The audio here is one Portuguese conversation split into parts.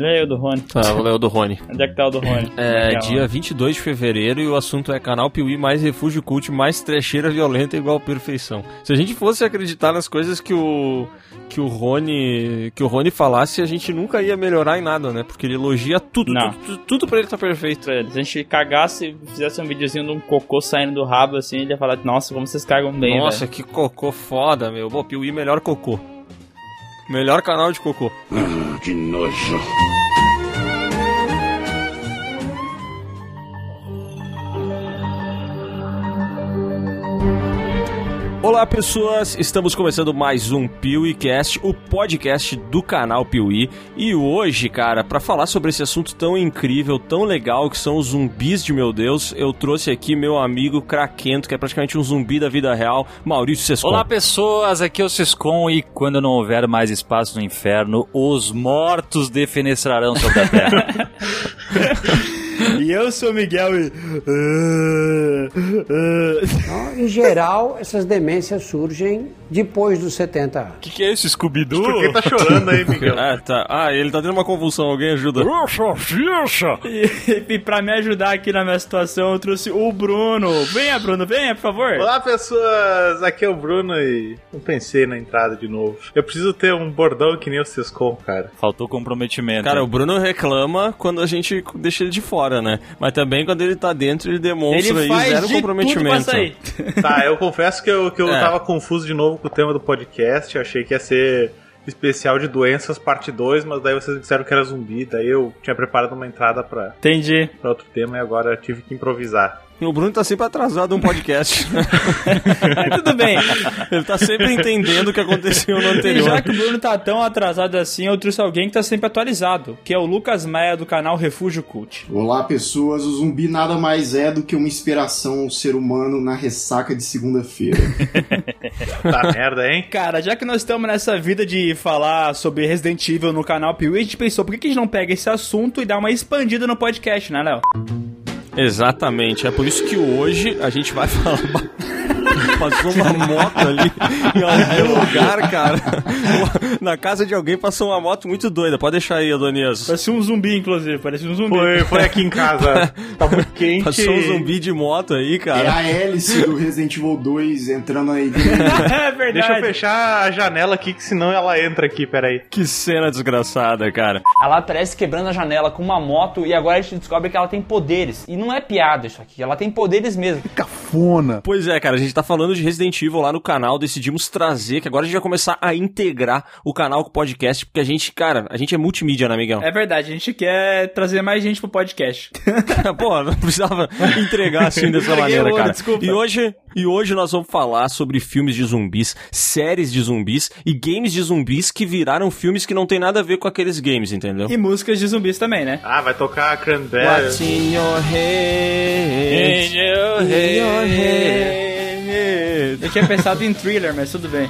Leia o do Rony. Tá, vou ler o do Rony. Onde é que tá o do Rony? É, Legal. dia 22 de fevereiro e o assunto é canal Piuí mais refúgio cult, mais trecheira violenta igual perfeição. Se a gente fosse acreditar nas coisas que o que o Rony que o Rony falasse, a gente nunca ia melhorar em nada, né? Porque ele elogia tudo, Não. tudo, tudo, tudo pra ele tá perfeito. Se a gente cagasse e fizesse um videozinho de um cocô saindo do rabo assim, ele ia falar: Nossa, como vocês cagam bem, Nossa, velho. que cocô foda, meu. Pô, Piuí melhor cocô. Melhor canal de cocô. Que nojo. Olá pessoas, estamos começando mais um PeeWeeCast, o podcast do canal Piuí. E hoje, cara, pra falar sobre esse assunto tão incrível, tão legal que são os zumbis de meu Deus, eu trouxe aqui meu amigo craquento, que é praticamente um zumbi da vida real, Maurício Sescon. Olá pessoas, aqui é o Sescon e quando não houver mais espaço no inferno, os mortos defenestrarão sobre a terra. E eu sou Miguel e. Então, em geral, essas demências surgem depois dos 70 anos. O que, que é isso, Scooby-Doo? Por que tá chorando aí, Miguel? Ah, tá. Ah, ele tá tendo uma convulsão, alguém ajuda. E, e pra me ajudar aqui na minha situação, eu trouxe o Bruno. Venha, Bruno, venha, por favor. Olá, pessoas! Aqui é o Bruno e não pensei na entrada de novo. Eu preciso ter um bordão que nem o Sescom, cara. Faltou comprometimento. Cara, o Bruno reclama quando a gente deixa ele de fora, né? Mas também quando ele tá dentro, ele demonstra Ele aí faz zero de tudo comprometimento. pra sair. Tá, eu confesso que eu, que eu É. tava confuso de novo com o tema do podcast. Eu achei que ia ser especial de doenças, parte 2, mas daí vocês disseram que era zumbi. Daí eu tinha preparado uma entrada pra outro tema e agora tive que improvisar. O Bruno tá sempre atrasado um podcast. Tudo bem. ele tá sempre entendendo o que aconteceu no E anterior. já que o Bruno tá tão atrasado assim, eu trouxe alguém que tá sempre atualizado, que é o Lucas Maia do canal Refúgio Cult. Olá pessoas, o zumbi nada mais é do que uma inspiração ao ser humano na ressaca de segunda-feira. Tá merda, hein? Cara, já que nós estamos nessa vida de falar sobre Resident Evil no canal Piuí, a gente pensou, por que, que a gente não pega esse assunto e dá uma expandida no podcast, né, Léo? Exatamente. É por isso que hoje a gente vai falar. Passou uma moto ali em algum lugar, cara. Na casa de alguém passou uma moto muito doida. Pode deixar aí, Adonias. Parecia um zumbi, inclusive, parecia um zumbi. Foi, foi aqui em casa. Tá muito quente. Passou um zumbi de moto aí, É cara. a hélice do Resident Evil 2 entrando na igreja. é verdade. Deixa eu fechar a janela aqui, que senão ela entra aqui, peraí. Que cena desgraçada, cara. Ela aparece quebrando a janela com uma moto e agora a gente descobre que ela tem poderes. E não é piada isso aqui, ela tem poderes mesmo. Pois é, cara, a gente tá falando de Resident Evil lá no canal, decidimos trazer, que agora a gente vai começar a integrar o canal com o podcast, porque a gente, cara, a gente é multimídia, né, Miguel? É verdade, a gente quer trazer mais gente pro podcast. Pô, não precisava entregar assim dessa maneira, cara. desculpa. E hoje, e hoje nós vamos falar sobre filmes de zumbis, séries de zumbis e games de zumbis que viraram filmes que não tem nada a ver com aqueles games, entendeu? E músicas de zumbis também, né? Ah, vai tocar Cranberry. in your head? In your In your head. Eu tinha pensado em thriller, mas tudo bem.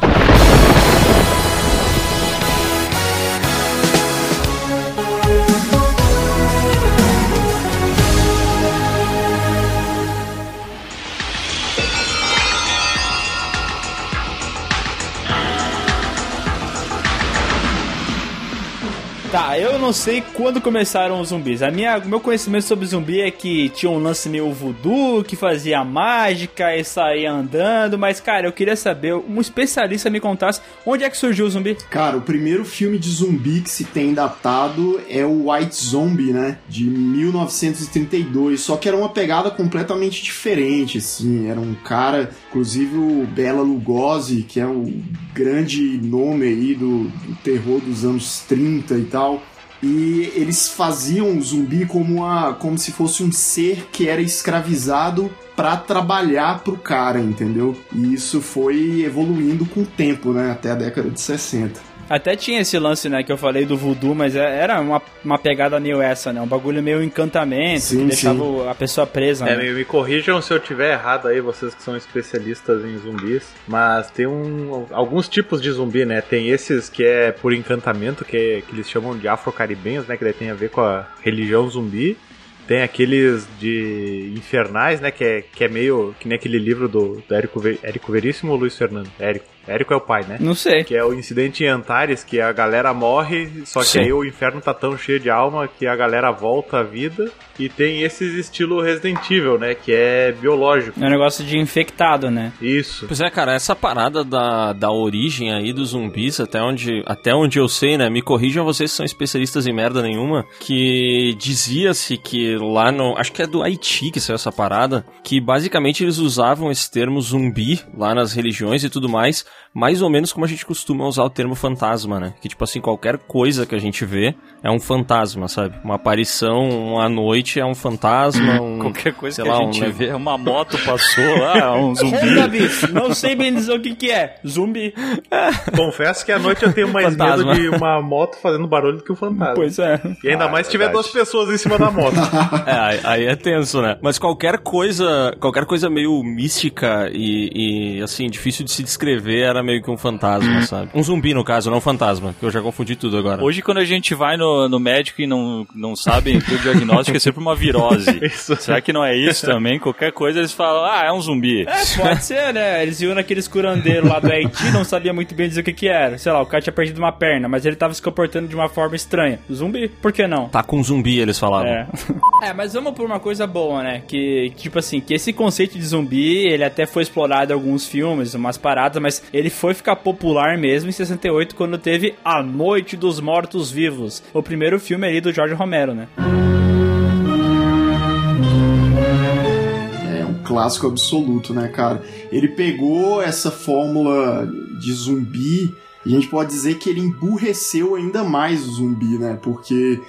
Tá, eu não sei quando começaram os zumbis. A minha, o meu conhecimento sobre zumbi é que tinha um lance meio voodoo, que fazia mágica e saía andando, mas cara, eu queria saber, um especialista me contasse onde é que surgiu o zumbi. Cara, o primeiro filme de zumbi que se tem datado é o White Zombie, né? De 1932. Só que era uma pegada completamente diferente, assim. Era um cara, inclusive o Bela Lugosi, que é o grande nome aí do, do terror dos anos 30 e tal. E eles faziam o zumbi como, uma, como se fosse um ser que era escravizado pra trabalhar pro cara, entendeu? E isso foi evoluindo com o tempo, né? Até a década de 60. Até tinha esse lance, né, que eu falei do voodoo, mas é- era uma, uma pegada meio essa, né? Um bagulho meio encantamento, Sim, que deixava sim. a pessoa presa, É, né? me, me corrijam se eu tiver errado aí, vocês que são especialistas em zumbis, mas tem um, alguns tipos de zumbi, né? Tem esses que é por encantamento, que, é- que eles chamam de afro-caribenhos, né? Que daí tem a ver com a religião zumbi. Tem aqueles de infernais, né? Que é, que é meio que nem aquele livro do, do Érico, Ve- Érico Veríssimo ou Luiz Fernando? Érico. Érico é o pai, né? Não sei. Que é o incidente em Antares, que a galera morre, só que Sim. aí o inferno tá tão cheio de alma que a galera volta à vida. E tem esses estilo Resident Evil, né? Que é biológico. É um negócio de infectado, né? Isso. Pois é, cara, essa parada da, da origem aí dos zumbis, até onde, até onde eu sei, né? Me corrijam vocês que são especialistas em merda nenhuma, que dizia-se que lá no. Acho que é do Haiti que saiu essa parada, que basicamente eles usavam esse termo zumbi lá nas religiões e tudo mais, mais ou menos como a gente costuma usar o termo fantasma, né? Que tipo assim, qualquer coisa que a gente vê é um fantasma, sabe? Uma aparição à noite é um fantasma, um. Qualquer coisa sei que lá, a um gente ne- vê, uma moto passou, ah, um zumbi. Davi, não sei bem dizer o que que é. Zumbi. Confesso que à noite eu tenho mais Fantasma. medo de uma moto fazendo barulho do que um fantasma. Pois é. E ainda mais se tiver verdade. duas pessoas em cima da moto. É, aí, aí é tenso, né? Mas qualquer coisa, qualquer coisa meio mística e, e, assim, difícil de se descrever era meio que um fantasma, sabe? Um zumbi, no caso, não um fantasma, que eu já confundi tudo agora. Hoje, quando a gente vai no, no médico e não, não sabem o diagnóstico, é sempre uma virose. Isso. Será que não é isso também? Qualquer coisa eles falam, ah, é um zumbi. É, pode ser, né? Eles iam naqueles curandeiros lá do Haiti, não sabia muito bem dizer o que que era. Sei lá, o cara tinha perdido uma perna, mas ele tava se comportando de uma forma estranha. Zumbi? Por que não? Tá com zumbi, eles falavam. É. é, mas vamos por uma coisa boa, né? Que, tipo assim, que esse conceito de zumbi, ele até foi explorado em alguns filmes, umas paradas, mas ele foi ficar popular mesmo em 68, quando teve A Noite dos Mortos Vivos. O primeiro filme ali do George Romero, né? É um clássico absoluto, né, cara? Ele pegou essa fórmula de zumbi e a gente pode dizer que ele emburreceu ainda mais o zumbi, né? Porque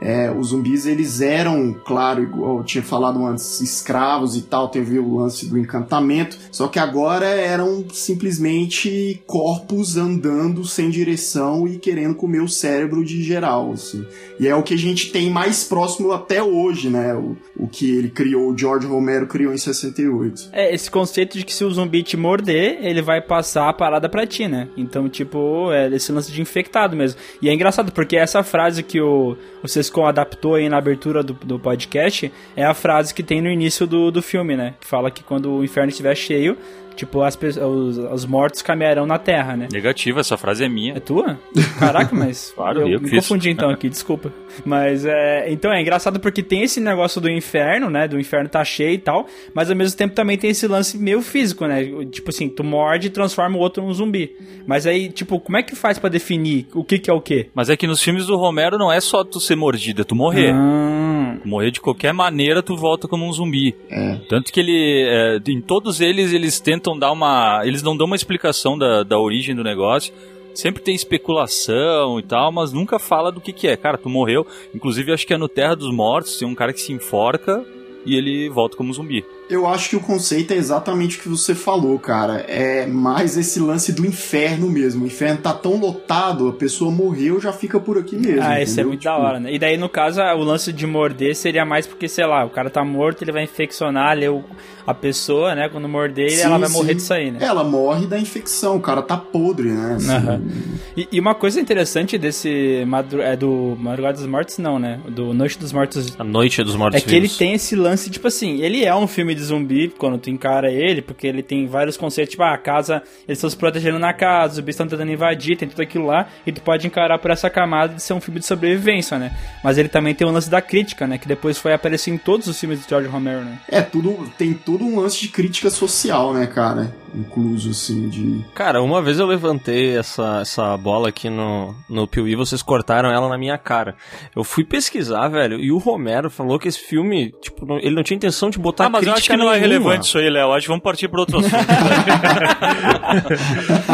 é, os zumbis eles eram, claro, igual eu tinha falado antes, escravos e tal, teve o lance do encantamento, só que agora eram simplesmente corpos andando sem direção e querendo comer o cérebro de geral, assim. E é o que a gente tem mais próximo até hoje, né? O, o que ele criou, o George Romero criou em 68. É, esse conceito de que se o zumbi te morder, ele vai passar a parada pra ti, né? Então, tipo, é esse lance de infectado mesmo. E é engraçado, porque essa frase que o, o Sescon adaptou aí na abertura do, do podcast é a frase que tem no início do, do filme, né? Que fala que quando o inferno estiver cheio, tipo, as, os, os mortos caminharão na terra, né? Negativa, essa frase é minha. É tua? Caraca, mas. Claro, eu que me fiz. confundi então aqui, desculpa. Mas é. Então é engraçado porque tem esse negócio do inferno, né? Do inferno tá cheio e tal. Mas ao mesmo tempo também tem esse lance meio físico, né? Tipo assim, tu morde e transforma o outro num zumbi. Mas aí, tipo, como é que faz pra definir o que que é o quê? Mas é que nos filmes do Romero não é só tu ser mordido, é tu morrer. Ah, Tu Morrer de qualquer maneira, tu volta como um zumbi. É. Tanto que ele. é, em todos eles, eles tentam dar uma. Eles não dão uma explicação da, da origem do negócio. Sempre tem especulação e tal, mas nunca fala do que, que é. Cara, tu morreu. Inclusive, acho que é no Terra dos Mortos, tem um cara que se enforca e ele volta como zumbi. Eu acho que o conceito é exatamente o que você falou, cara. É mais esse lance do inferno mesmo. O inferno tá tão lotado, a pessoa morreu, já fica por aqui mesmo. ah, isso é muito Tipo, da hora, né? E daí, no caso, o lance de morder seria mais porque, sei lá, o cara tá morto, ele vai infeccionar ali o- a pessoa, né? Quando morder, sim, ela vai sim. morrer disso aí, né? Ela morre da infecção, o cara tá podre, né? assim. Aham. E, e uma coisa interessante desse madru é do Madrugada dos Mortos, não, né? Do Noite dos Mortos. A Noite dos Mortos É que ele tem esse lance, tipo assim, ele é um filme de zumbi quando tu encara ele, porque ele tem vários conceitos, tipo, ah, a casa, eles estão se protegendo na casa, os zumbis estão tentando invadir, tem tudo aquilo lá, e tu pode encarar por essa camada de ser um filme de sobrevivência, né? Mas ele também tem o lance da crítica, né? Que depois foi aparecer em todos os filmes de George Romero, né? É, tudo, tem todo um lance de crítica social, né, cara? Incluso, assim, de. Cara, uma vez eu levantei essa, essa bola aqui no, no Piuí, vocês cortaram ela na minha cara. Eu fui pesquisar, velho, e o Romero falou que esse filme, tipo, não- ele não tinha intenção de botar ah, mas eu acho que não é nenhuma. relevante isso aí, Léo. Acho que vamos partir para outro assunto.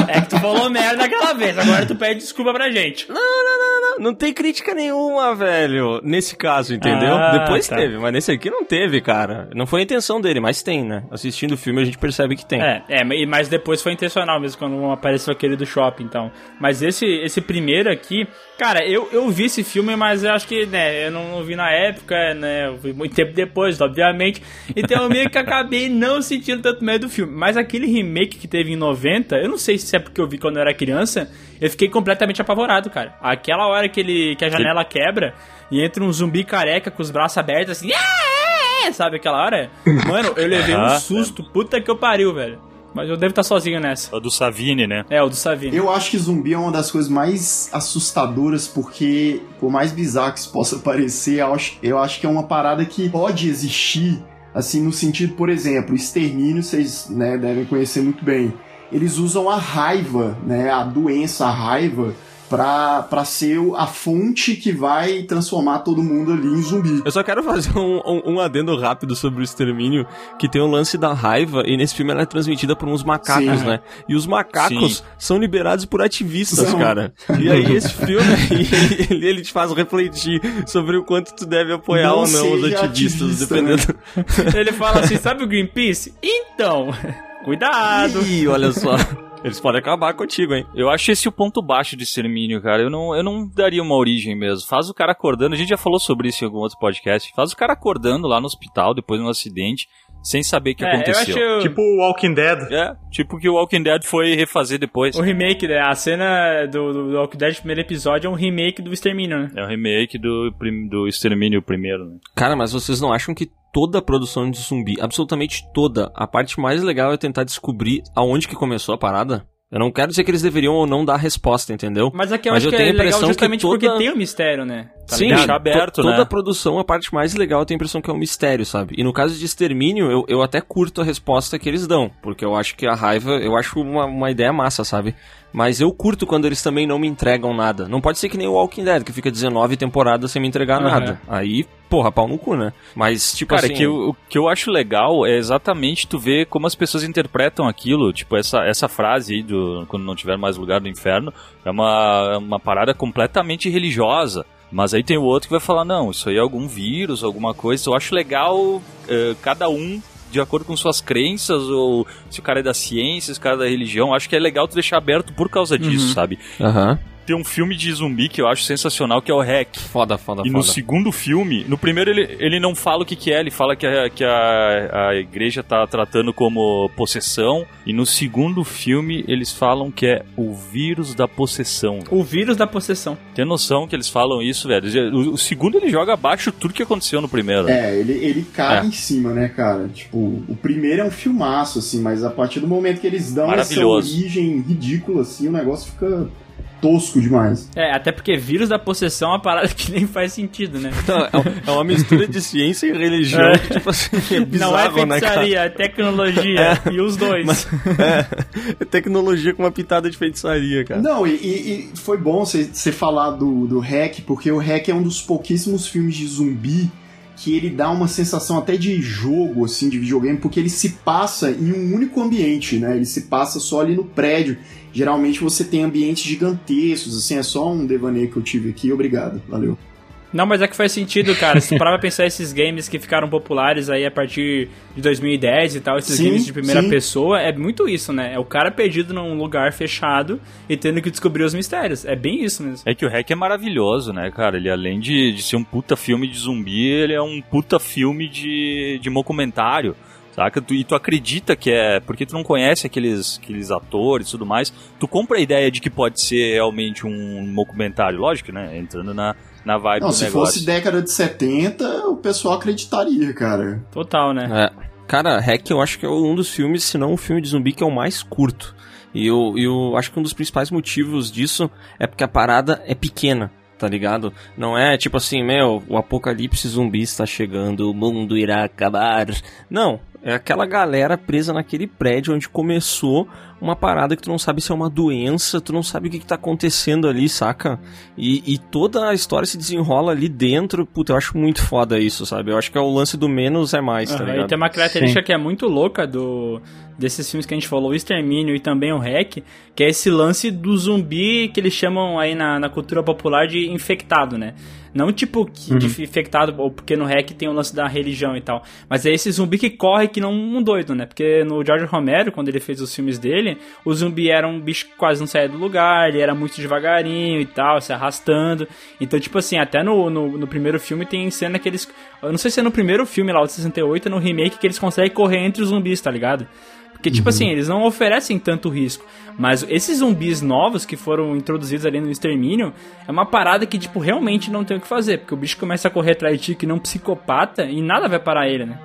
É que tu falou merda aquela vez, agora tu pede desculpa pra gente. Não, não, não, não, tem crítica nenhuma, velho. Nesse caso, entendeu? Ah, Depois tá. teve, mas nesse aqui não teve, cara. Não foi a intenção dele, mas tem, né? Assistindo o filme a gente percebe que tem. É, é, mas depois foi intencional mesmo, quando apareceu aquele do shopping, então. Mas esse, esse primeiro aqui, cara, eu, eu vi esse filme, mas eu acho que, né, eu não, não vi na época, né, eu vi muito tempo depois, obviamente. Então eu meio que acabei não sentindo tanto medo do filme. Mas aquele remake que teve em 90, eu não sei se é porque eu vi quando eu era criança, eu fiquei completamente apavorado, cara. Aquela hora que, ele, que a janela quebra e entra um zumbi careca com os braços abertos assim, "Ah, é, é", sabe aquela hora? Mano, eu levei um susto, puta que eu pariu, velho. Mas eu devo estar sozinho nessa. O do Savini, né? É, o do Savini. Eu acho que zumbi é uma das coisas mais assustadoras, porque, por mais bizarro que isso possa parecer, eu acho, eu acho que é uma parada que pode existir, assim, no sentido, por exemplo, extermínio, vocês né, devem conhecer muito bem. Eles usam a raiva, né, a doença, a raiva, pra, pra ser o- a fonte que vai transformar todo mundo ali em zumbi. Eu só quero fazer um, um, um adendo rápido sobre o extermínio, que tem o lance da raiva, e nesse filme ela é transmitida por uns macacos, Sim. né? E os macacos Sim. são liberados por ativistas, São. cara. E aí esse filme, ele, ele te faz refletir sobre o quanto tu deve apoiar Não ou não os ativistas, ativista, dependendo... Ele fala assim, sabe o Greenpeace? Então, cuidado. Ih, olha só. Eles podem acabar contigo, hein? Eu acho esse o ponto baixo de extermínio, cara. Eu não, eu não daria uma origem mesmo. Faz o cara acordando, a gente já falou sobre isso em algum outro podcast. Faz o cara acordando lá no hospital depois de um acidente, sem saber o que É, eu aconteceu. acho Tipo o Walking Dead. É, tipo que o Walking Dead foi refazer depois. o remake, né? A cena do, do, do Walking Dead, primeiro episódio, é um remake do Extermínio, né? É o remake do, do Extermínio primeiro, né? Cara, mas vocês não acham que toda a produção de zumbi, absolutamente toda, a parte mais legal é tentar descobrir aonde que começou a parada? Eu não quero dizer que eles deveriam ou não dar a resposta, entendeu? Mas aqui eu Mas acho eu que tenho é a legal impressão que justamente toda- porque tem o mistério, né? Tá Sim, deixar aberto, to- toda né? a produção, a parte mais legal, eu tenho a impressão que é um mistério, sabe? E no caso de extermínio, eu, eu até curto a resposta que eles dão, porque eu acho que a raiva, eu acho uma, uma ideia massa, sabe? Mas eu curto quando eles também não me entregam nada. Não pode ser que nem o Walking Dead, que fica 19 temporadas sem me entregar Aham. nada. Aí, porra, pau no cu, né? Mas, tipo Cara, assim... que eu- o que eu acho legal é exatamente tu ver como as pessoas interpretam aquilo. Tipo, essa, essa frase aí do quando não tiver mais lugar no inferno é uma, é uma parada completamente religiosa. Mas aí tem o outro que vai falar, não, isso aí é algum vírus, alguma coisa. Eu acho legal eh, cada um de acordo com suas crenças, ou se o cara é da ciência, se o cara é da religião. Acho que é legal tu deixar aberto por causa disso, sabe? Aham. Tem um filme de zumbi que eu acho sensacional, que é o Hack. Foda, foda, E foda. no segundo filme, no primeiro ele, ele não fala o que, que é, ele fala que, a, que a, a igreja tá tratando como possessão. E no segundo filme eles falam que é o vírus da possessão. velho. O vírus da possessão. Tem noção que eles falam isso, velho? O, o segundo ele joga abaixo tudo que aconteceu no primeiro. É, ele, ele cai É. em cima, né, cara? Tipo, o primeiro é um filmaço, assim, mas a partir do momento que eles dão essa origem ridícula, assim, o negócio fica tosco demais. É, até porque vírus da possessão é uma parada que nem faz sentido, né? Não, é- é uma mistura de ciência e religião É. que, tipo assim, é Não é bizarro, né, feitiçaria, é tecnologia. E os dois. Mas, é, é tecnologia com uma pitada de feitiçaria, cara. Não, e, e- e foi bom você falar do, do Hack, porque o Hack é um dos pouquíssimos filmes de zumbi que ele dá uma sensação até de jogo, assim, de videogame, porque ele se passa em um único ambiente, né? Ele se passa só ali no prédio. Geralmente você tem ambientes gigantescos, assim, é só um devaneio que eu tive aqui. Obrigado, valeu. Não, mas é que faz sentido, cara. Se parar pra pensar esses games que ficaram populares aí a partir de 2010 e tal, esses Sim, games de primeira sim. pessoa, é muito isso, né? É o cara perdido num lugar fechado e tendo que descobrir os mistérios. É bem isso mesmo. É que o Hack é maravilhoso, né, cara? Ele além de, de ser um puta filme de zumbi, ele é um puta filme de, de documentário. Saca? Tu- e tu acredita que é. Porque tu não conhece aqueles, aqueles atores e tudo mais. Tu compra a ideia de que pode ser realmente um documentário, lógico, né? Entrando na, na vibe Não, do se negócio. fosse década de 70, o pessoal acreditaria, cara. Total, né? É. Cara, Hack eu acho que é um dos filmes, se não o filme de zumbi que é o mais curto. E eu, eu acho que um dos principais motivos disso é porque a parada é pequena, tá ligado? Não é tipo assim, meu, o apocalipse zumbi está chegando, o mundo irá acabar. Não, é aquela galera presa naquele prédio onde começou uma parada que tu não sabe se é uma doença, tu não sabe o que, que tá acontecendo ali, saca? E, e toda a história se desenrola ali dentro, puta, eu acho muito foda isso, sabe? Eu acho que é o lance do menos é mais, tá Aham, ligado? e tem uma característica que é muito louca do desses filmes que a gente falou, o Extermínio e também o Hack, que é esse lance do zumbi que eles chamam aí na, na cultura popular de infectado, né? Não tipo que- de infectado, ou porque no Hack tem o lance da religião e tal, mas é esse zumbi que corre que não um doido, né? Porque no George Romero, quando ele fez os filmes dele, o zumbi era um bicho que quase não saía do lugar, ele era muito devagarinho e tal, se arrastando. Então, tipo assim, até no, no, no primeiro filme tem cena que eles. Eu não sei se é no primeiro filme lá, o de 68, é no remake que eles conseguem correr entre os zumbis, tá ligado? Porque, tipo assim, eles não oferecem tanto risco. Mas esses zumbis novos que foram introduzidos ali no extermínio é uma parada que, tipo, realmente não tem o que fazer. Porque o bicho começa a correr atrás de ti que não um psicopata e nada vai parar ele, né?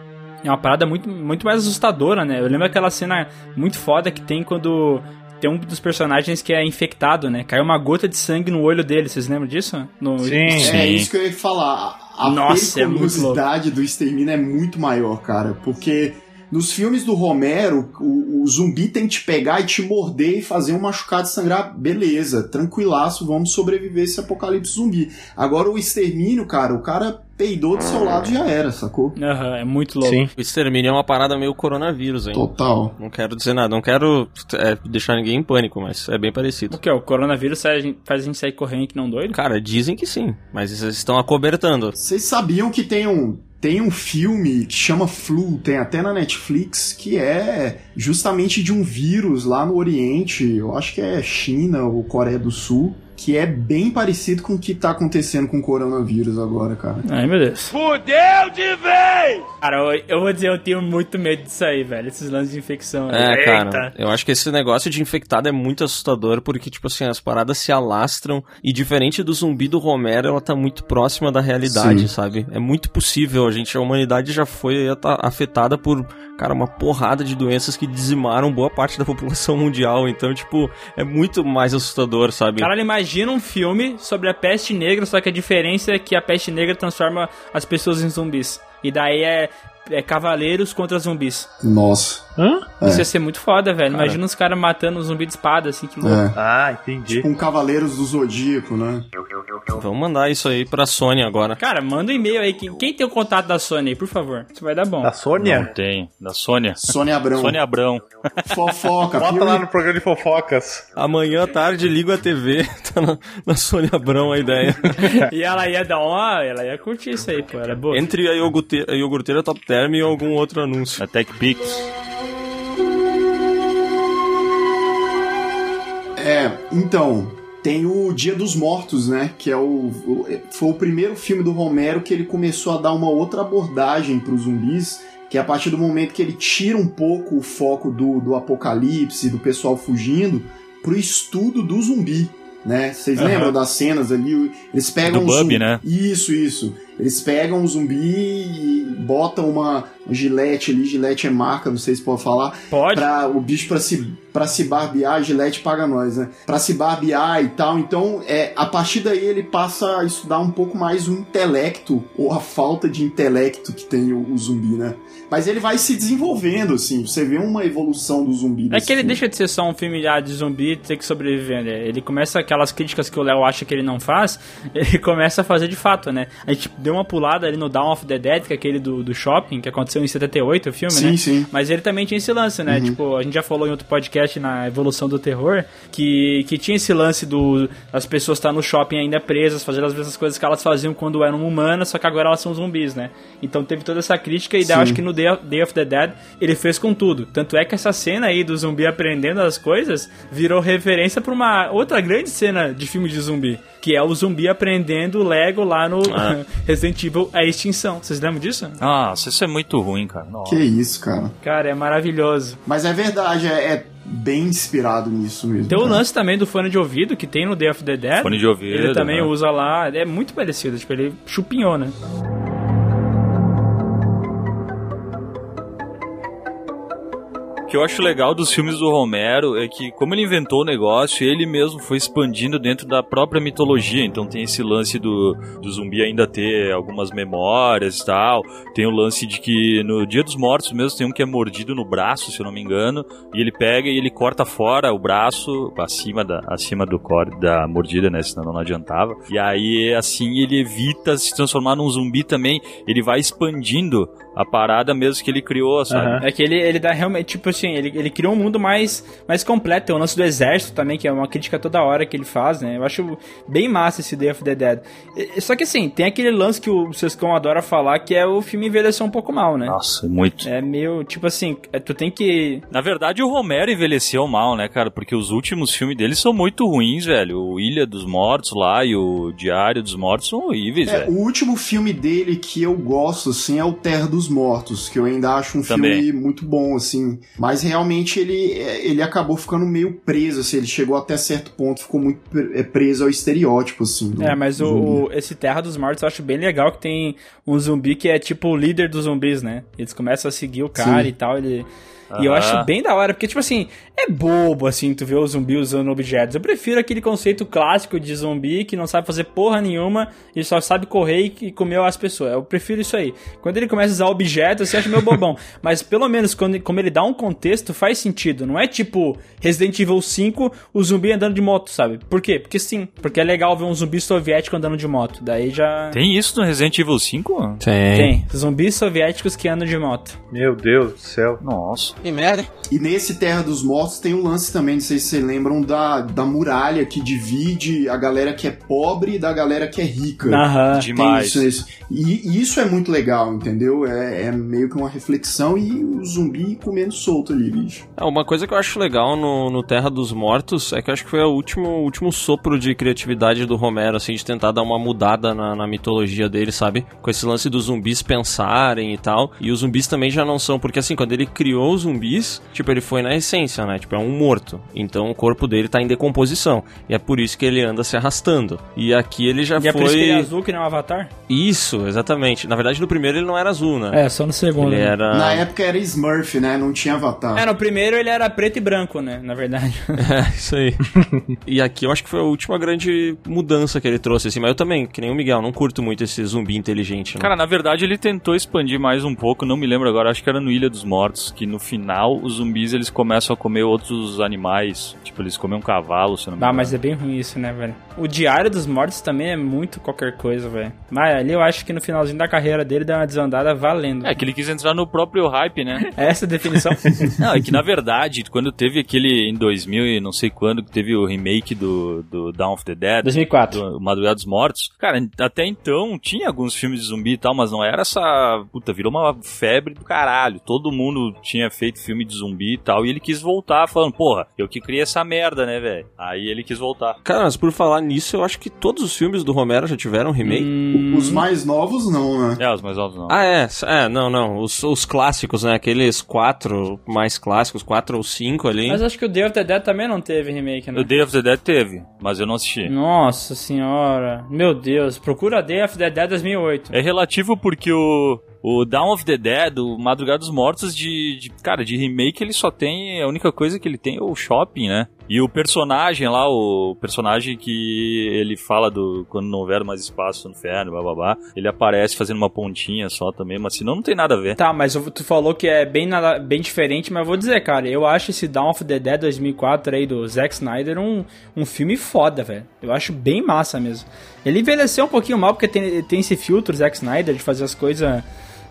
É uma parada muito, muito mais assustadora, né? Eu lembro aquela cena muito foda que tem quando tem um dos personagens que é infectado, né? Caiu uma gota de sangue no olho dele, vocês lembram disso? No... Sim. É isso que eu ia falar. A Nossa, é muito periculosidade do extermínio é muito maior, cara. Porque nos filmes do Romero, o, o zumbi tem que te pegar e te morder e fazer um machucado e sangrar. Beleza, tranquilaço, vamos sobreviver esse apocalipse zumbi. Agora o extermínio, cara, o cara peidou do seu lado e já era, sacou? Aham, é muito louco. Sim. O extermínio é uma parada meio coronavírus, hein? Total. Não quero dizer nada, não quero é, deixar ninguém em pânico, mas é bem parecido. O que? O coronavírus faz a gente- faz a gente sair correndo que não doido? Cara, dizem que sim, mas eles estão acobertando. Vocês sabiam que tem um, tem um filme que chama Flu, tem até na Netflix, que é justamente de um vírus lá no Oriente, eu acho que é China ou Coreia do Sul, que é bem parecido com o que tá acontecendo com o coronavírus agora, cara. Ai, meu Deus. Fudeu de vez! Cara, eu, eu vou dizer, eu tenho muito medo disso aí, velho. Esses lances de infecção. É, Eita. cara, eu acho que esse negócio de infectado é muito assustador, porque, tipo assim, as paradas se alastram, e diferente do zumbi do Romero, ela tá muito próxima da realidade, Sim. sabe? É muito possível, a gente, a humanidade já foi ata- afetada por, cara, uma porrada de doenças que dizimaram boa parte da população mundial, então, tipo, é muito mais assustador, sabe? Caralho, imagina um filme sobre a peste negra, só que a diferença é que a peste negra transforma as pessoas em zumbis. E daí é, é cavaleiros contra zumbis. Nossa. Hã? É. Isso ia ser muito foda, velho. Imagina os caras matando um zumbi de espada, assim, que louco. É. Ah, entendi. Com Cavaleiros do Zodíaco, né? Vamos mandar isso aí pra Sony agora. Cara, manda um e-mail aí. Quem, quem tem o contato da Sony aí, por favor? Isso vai dar bom. Da Sônia? Não tem. Da Sônia. Sônia Abrão. Sônia Abrão. Fofoca. Bota lá no programa de fofocas. Amanhã à tarde ligo a TV, tá na, na Sônia Abrão a ideia. E ela ia dar uma. Ela ia curtir isso aí, pô. Ela é boa. Entre a iogurteira, a iogurteira Top Term e algum outro anúncio. A TechPix. É, então, tem o Dia dos Mortos, né? Que é o, o- foi o primeiro filme do Romero que ele começou a dar uma outra abordagem para os zumbis, que é a partir do momento que ele tira um pouco o foco do, do apocalipse, do pessoal fugindo, pro estudo do zumbi. Né? Vocês Aham. lembram das cenas ali? Eles pegam Do um Bub, zumbi. né? Isso, isso. Eles pegam um zumbi e botam uma gilete ali, gilete é marca, não sei se pode falar, Pode? pra o bicho pra se, pra se barbear, a Gillette paga nós, né? Pra se barbear e tal. Então, é, a partir daí ele passa a estudar um pouco mais o intelecto, ou a falta de intelecto que tem o, o zumbi, né? Mas ele vai se desenvolvendo, assim. Você vê uma evolução do zumbi. É que ele filme. deixa de ser só um filme de zumbi e ter que sobreviver, né? Ele começa aquelas críticas que o Léo acha que ele não faz, ele começa a fazer de fato, né? A gente deu uma pulada ali no Dawn of the Dead, que é aquele do, do shopping, que aconteceu em 78, o filme, Sim, né? sim. Mas ele também tinha esse lance, né? Tipo, a gente já falou em outro podcast na Evolução do Terror, que, que tinha esse lance do as pessoas estar no shopping ainda presas, fazendo as mesmas coisas que elas faziam quando eram humanas, só que agora elas são zumbis, né? Então teve toda essa crítica e daí acho que no Day, Day of the Dead ele fez com tudo. Tanto é que essa cena aí do zumbi aprendendo as coisas virou referência pra uma outra grande cena de filme de zumbi, que é o zumbi aprendendo Lego lá no Ah. Resident Evil A Extinção. Vocês lembram disso? Nossa, isso é muito ruim, cara. Nossa. Que isso, cara. Cara, é maravilhoso. Mas é verdade, é, é bem inspirado nisso mesmo. Tem o lance também do fone de ouvido que tem no Day of the Dead. Fone de ouvido, Ele também né? usa lá. É muito parecido, tipo, ele chupinhou, né? Que eu acho legal dos filmes do Romero é que, como ele inventou o negócio, ele mesmo foi expandindo dentro da própria mitologia. Então tem esse lance do, do zumbi ainda ter algumas memórias e tal. Tem o lance de que no Dia dos Mortos mesmo tem um que é mordido no braço, se eu não me engano. E ele pega e ele corta fora o braço acima da, acima do corte da mordida, né? Senão não adiantava. E aí, assim, ele evita se transformar num zumbi também. Ele vai expandindo a parada mesmo que ele criou, sabe? Aham. É que ele, ele dá realmente, tipo assim, ele, ele criou um mundo mais, mais completo. Tem o lance do exército também, que é uma crítica toda hora que ele faz, né? Eu acho bem massa esse Day of the Dead. E- Só que assim, tem aquele lance que o Sescão adora falar, que é o filme envelheceu um pouco mal, né? Nossa, muito. É meio, tipo assim, é- tu tem que. Na verdade, o Romero envelheceu mal, né, cara? Porque os últimos filmes dele são muito ruins, velho. O Ilha dos Mortos lá e o Diário dos Mortos são horríveis, É, velho. o último filme dele que eu gosto, assim, é o Terra dos Mortos, que eu ainda acho um Também. filme muito bom, assim. Mas realmente ele, ele acabou ficando meio preso, assim, ele chegou até certo ponto, ficou muito pre- preso ao estereótipo, assim. do É, mas o, esse Terra dos Mortos eu acho bem legal que tem um zumbi que é tipo o líder dos zumbis, né? Eles começam a seguir o cara Sim. e tal, ele... E eu Aham. acho bem da hora, porque, tipo assim, é bobo, assim, tu ver o zumbi usando objetos. Eu prefiro aquele conceito clássico de zumbi que não sabe fazer porra nenhuma e só sabe correr e comer as pessoas. Eu prefiro isso aí. Quando ele começa a usar objetos, você acha meio bobão. Mas pelo menos, quando, como ele dá um contexto, faz sentido. Não é tipo Resident Evil 5, o zumbi andando de moto, sabe? Por quê? Porque sim. Porque é legal ver um zumbi soviético andando de moto. Daí já... Tem isso no Resident Evil 5? Tem. Zumbis soviéticos que andam de moto. Meu Deus do céu. Nossa. Que merda. E nesse Terra dos Mortos tem um lance também, não sei se vocês lembram, da, da muralha que divide a galera que é pobre da galera que é rica. Aham. Tem Demais. isso, isso. E, e isso é muito legal, entendeu? É, é meio que uma reflexão e o zumbi comendo solto ali, bicho. É, uma coisa que eu acho legal no, no Terra dos Mortos é que eu acho que foi o último, último sopro de criatividade do Romero, assim, de tentar dar uma mudada na, na mitologia dele, sabe? Com esse lance dos zumbis pensarem e tal. E os zumbis também já não são, porque assim, quando ele criou os zumbis, tipo, ele foi na essência, né? Tipo, é um morto. Então o corpo dele tá em decomposição. E é por isso que ele anda se arrastando. E aqui ele já E é foi. por isso que ele é azul, que nem um avatar? Isso, exatamente. Na verdade, no primeiro ele não era azul, né? É, só no segundo. Ele né? era. Na época era Smurf, né? Não tinha avatar. É, no primeiro ele era preto e branco, né? Na verdade. É, isso aí. e aqui eu acho que foi a última grande mudança que ele trouxe, assim. Mas eu também, que nem o Miguel, não curto muito esse zumbi inteligente. Né? Cara, na verdade ele tentou expandir mais um pouco, não me lembro agora, acho que era no Ilha dos Mortos, que no final os zumbis eles começam a comer outros animais, tipo eles comem um cavalo, se não me Ah, engano. mas é bem ruim isso, né, velho? O Diário dos Mortos também é muito qualquer coisa, velho. Mas ali eu acho que no finalzinho da carreira dele deu uma desandada valendo. É que ele quis entrar no próprio hype, né? É essa a definição? Não, é que na verdade, quando teve aquele em 2000 e não sei quando, que teve o remake do, do Dawn of the Dead, 2004. do Madrugada dos Mortos, cara, até então tinha alguns filmes de zumbi e tal, mas não era essa. Puta, virou uma febre do caralho. Todo mundo tinha feito filme de zumbi e tal, e ele quis voltar, falando, porra, eu que criei essa merda, né, velho? Aí ele quis voltar. Cara, mas por falar nisso, eu acho que todos os filmes do Romero já tiveram remake. Hum, Os mais novos não, né? É, os mais novos não. Ah, é. É, não, não. Os, os clássicos, né? Aqueles quatro mais clássicos, quatro ou cinco ali. Mas acho que o Day of the Dead também não teve remake, né? O Day of the Dead teve, mas eu não assisti. Nossa senhora. Meu Deus. Procura Day of the Dead 2008. É relativo porque o, o Dawn of the Dead, o Madrugada dos Mortos, de, de- Cara, de remake ele só tem. A única coisa que ele tem é o shopping, né? E o personagem lá, o personagem que ele fala do. Quando não houver mais espaço no inferno, bababá, ele aparece fazendo uma pontinha só também, mas senão não tem nada a ver. Tá, mas tu falou que é bem, nada, bem diferente, mas eu vou dizer, cara, eu acho esse Dawn of the Dead 2004 aí do Zack Snyder um, um filme foda, velho. Eu acho bem massa mesmo. Ele envelheceu um pouquinho mal porque tem, tem esse filtro Zack Snyder de fazer as coisas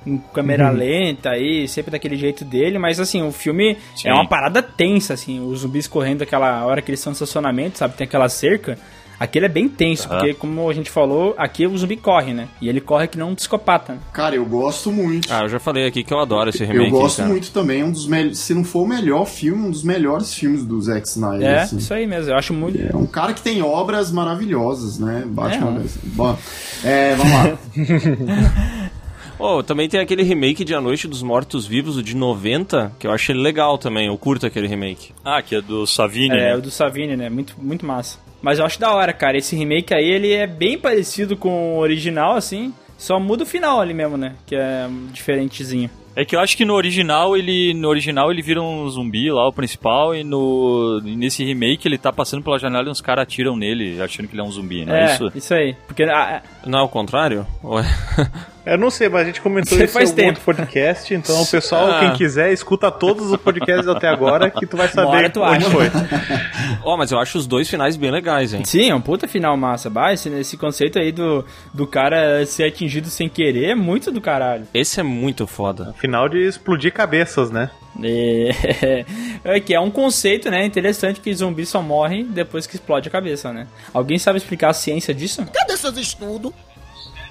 em câmera lenta aí, sempre daquele jeito dele, mas assim, o filme Sim. é uma parada tensa, assim, os zumbis correndo aquela hora que eles estão no estacionamento, sabe, tem aquela cerca. Aquele é bem tenso, porque como a gente falou, aqui o zumbi corre, né? E ele corre que não um psicopata. né? Cara, eu gosto muito. Ah, eu já falei aqui que eu adoro esse remake. eu gosto cara. muito também, é um dos melhores, se não for o melhor filme, um dos melhores filmes do Zack Snyder. É, assim. isso aí mesmo, eu acho muito. É um cara que tem obras maravilhosas, né? Batman. É. Bom, é, vamos lá. Oh, também tem aquele remake de A Noite dos Mortos Vivos, o de 90, que eu achei legal também. Eu curto aquele remake. Ah, que é do Savini, É, né? o do Savini, né? Muito, muito massa. Mas eu acho da hora, cara. Esse remake aí, ele é bem parecido com o original, assim. Só muda o final ali mesmo, né? Que é diferentezinho. É que eu acho que no original ele no original ele vira um zumbi lá, o principal, e no e nesse remake ele tá passando pela janela e uns caras atiram nele, achando que ele é um zumbi, né? É, Isso. isso aí. Porque ah, Não é o contrário? Eu não sei, mas a gente comentou Você isso em faz algum tempo. outro podcast, então o pessoal, Ah. quem quiser, escuta todos os podcasts até agora que tu vai saber tu onde acha. foi. Ó, mas eu acho os dois finais bem legais, hein? sim, é um puta final massa. Bah, esse, esse conceito aí do, do cara ser atingido sem querer é muito do caralho. Esse é muito foda. Final de explodir cabeças, né? É, é que é um conceito, né? Interessante que zumbi só morre depois que explode a cabeça, né? Alguém sabe explicar a ciência disso?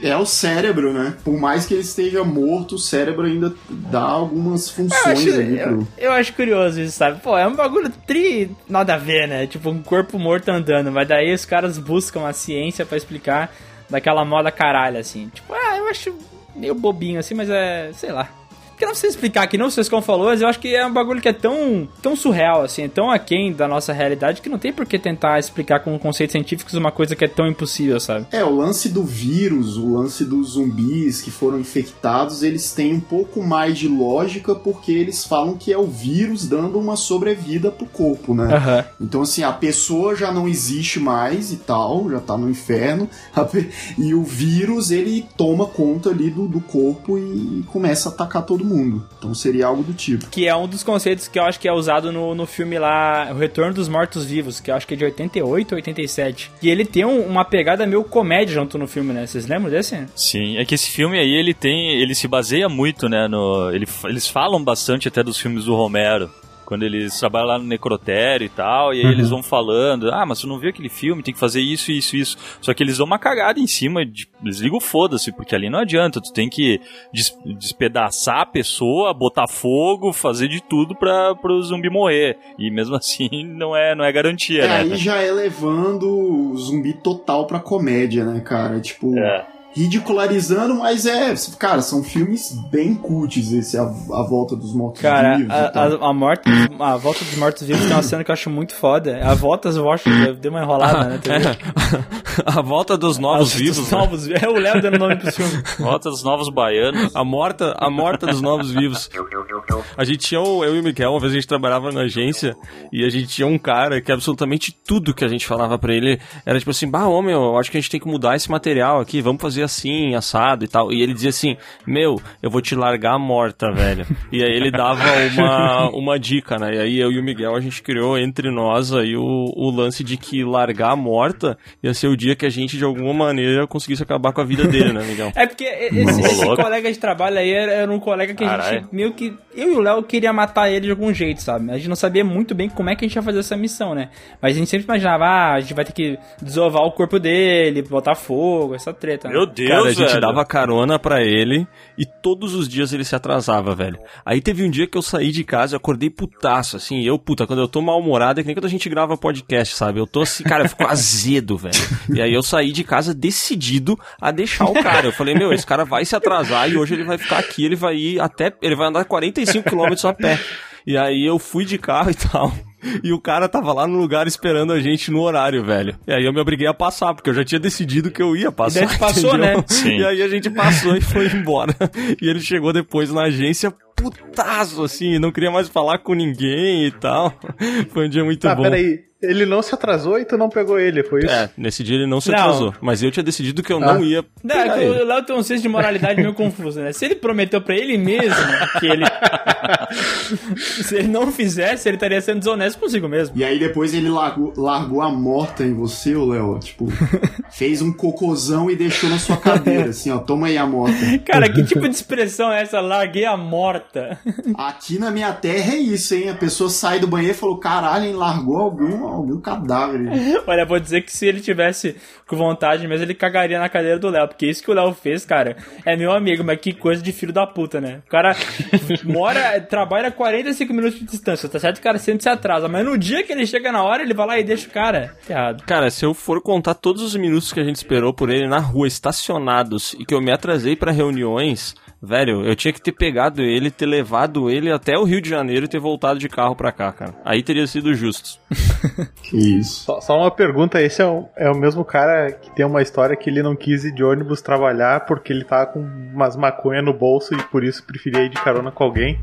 É o cérebro, né? Por mais que ele esteja morto, o cérebro ainda dá algumas Eu funções acho, ali eu, pro. eu acho curioso isso, sabe? Pô, é um bagulho tri nada a ver, né? Tipo, um corpo morto andando. Mas daí os caras buscam a ciência pra explicar daquela moda caralho, assim. Tipo, ah, eu acho meio bobinho assim, mas é. sei lá. Porque não precisa explicar que não vocês como falou, mas eu acho que é um bagulho que é tão, tão surreal, assim, é tão aquém da nossa realidade que não tem por que tentar explicar com conceitos científicos uma coisa que é tão impossível, sabe? É, o lance do vírus, o lance dos zumbis que foram infectados, eles têm um pouco mais de lógica porque eles falam que é o vírus dando uma sobrevida pro corpo, né? Aham. Então, assim, a pessoa já não existe mais e tal, já tá no inferno, e o vírus ele toma conta ali do, do corpo e começa a atacar todo mundo. Então seria algo do tipo. Que é um dos conceitos que eu acho que é usado no, no filme lá, O Retorno dos Mortos-Vivos, que eu acho que é de 88 ou 87. E ele tem um- uma pegada meio comédia junto no filme, né? Vocês lembram desse? Sim, é que esse filme aí, ele tem. Ele se baseia muito, né? No, ele, eles falam bastante até dos filmes do Romero. Quando eles trabalham lá no necrotério e tal, e aí eles vão falando, ah, mas tu não viu aquele filme, tem que fazer isso, isso, isso. Só que eles dão uma cagada em cima, de, eles ligam foda-se, porque ali não adianta, tu tem que des- despedaçar a pessoa, botar fogo, fazer de tudo pra, pro zumbi morrer. E mesmo assim, não é, não é garantia, É, né? aí já é levando o zumbi total pra comédia, né, cara? Tipo, É. ridicularizando, mas é, cara, são filmes bem cults esse, a, a volta dos mortos Cara, vivos e a, a, a morte, a volta dos mortos-vivos tem uma cena que eu acho muito foda. A volta dos mortos deu uma enrolada, né? viu? a volta dos novos Os- vivos. os né? novos, é o Léo dando nome pro filme. Volta dos novos baianos. A morta, a morta dos novos vivos. A gente tinha, eu e o Miguel, uma vez a gente trabalhava na agência e a gente tinha um cara que absolutamente tudo que a gente falava pra ele era tipo assim, bah, meu, eu acho que a gente tem que mudar esse material aqui, vamos fazer assim, assado e tal. E ele dizia assim, meu, eu vou te largar morta, velho. E aí ele dava uma, uma dica, né? E aí eu e o Miguel, a gente criou entre nós aí o, o lance de que largar morta ia ser o dia que a gente, de alguma maneira, conseguisse acabar com a vida dele, né, Miguel? É porque esse, esse colega de trabalho aí era, era um colega que a gente meio que. Eu e o Léo queria matar ele de algum jeito, sabe? A gente não sabia muito bem como é que a gente ia fazer essa missão, né? Mas a gente sempre imaginava, ah, a gente vai ter que desovar o corpo dele, botar fogo, essa treta. né? Deus, Cara, a gente velho. dava carona pra ele e todos os dias ele se atrasava, velho. Aí teve um dia que eu saí de casa, eu acordei putaço, assim, eu, puta, quando eu tô mal-humorado é que nem quando a gente grava podcast, sabe? Eu tô assim, cara, eu fico azedo, velho. E aí eu saí de casa decidido a deixar o cara. Eu falei, meu, esse cara vai se atrasar e hoje ele vai ficar aqui, ele vai ir até, ele vai andar 45 km a pé. E aí eu fui de carro e tal. E o cara tava lá no lugar esperando a gente no horário, velho. E aí eu me obriguei a passar, porque eu já tinha decidido que eu ia passar. E daí passou, entendeu? né? Sim. E aí a gente passou e foi embora. E ele chegou depois na agência putaço, assim, não queria mais falar com ninguém e tal. Foi um dia muito Tá, bom. peraí. Ele não se atrasou e tu não pegou ele, foi isso? É, nesse dia ele não se Não. atrasou. Mas eu tinha decidido que eu Ah. não ia. Não, é que ele. o Léo tem um senso de moralidade meio confuso, né? Se ele prometeu pra ele mesmo que ele. Se ele não fizesse, ele estaria sendo desonesto consigo mesmo. E aí depois ele largou, largou a morta em você, ô Léo. Tipo, fez um cocôzão e deixou na sua cadeira, assim, ó. Toma aí a morta. Cara, que tipo de expressão é essa? Larguei a morta. Aqui na minha terra é isso, hein? A pessoa sai do banheiro e falou: caralho, hein, largou algum, algum cadáver. aí." Olha, vou dizer que se ele tivesse com vontade mesmo, ele cagaria na cadeira do Léo. Porque isso que o Léo fez, cara, é meu amigo, mas que coisa de filho da puta, né? O cara mora, trabalha 45 minutos de distância, tá certo? O cara sempre se atrasa, mas no dia que ele chega na hora, ele vai lá e deixa o cara errado. Cara, se eu for contar todos os minutos que a gente esperou por ele na rua, estacionados, e que eu me atrasei pra reuniões, velho, eu tinha que ter pegado ele, ter levado ele até o Rio de Janeiro e ter voltado de carro pra cá, cara. Aí teria sido justo. Que isso. Só, só uma pergunta, esse é o, é o mesmo cara que tem uma história que ele não quis ir de ônibus trabalhar porque ele tava com umas maconha no bolso e por isso preferia ir de carona com alguém.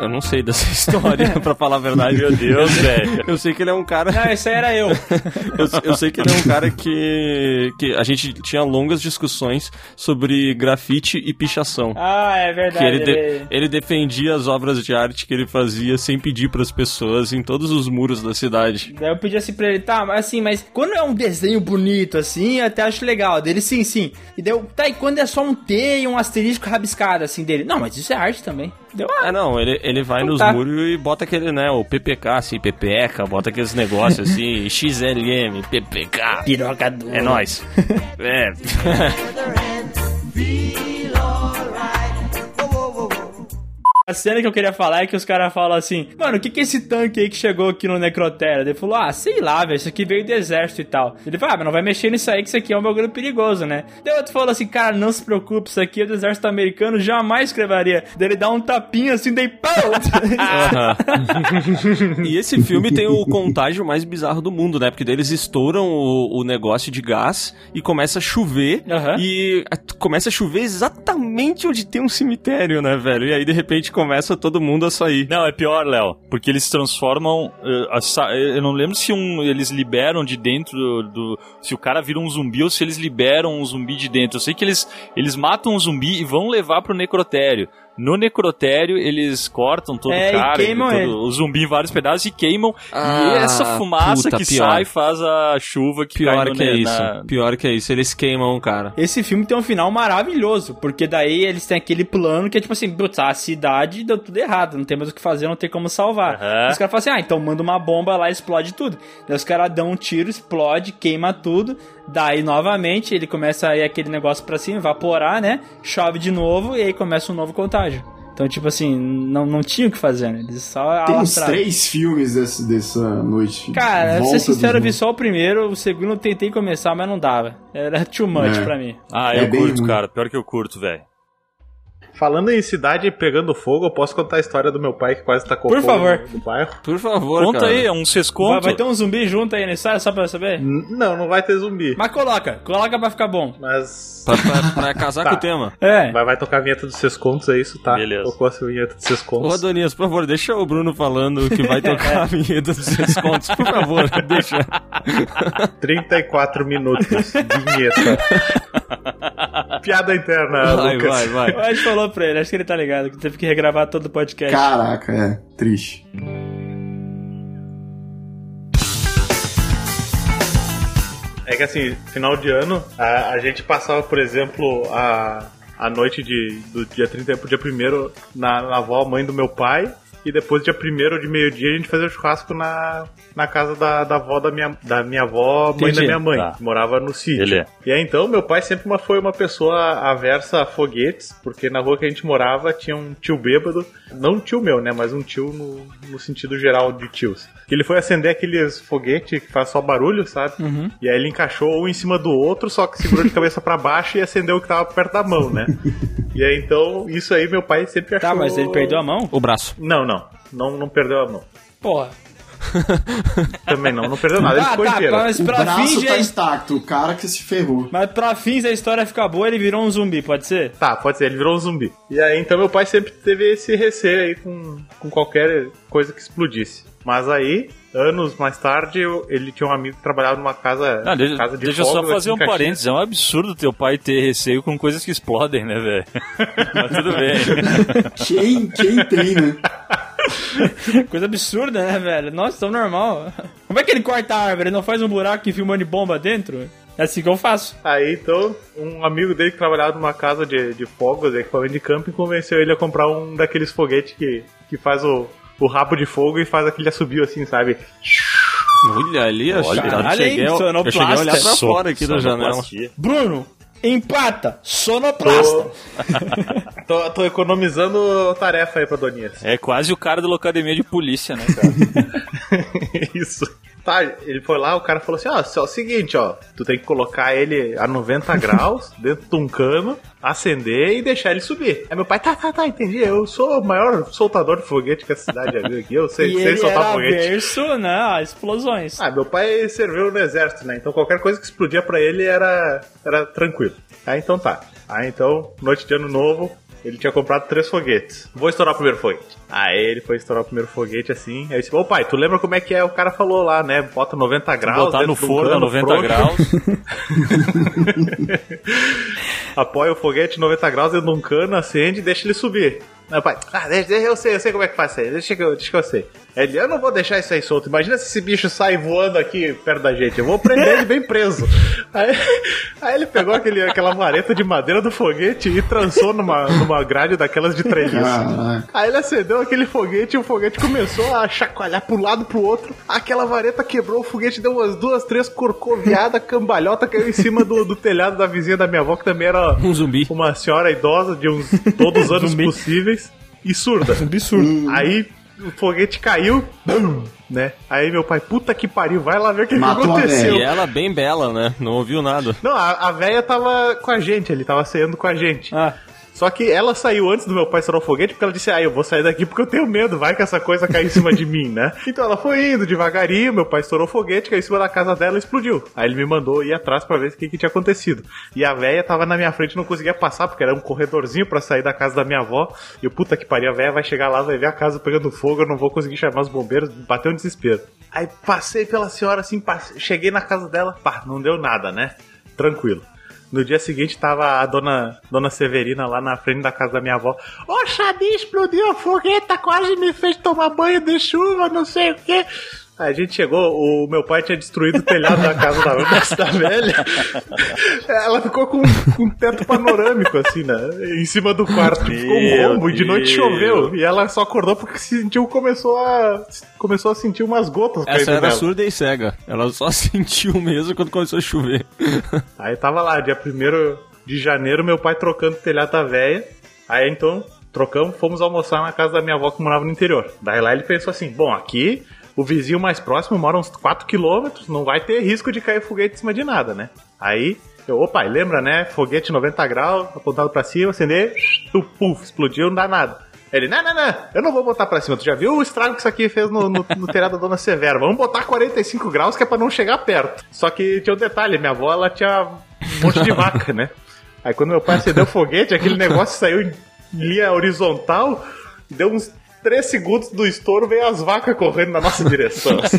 Eu não sei dessa história, pra falar a verdade. Meu Deus, velho. Eu sei que ele é um cara. Não, esse aí era eu. Eu, eu sei que ele é um cara que, que a gente tinha longas discussões sobre grafite e pichação. Ah, é Que verdade. ele, de- ele- defendia as obras de arte que ele fazia sem pedir pras pessoas em todos os muros da cidade. Daí eu pedi assim pra ele, tá, mas assim, mas quando é um desenho bonito assim, eu até acho legal. Dele, sim, sim. E deu, tá, e quando é só um T e um asterisco rabiscado assim dele? Não, mas isso é arte também. Deu, ah, É, não, ele, ele vai Então nos tá. muros e bota aquele, né, o PPK, assim, PPECA, bota aqueles negócios assim, XLM, PPK. piroca dura. É nóis. É. A cena que eu queria falar é que os caras falam assim, mano, o que que é esse tanque aí que chegou aqui no Necrotério? Ele falou, ah, sei lá, velho, isso aqui veio do exército e tal. Ele falou, ah, mas não vai mexer nisso aí que isso aqui é um bagulho perigoso, né? Daí outro falou assim, cara, não se preocupe, isso aqui é do exército americano, jamais escreveria. Daí ele dá um tapinha assim, daí pau! e esse filme tem o contágio mais bizarro do mundo, né? Porque daí eles estouram o, o negócio de gás e começa a chover. Aham. E a- começa a chover exatamente onde tem um cemitério, né, velho? E aí, de repente, começa todo mundo a sair. Não, é pior, Léo. Porque eles transformam. eh, eh, eu não lembro se um, eles liberam de dentro do, do- Se o cara vira um zumbi ou se eles liberam um zumbi de dentro. Eu sei que eles, eles matam um zumbi e vão levar pro necrotério. No necrotério, eles cortam todo É, o e cara, queimam todo ele. o zumbi em vários pedaços e queimam. Ah, e essa fumaça puta, que pior. sai faz a chuva que Pior cai no que é isso. na- Pior que é isso. Eles queimam o cara. Esse filme tem um final maravilhoso, porque daí eles têm aquele plano que é tipo assim, putz, a cidade deu tudo errado, não tem mais o que fazer, não tem como salvar. Aham. Os caras falam assim, ah, então manda uma bomba lá e explode tudo. Daí os caras dão um tiro, explode, queima tudo, daí novamente ele começa aí aquele negócio pra cima, evaporar, né? Chove de novo e aí começa um novo contágio. Então, tipo assim, não, não tinha o que fazer, né? Eles só Tem uns três filmes desse, dessa noite. Cara, pra ser sincero, eu vi só o primeiro, o segundo eu tentei começar, mas não dava. Era too much É. pra mim. Ah, É eu bem curto, ruim. cara. Pior que eu curto, velho. Falando em cidade pegando fogo, eu posso contar a história do meu pai que quase tacou Por fogo favor. no, no bairro? Por favor, Conta cara. aí, é um Vai, sesconto. vai ter um zumbi junto aí na história, só pra eu saber? N- Não, não vai ter zumbi. Mas coloca, coloca pra ficar bom. Mas. Pra, pra- pra casar Tá. com o tema. É. Vai, vai tocar a vinheta dos seus contos, é isso, tá? Beleza. Tocou a vinheta dos seus Ô, contos. Adonias, por favor, deixa o Bruno falando que vai tocar a vinheta dos seus contos. Por favor, deixa. 34 minutos. Vinheta. Piada interna, Vai, Lucas. vai, vai. A gente falou pra ele, acho que ele tá ligado, que teve que regravar todo o podcast. Caraca, é. Triste. É que assim, final de ano, a, a gente passava, por exemplo, a, a noite de, do dia 30 pro dia 1 na, na avó, mãe do meu pai. E depois, dia 1 de meio-dia, a gente fazia o churrasco na, na casa da, da avó da minha, da minha avó, mãe Entendi. da minha mãe, Tá. que morava no sítio. Ele é. E aí então, meu pai sempre uma- foi uma pessoa aversa a foguetes, porque na rua que a gente morava tinha um tio bêbado, não um tio meu, né, mas um tio no, no sentido geral de tios. Que ele foi acender aqueles foguetes que faz só barulho, sabe? E aí ele encaixou um em cima do outro, só que segurou de cabeça pra baixo e acendeu o que tava perto da mão, né? e aí então, isso aí meu pai sempre achou... Tá, mas ele perdeu a mão? O braço. Não, não. Não, não perdeu a mão. Porra. Também não, não perdeu nada. Ele Ah, ficou tá, inteiro. mas O pra braço fins tá de... intacto, o cara que se ferrou. Mas pra fins a história ficar boa, ele virou um zumbi, pode ser? Tá, pode ser, ele virou um zumbi. E aí, então, meu pai sempre teve esse receio aí com, com qualquer coisa que explodisse. Mas aí, anos mais tarde, eu- ele tinha um amigo que trabalhava numa casa, Ah, deixa casa de deixa eu só fazer aqui um parênteses. É um absurdo teu pai ter receio com coisas que explodem, né, velho? Mas tudo bem. Quem, quem tem, né? Coisa absurda, né, velho? Nossa, tão normal. Como é que ele corta a árvore? Ele não faz um buraco e filma de bomba dentro? É assim que eu faço. Aí, então, um amigo dele que trabalhava numa casa de, de fogos, equipamento de camping, convenceu ele a comprar um daqueles foguetes que, que faz o, o rabo de fogo e faz aquele assobio assim, sabe? Olha ali, Olha, caralho, cheguei, eu cheguei a olhar pra Sonoplastia. fora aqui da janela. Bruno, empata, sonoplasta. Tô, tô, tô economizando tarefa aí pra Donias. É quase o cara da locademia de polícia, né, cara? Isso. Tá, ele foi lá, o cara falou assim: ó, só é o seguinte, ó, tu tem que colocar ele a 90 graus dentro de um cano, acender e deixar ele subir. Aí meu pai, tá, tá, tá, entendi. Eu sou o maior soltador de foguete que a cidade já viu aqui. Eu sei, sei soltar era foguete. averso, né, a explosões. Ah, meu pai serviu no exército, né? Então qualquer coisa que explodia pra ele era, era tranquilo. Aí então tá. Aí então, noite de ano novo, ele tinha comprado três foguetes. Vou estourar o primeiro foguete. Aí ele foi estourar o primeiro foguete assim. Aí eu disse: Ô pai, tu lembra como é que é? O cara falou lá, né? Bota 90 graus. Botar no forno a cano 90 frouxo. graus. Apoia o foguete 90 graus dentro de um cano, acende e deixa ele subir. Meu pai, ah, deixa, deixa, eu sei, eu sei como é que faz isso aí, deixa que eu, deixa que eu sei. Ele, eu não vou deixar isso aí solto. Imagina se esse bicho sai voando aqui perto da gente. Eu vou prender ele bem preso. Aí, aí ele pegou aquele, aquela vareta de madeira do foguete e trançou numa, numa grade daquelas de treliço. Caraca. Aí ele acendeu aquele foguete e o foguete começou a chacoalhar pro lado pro outro. Aquela vareta quebrou, o foguete deu umas duas, três corcoviadas, cambalhota, caiu em cima do, do telhado da vizinha da minha avó, que também era Um zumbi. uma senhora idosa de uns todos os anos Zumbi. possíveis. e surda. Zumbi surdo. Aí o foguete caiu, bum, né? Aí meu pai, puta que pariu, vai lá ver o que, que Matou a aconteceu. E ela bem bela, né? Não ouviu nada. Não, a, a véia tava com a gente, ele tava ceando com a gente. Ah, Só que ela saiu antes do meu pai estourar o foguete, porque ela disse, ah, eu vou sair daqui porque eu tenho medo, vai que essa coisa cai em cima de mim, né? Então ela foi indo devagarinho, meu pai estourou o foguete, caiu em cima da casa dela e explodiu. Aí ele me mandou ir atrás pra ver o que, que tinha acontecido. E a véia tava na minha frente, não conseguia passar, porque era um corredorzinho pra sair da casa da minha avó. E o puta que pariu, a véia vai chegar lá, vai ver a casa pegando fogo, eu não vou conseguir chamar os bombeiros, bateu um desespero. Aí passei pela senhora assim, passei- cheguei na casa dela, pá, não deu nada, né? Tranquilo. No dia seguinte tava a dona, dona Severina lá na frente da casa da minha avó. Ô Xabi, explodiu a fogueta, quase me fez tomar banho de chuva, não sei o quê. A gente chegou, o meu pai tinha destruído o telhado da casa da, da velha. Ela ficou com, com um teto panorâmico, assim, né? Em cima do quarto. Tipo, ficou um Meu rombo e de noite choveu. E ela só acordou porque sentiu, começou a. Começou a sentir umas gotas Essa era nela. surda e cega. Ela só sentiu mesmo quando começou a chover. Aí tava lá, dia 1 de janeiro, meu pai trocando o telhado da véia. Aí então, trocamos, fomos almoçar na casa da minha avó que morava no interior. Daí lá ele pensou assim: bom, aqui o vizinho mais próximo mora uns 4 quilômetros, não vai ter risco de cair foguete em cima de nada, né? Aí. Eu, ô pai, lembra, né? Foguete 90 graus, apontado pra cima, acender, tu, puf, explodiu, não dá nada. Ele, não, não, não, eu não vou botar pra cima. Tu já viu o estrago que isso aqui fez no, no, no telhado da Dona Severa? Vamos botar 45 graus que é pra não chegar perto. Só que tinha um detalhe, minha avó, ela tinha um monte de vaca, né? Aí quando meu pai acendeu o foguete, aquele negócio saiu em linha horizontal, deu uns 3 segundos do estouro, veio as vacas correndo na nossa direção. assim.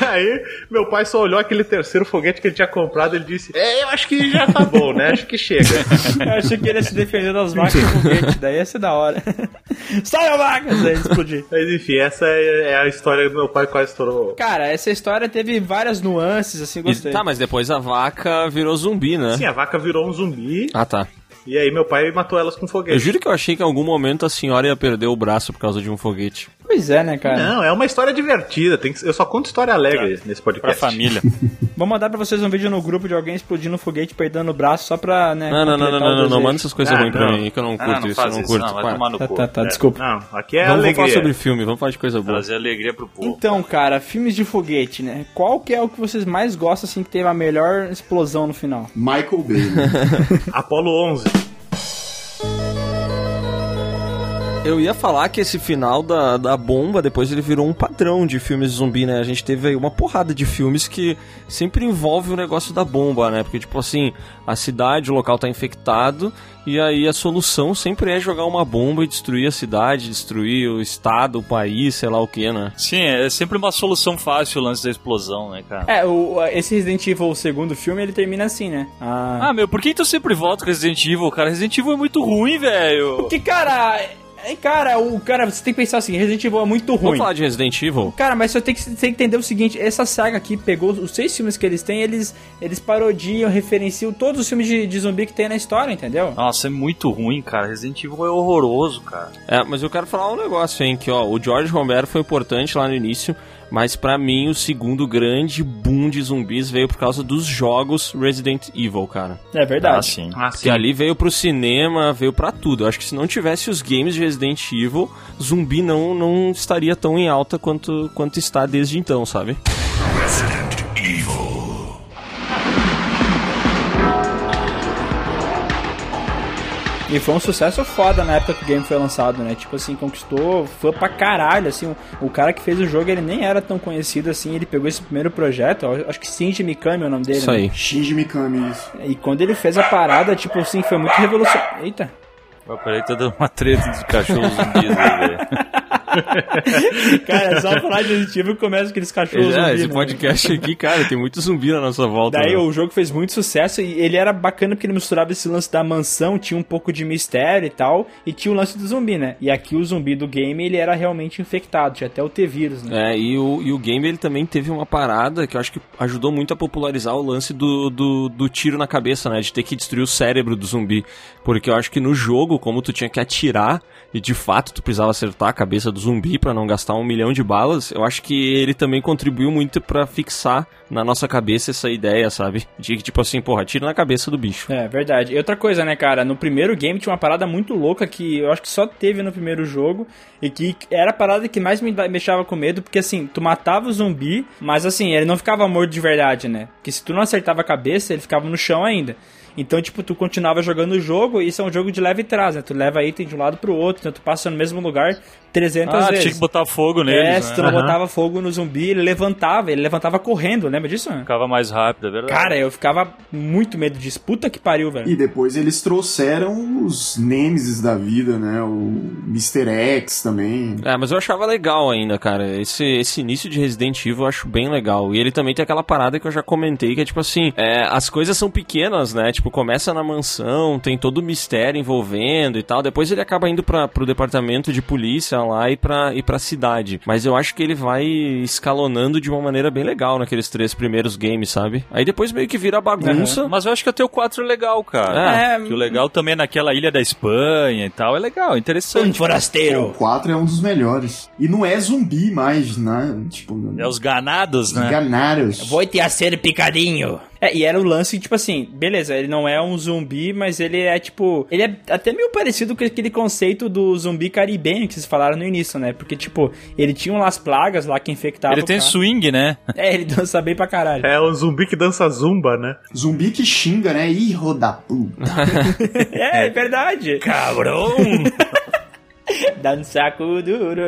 Aí meu pai só olhou aquele terceiro foguete que ele tinha comprado e ele disse: É, eu acho que já tá bom, né? Acho que chega. eu achei que ele ia se defender das vacas com foguete, daí ia ser da hora. Sai a vaca! Daí explodir. Mas enfim, essa é é a história do meu pai quase estourou. Cara, essa história teve várias nuances, assim, E- gostei. tá, mas depois a vaca virou zumbi, né? Sim, a vaca virou um zumbi Ah, tá. E aí meu pai matou elas com foguete. Eu juro que eu achei que em algum momento a senhora ia perder o braço por causa de um foguete. Pois é, né, cara? Não, é uma história divertida. Tem que- Eu só conto história alegre nesse Pra podcast. família. Vou mandar pra vocês um vídeo no grupo de alguém explodindo um foguete, perdendo o braço, só pra, né, Não, não, não, não, não, não, manda essas coisas Ah, ruins pra não. mim, que eu não Ah, curto não isso, eu não isso, curto. não, vai tomar no Tá, cu. tá, tá, É, desculpa. Não, aqui é Vamos, vamos alegria. falar sobre filme, vamos falar de coisa boa. Trazer alegria pro povo. Então, cara, filmes de foguete, né? Qual que é o que vocês mais gostam, assim, que teve a melhor explosão no final? Michael Bay. Apolo 11. Eu ia falar que esse final da, da bomba, depois ele virou um padrão de filmes zumbi, né? A gente teve aí uma porrada de filmes que sempre envolve o negócio da bomba, né? Porque, tipo assim, a cidade, o local tá infectado, e aí a solução sempre é jogar uma bomba e destruir a cidade, destruir o estado, o país, sei lá o que, né? Sim, é sempre uma solução fácil o lance da explosão, né, cara? É, o, esse Resident Evil, o segundo filme, ele termina assim, né? Ah, Ah, meu, por que tu sempre volta com Resident Evil, cara? Resident Evil é muito ruim, velho. Porque, cara, cara, o cara, você tem que pensar assim, Resident Evil é muito ruim. Vamos falar de Resident Evil? Cara, mas você tem que, tem que entender o seguinte, essa saga aqui pegou os seis filmes que eles têm, eles, eles parodiam, referenciam todos os filmes de, de zumbi que tem na história, entendeu? Nossa, é muito ruim, cara. Resident Evil é horroroso, cara. É, mas eu quero falar um negócio, hein, que ó, o George Romero foi importante lá no início, mas pra mim o segundo grande boom de zumbis veio por causa dos jogos Resident Evil, cara. É verdade. Ah, sim. Ah, Que ali veio pro cinema, veio pra tudo. Eu acho que se não tivesse os games de Resident Evil, zumbi não, não estaria tão em alta quanto, quanto está desde então, sabe? E foi um sucesso foda na época que o game foi lançado, né? Tipo assim, conquistou fã pra caralho, assim. O, o cara que fez o jogo, ele nem era tão conhecido assim, ele pegou esse primeiro projeto, acho que Shinji Mikami é o nome dele, Isso né? aí. Shinji Mikami, isso. E quando ele fez a parada, tipo assim, foi muito revolucionário. Eita. Peraí, tá dando uma treta de cachorros zumbis aí, velho. Cara, é só falar de que começa aqueles cachorros É, zumbi, esse né? podcast aqui, cara, tem muito zumbi na nossa volta. Daí né? o jogo fez muito sucesso e ele era bacana porque ele misturava esse lance da mansão, tinha um pouco de mistério e tal, e tinha o lance do zumbi, né? E aqui o zumbi do game, ele era realmente infectado, tinha até o T-vírus, né? É, e o, e o game ele também teve uma parada que eu acho que ajudou muito a popularizar o lance do, do, do tiro na cabeça, né? De ter que destruir o cérebro do zumbi. Porque eu acho que no jogo, como tu tinha que atirar, e de fato tu precisava acertar a cabeça do zumbi para não gastar um milhão de balas, eu acho que ele também contribuiu muito para fixar na nossa cabeça essa ideia, sabe? De que, tipo assim, porra, tira na cabeça do bicho. É, verdade. E outra coisa, né, cara? No primeiro game tinha uma parada muito louca que eu acho que só teve no primeiro jogo e que era a parada que mais me deixava com medo, porque assim, tu matava o zumbi, mas assim, ele não ficava morto de verdade, né? Porque se tu não acertava a cabeça, ele ficava no chão ainda. Então, tipo, tu continuava jogando o jogo e isso é um jogo de leve e trás, né? Tu leva item de um lado pro outro, então tu passa no mesmo lugar 300 Ah, vezes. tinha que botar fogo É, neles, se né? tu não Aham. botava fogo no zumbi, ele levantava, ele levantava correndo, lembra disso? Ficava mais rápido, é verdade. Cara, eu ficava muito medo disso. Puta que pariu, velho. E depois eles trouxeram os Nemesis da vida, né? O Mr. X também. É, mas eu achava legal ainda, cara. Esse, esse início de Resident Evil eu acho bem legal. E ele também tem aquela parada que eu já comentei, que é tipo assim, é, as coisas são pequenas, né? Tipo, começa na mansão, tem todo o mistério envolvendo e tal. Depois ele acaba indo pra, pro departamento de polícia lá e pra, e pra cidade. Mas eu acho que ele vai escalonando de uma maneira bem legal naqueles três primeiros games, sabe? Aí depois meio que vira bagunça. Mas eu acho que até o 4 é legal, cara. É. Que o legal também é naquela ilha da Espanha e tal. É legal, Um interessante. O forasteiro. 4 é um dos melhores. E não é zumbi mais, né? Tipo, É os ganados, né? Ganaros. Vou te a ser picadinho. É, e era o lance, tipo assim, beleza, ele não é um zumbi, mas ele é tipo. Ele é até meio parecido com aquele conceito do zumbi caribenho que vocês falaram no início, né? Porque, tipo, ele tinha umas plagas lá que infectava. Ele o tem cara. swing, né? É, ele dança bem pra caralho. É o zumbi que dança zumba, né? Zumbi que xinga, né? Ih, roda puta. É, é verdade. Cabrão! Um saco duro.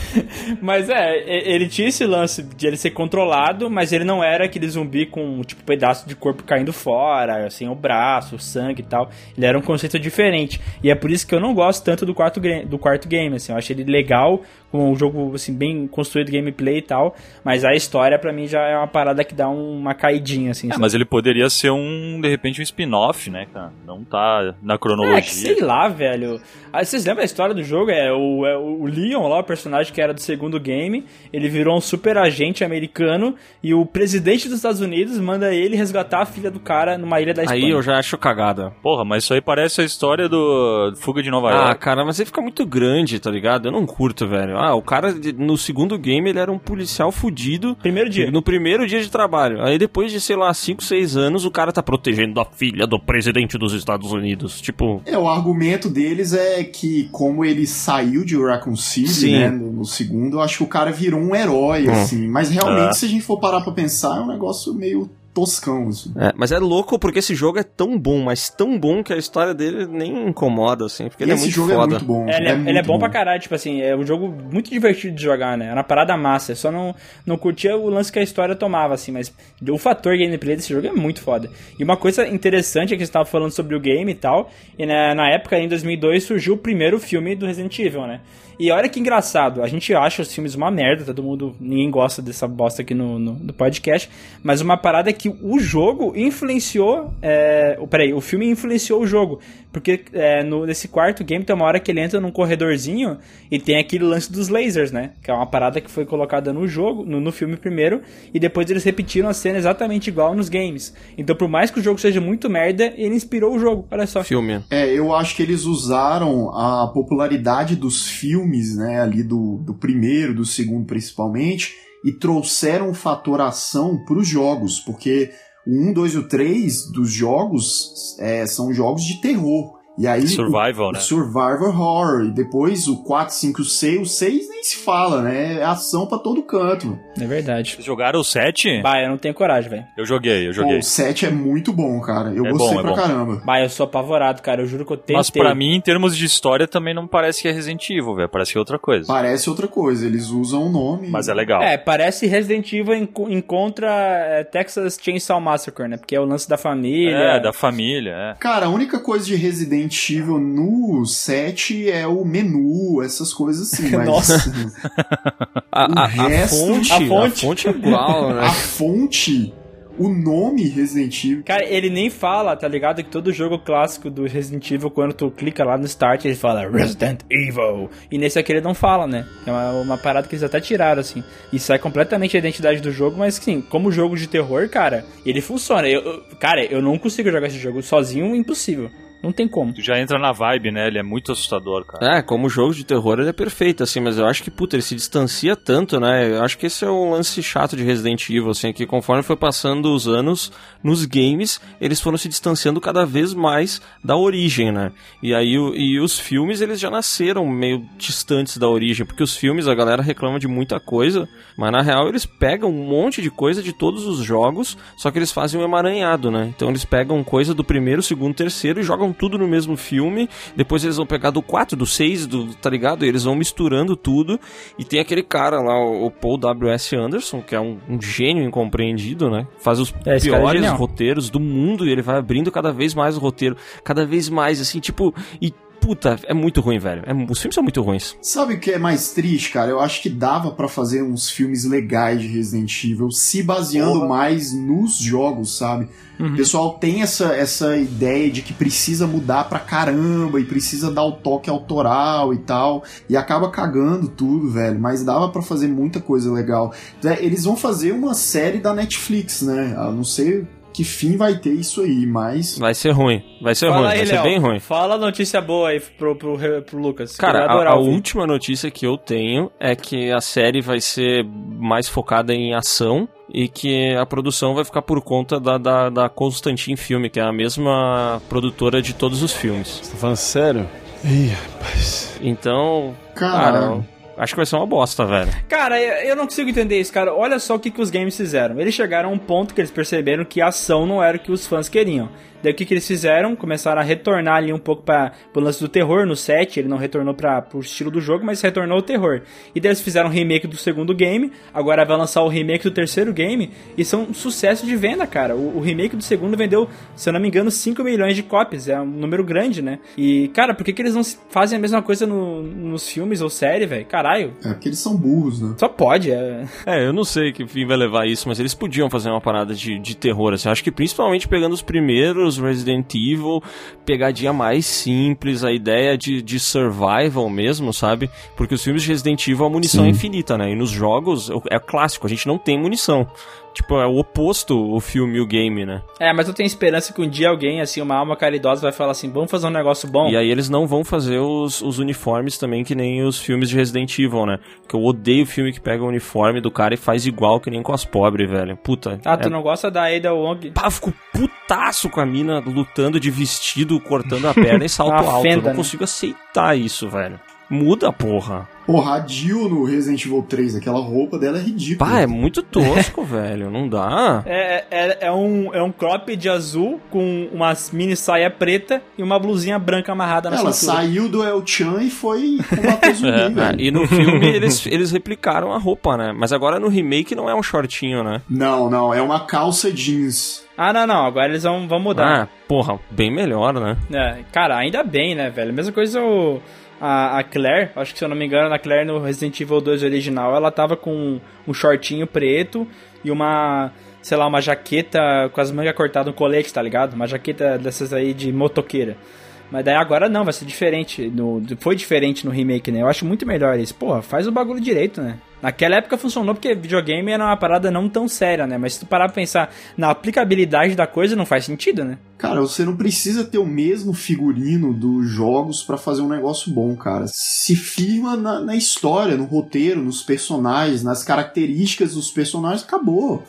mas é, ele tinha esse lance de ele ser controlado, mas ele não era aquele zumbi com, tipo, pedaço de corpo caindo fora, assim, o braço, o sangue e tal. Ele era um conceito diferente. E é por isso que eu não gosto tanto do quarto, do quarto game, assim. Eu acho ele legal, com um jogo, assim, bem construído, gameplay e tal. Mas a história, pra mim, já é uma parada que dá um- uma caidinha, assim. É, mas ele poderia ser um, de repente, um spin-off, né, cara? Não tá na É, que cronologia. sei lá, velho. Ah, vocês lembram a história do jogo? É o, é o Leon lá, o personagem que era do segundo game. Ele virou um super agente americano e o presidente dos Estados Unidos manda ele resgatar a filha do cara numa ilha da Espanha. Aí eu já acho cagada. Porra, mas isso aí parece a história do Fuga de Nova Ah, York. cara, mas ele fica muito grande, tá ligado? Eu não curto, velho. Ah, o cara no segundo game ele era um policial fudido. Primeiro dia. No primeiro dia de trabalho. Aí depois de, sei lá, 5, 6 anos, o cara tá protegendo a filha do presidente dos Estados Unidos. Tipo, É, o argumento deles é que, como ele saiu de Raccoon City, Sim. né, no, segundo, eu acho que o cara virou um herói, assim. Mas realmente, Ah. se a gente for parar pra pensar, é um negócio meio toscão, assim. é, mas é louco porque esse jogo é tão bom, mas tão bom que a história dele nem incomoda, assim. Porque E ele é esse muito jogo foda. é muito bom. É, ele, é, muito ele é bom pra caralho, tipo assim, é um jogo muito divertido de jogar, né? Era uma parada massa. Eu só não, não curtia o lance que a história tomava, assim, mas o fator gameplay desse jogo é muito foda. E uma coisa interessante é que você tava falando sobre o game e tal, e na, na época, em 2002, surgiu o primeiro filme do Resident Evil, né? E olha que engraçado, a gente acha os filmes uma merda, todo mundo, ninguém gosta dessa bosta aqui no, no, no podcast, mas uma parada é que o jogo influenciou, é, peraí, o filme influenciou o jogo, porque é, no, nesse quarto game tem uma hora que ele entra num corredorzinho e tem aquele lance dos lasers, né, que é uma parada que foi colocada no jogo, no, no filme primeiro, e depois eles repetiram a cena exatamente igual nos games. Então por mais que o jogo seja muito merda, ele inspirou o jogo, olha só. Filme. É, eu acho que eles usaram a popularidade dos filmes, né, ali do, do primeiro, do segundo principalmente, e trouxeram o fator ação pros jogos, porque o 1, 2 e o 3 dos jogos é, são jogos de terror. E aí, Survival, o, né? Survivor Horror. E depois o 4, 5, o 6, o 6 nem se fala, né? É ação pra todo canto. É verdade. Vocês jogaram o 7? Bah, eu não tenho coragem, velho. Eu joguei, eu Pô, joguei. o 7 é muito bom, cara. Eu É gostei bom, é pra bom. caramba. Bah, eu sou apavorado, cara. Eu juro que eu tentei. Mas pra mim, em termos de história, também não parece que é Resident Evil, velho. Parece que é outra coisa. Parece outra coisa. Eles usam o nome. Mas é legal. É, parece Resident Evil enco- encontra é, Texas Chainsaw Massacre, né? Porque é o lance da família. É, da família, é. Cara, a única coisa de Resident Evil no 7 é o menu, essas coisas assim. Mas Nossa. A, O a- a resto- fonte, A a fonte. fonte. é igual, né? a fonte, o nome Resident Evil. Cara, ele nem fala, tá ligado? Que todo jogo clássico do Resident Evil, quando tu clica lá no start, ele fala Resident Evil. E nesse aqui ele não fala, né? É uma, uma parada que eles até tiraram, assim. Isso é completamente a identidade do jogo, mas sim, como jogo de terror, cara, ele funciona. Eu, eu- cara, eu não consigo jogar esse jogo sozinho, impossível. Não tem como. Tu já entra na vibe, né? Ele é muito assustador, cara. É, como jogo de terror ele é perfeito, assim, mas eu acho que, puta, ele se distancia tanto, né? Eu acho que esse é um lance chato de Resident Evil, assim, que conforme foi passando os anos nos games, eles foram se distanciando cada vez mais da origem, né? E aí o- e os filmes, eles já nasceram meio distantes da origem, porque os filmes a galera reclama de muita coisa, mas na real eles pegam um monte de coisa de todos os jogos, só que eles fazem um emaranhado, né? Então eles pegam coisa do primeiro, segundo, terceiro e jogam tudo no mesmo filme, depois eles vão pegar do 4, do 6, do, tá ligado? E eles vão misturando tudo, e tem aquele cara lá, o Paul W.S. Anderson, que é um, um gênio incompreendido, né? Faz os É, é piores genial. roteiros do mundo e ele vai abrindo cada vez mais o roteiro, cada vez mais, assim, tipo, e puta, é muito ruim, velho. É- os filmes são muito ruins. Sabe o que é mais triste, cara? Eu acho que dava pra fazer uns filmes legais de Resident Evil se baseando mais nos jogos, sabe? O pessoal tem essa, essa ideia de que precisa mudar pra caramba e precisa dar o toque autoral e tal, e acaba cagando tudo, velho. Mas dava pra fazer muita coisa legal. É, Eles vão fazer uma série da Netflix, né? Eu não sei que fim vai ter isso aí, mas Vai ser ruim, vai ser Fala ruim, aí, vai ser Léo. bem ruim. Fala a notícia boa aí pro, pro, pro Lucas. Cara, a, a última notícia que eu tenho é que a série vai ser mais focada em ação e que a produção vai ficar por conta da, da, da Constantin Filme, que é a mesma produtora de todos os filmes. Tá falando sério? Ih, rapaz. Então, Caralho. cara, acho que vai ser uma bosta, velho. Cara, eu não consigo entender isso, cara. Olha só o que, que os games fizeram. Eles chegaram a um ponto que eles perceberam que a ação não era o que os fãs queriam. Daí o que, que eles fizeram? Começaram a retornar ali um pouco para o lance do terror no set. Ele não retornou para pro estilo do jogo, mas retornou o terror. E daí eles fizeram um remake do segundo game. Agora vai lançar o remake do terceiro game. E são um sucesso de venda, cara. O, o remake do segundo vendeu, se eu não me engano, 5 milhões de cópias. É um número grande, né? E, cara, por que, que eles não fazem a mesma coisa no- nos filmes ou série, velho? Caralho. é porque eles são burros, né? Só pode, é. É, eu não sei que fim vai levar isso, mas eles podiam fazer uma parada de, de terror, assim. Eu Acho que principalmente pegando os primeiros Resident Evil, pegadinha mais simples, a ideia de, de survival mesmo, sabe? Porque os filmes de Resident Evil a munição é infinita, né? E nos jogos é clássico, a gente não tem munição. Tipo, é o oposto o filme e o game, né? É, mas eu tenho esperança que um dia alguém, assim, uma alma caridosa vai falar assim, vamos fazer um negócio bom. E aí eles não vão fazer os, os uniformes também que nem os filmes de Resident Evil, né? Que eu odeio filme que pega o uniforme do cara e faz igual que nem com as pobres, velho. Puta. Ah, tu é não gosta da Ada Wong? Pá, eu fico putaço com a mina lutando de vestido, cortando a perna e salto alto. eu não né? consigo aceitar isso, velho. Muda, porra. Porra, a Jill no Resident Evil 3, aquela roupa dela é ridícula. Pá, é muito tosco, velho. Não dá. É, é, é, um, é um crop de azul com uma mini saia preta e uma blusinha branca amarrada na Ela cintura. saiu do El Chan e foi combater zumbi, É, velho. e no filme eles, eles replicaram a roupa, né? Mas agora no remake não é um shortinho, né? Não, não, é uma calça jeans. Ah, não, não, agora eles vão, vão mudar. Ah, porra, bem melhor, né? É, cara, ainda bem, né, velho? Mesma coisa o, a, a Claire, acho que se eu não me engano, a Claire no Resident Evil 2 original, ela tava com um shortinho preto e uma, sei lá, uma jaqueta com as mangas cortadas, um colete, tá ligado? Uma jaqueta dessas aí de motoqueira. Mas daí agora não, vai ser diferente. No, foi diferente no remake, né? Eu acho muito melhor isso. Porra, faz o bagulho direito, né? Naquela época funcionou porque videogame era uma parada não tão séria, né? Mas se tu parar pra pensar na aplicabilidade da coisa, não faz sentido, né? Cara, você não precisa ter o mesmo figurino dos jogos pra fazer um negócio bom, cara. Se firma na, na história, no roteiro, nos personagens, nas características dos personagens, acabou.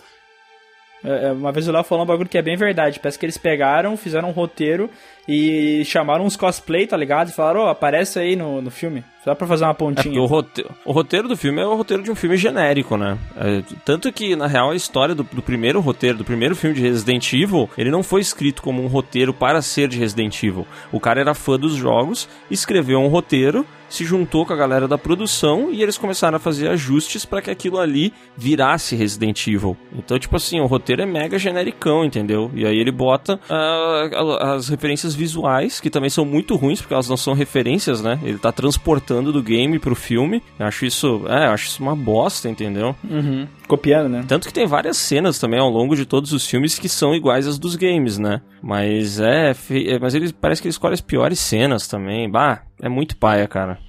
É, é, Uma vez o Léo falou um bagulho que é bem verdade. Parece que eles pegaram, fizeram um roteiro e chamaram uns cosplay, tá ligado? E falaram, ô, aparece aí no, no filme. Só pra fazer uma É pontinha. o roteiro, o roteiro do filme é o roteiro de um filme genérico, né? É, tanto que, na real, a história do, do primeiro roteiro, do primeiro filme de Resident Evil, ele não foi escrito como um roteiro para ser de Resident Evil. O cara era fã dos jogos, escreveu um roteiro, se juntou com a galera da produção e eles começaram a fazer ajustes para que aquilo ali virasse Resident Evil. Então, tipo assim, o roteiro é mega genericão, entendeu? E aí ele bota ah, as referências visuais, que também são muito ruins, porque elas não são referências, né? Ele tá transportando do game pro filme. Eu acho isso, é, eu acho isso uma bosta, entendeu? Uhum. Copiando, né? Tanto que tem várias cenas também ao longo de todos os filmes que são iguais às dos games, né? Mas é, fe- é, mas ele parece que ele escolhe as piores cenas também. Bah, é muito paia, cara.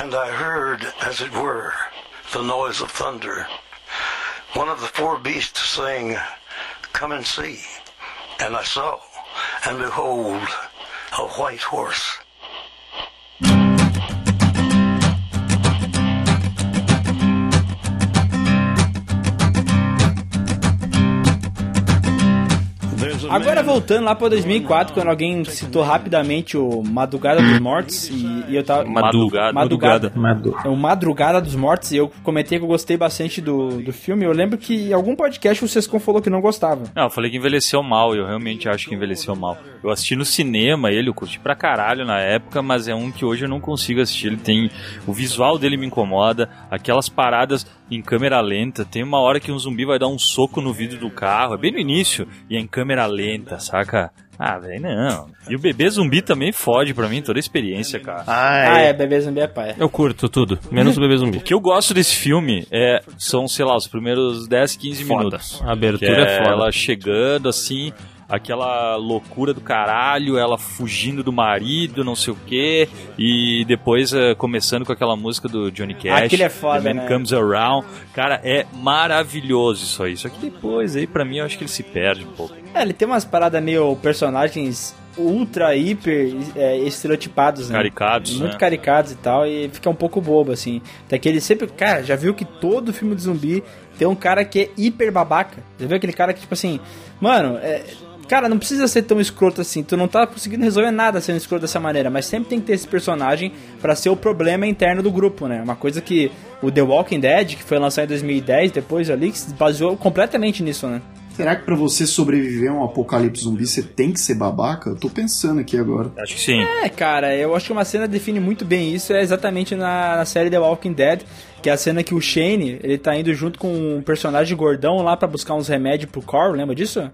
And I heard, as it were, the noise of thunder. One of the four beasts saying, Come and see. And I saw, and behold, a white horse. Agora voltando lá pra 2004, quando alguém citou rapidamente o Madrugada dos Mortos e, e eu tava... Madrugada. Madrugada. É o Madrugada dos Mortos e eu comentei que eu gostei bastante do, do filme. Eu lembro que em algum podcast o Sescon falou que não gostava. Não, eu falei que envelheceu mal, eu realmente acho que envelheceu mal. Eu assisti no cinema ele, eu curti pra caralho na época, mas é um que hoje eu não consigo assistir. Ele tem. O visual dele me incomoda, aquelas paradas em câmera lenta. Tem uma hora que um zumbi vai dar um soco no vidro do carro, é bem no início, e é em câmera lenta, saca? Ah, velho, não. E o bebê zumbi também fode pra mim toda a experiência, cara. Ah, é, bebê zumbi é pai. Eu curto tudo, menos o bebê zumbi. O que eu gosto desse filme é são, sei lá, os primeiros 10, 15 Foda. minutos. A abertura Que é foda. Ela chegando assim, aquela loucura do caralho, ela fugindo do marido, não sei o quê, e depois eh, começando com aquela música do Johnny Cash. Aquele é foda, The Man né? Comes Around. Cara, é maravilhoso isso aí. Só que depois aí, pra mim, eu acho que ele se perde um pouco. É, ele tem umas paradas meio personagens ultra, hiper é, estereotipados, né? Caricados, Muito né? caricados e tal, e fica um pouco bobo, assim. Até que ele sempre. Cara, já viu que todo filme de zumbi tem um cara que é hiper babaca? Já viu aquele cara que, tipo assim, mano, é. Cara, não precisa ser tão escroto assim. Tu não tá conseguindo resolver nada sendo escroto dessa maneira. Mas sempre tem que ter esse personagem pra ser o problema interno do grupo, né? Uma coisa que o The Walking Dead, que foi lançado em 2010, depois ali, que se baseou completamente nisso, né? Será que pra você sobreviver a um apocalipse zumbi você tem que ser babaca? Eu tô pensando aqui agora. Acho que sim. É, cara, eu acho que uma cena define muito bem isso, é exatamente na, na série The Walking Dead, que é a cena que o Shane, ele tá indo junto com um personagem gordão lá pra buscar uns remédios pro Carl, lembra disso?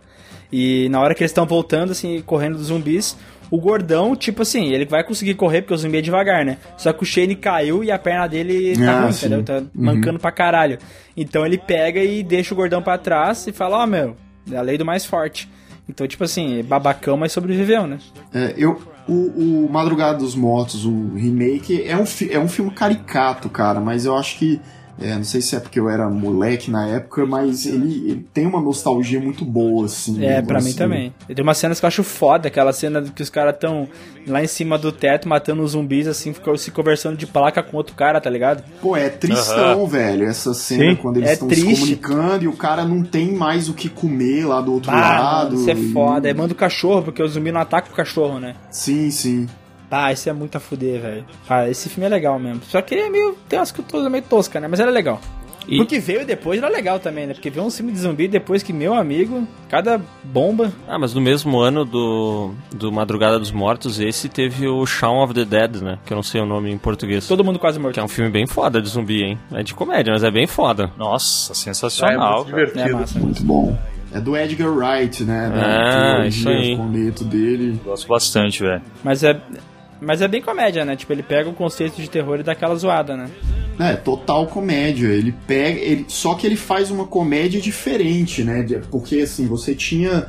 E na hora que eles estão voltando, assim, correndo dos zumbis, o gordão, tipo assim, ele vai conseguir correr porque o zumbi é devagar, né? Só que o Shane caiu e a perna dele tá Ah, ruim, sim. entendeu? Tá mancando pra caralho. Então ele pega e deixa o gordão pra trás e fala, ó, meu, é a lei do mais forte. Então, tipo assim, babacão, mas sobreviveu, né? É, eu, o, o Madrugada dos Mortos, o remake, é um, é um filme caricato, cara, mas eu acho que. É, não sei se é porque eu era moleque na época, mas ele, ele tem uma nostalgia muito boa, assim. É, digamos pra mim assim. também. Tem umas cenas que eu acho foda, aquela cena que os caras tão lá em cima do teto matando os zumbis, assim, se conversando de placa com outro cara, tá ligado? Pô, é tristão, velho, essa cena Sim. quando eles É estão se triste. comunicando e o cara não tem mais o que comer lá do outro Ah, lado. mano, isso é e- foda. Aí manda o cachorro, porque o zumbi não ataca o cachorro, né? Sim, sim. Ah, isso é muito a fuder, velho. Ah, esse filme é legal mesmo. Só que é meio. Tem umas coisas meio tosca, né? Mas era legal. E- O que veio depois era legal também, né? Porque veio um filme de zumbi depois que, meu amigo, cada bomba. Ah, mas no mesmo ano do, do Madrugada dos Mortos, esse teve o Shaun of the Dead, né? Que eu não sei o nome em português. Todo mundo quase morto. Que é um filme bem foda de zumbi, hein? É de comédia, mas é bem foda. Nossa, é sensacional. muito cara. divertido. É massa. Muito bom. É do Edgar Wright, né? Ah, trilogia isso aí. com o dele. Gosto bastante, velho. Mas é. Mas é bem comédia, né? Tipo, ele pega o conceito de terror e dá aquela zoada, né? É, total comédia. Ele pega. Ele, só que ele faz uma comédia diferente, né? Porque assim, você tinha,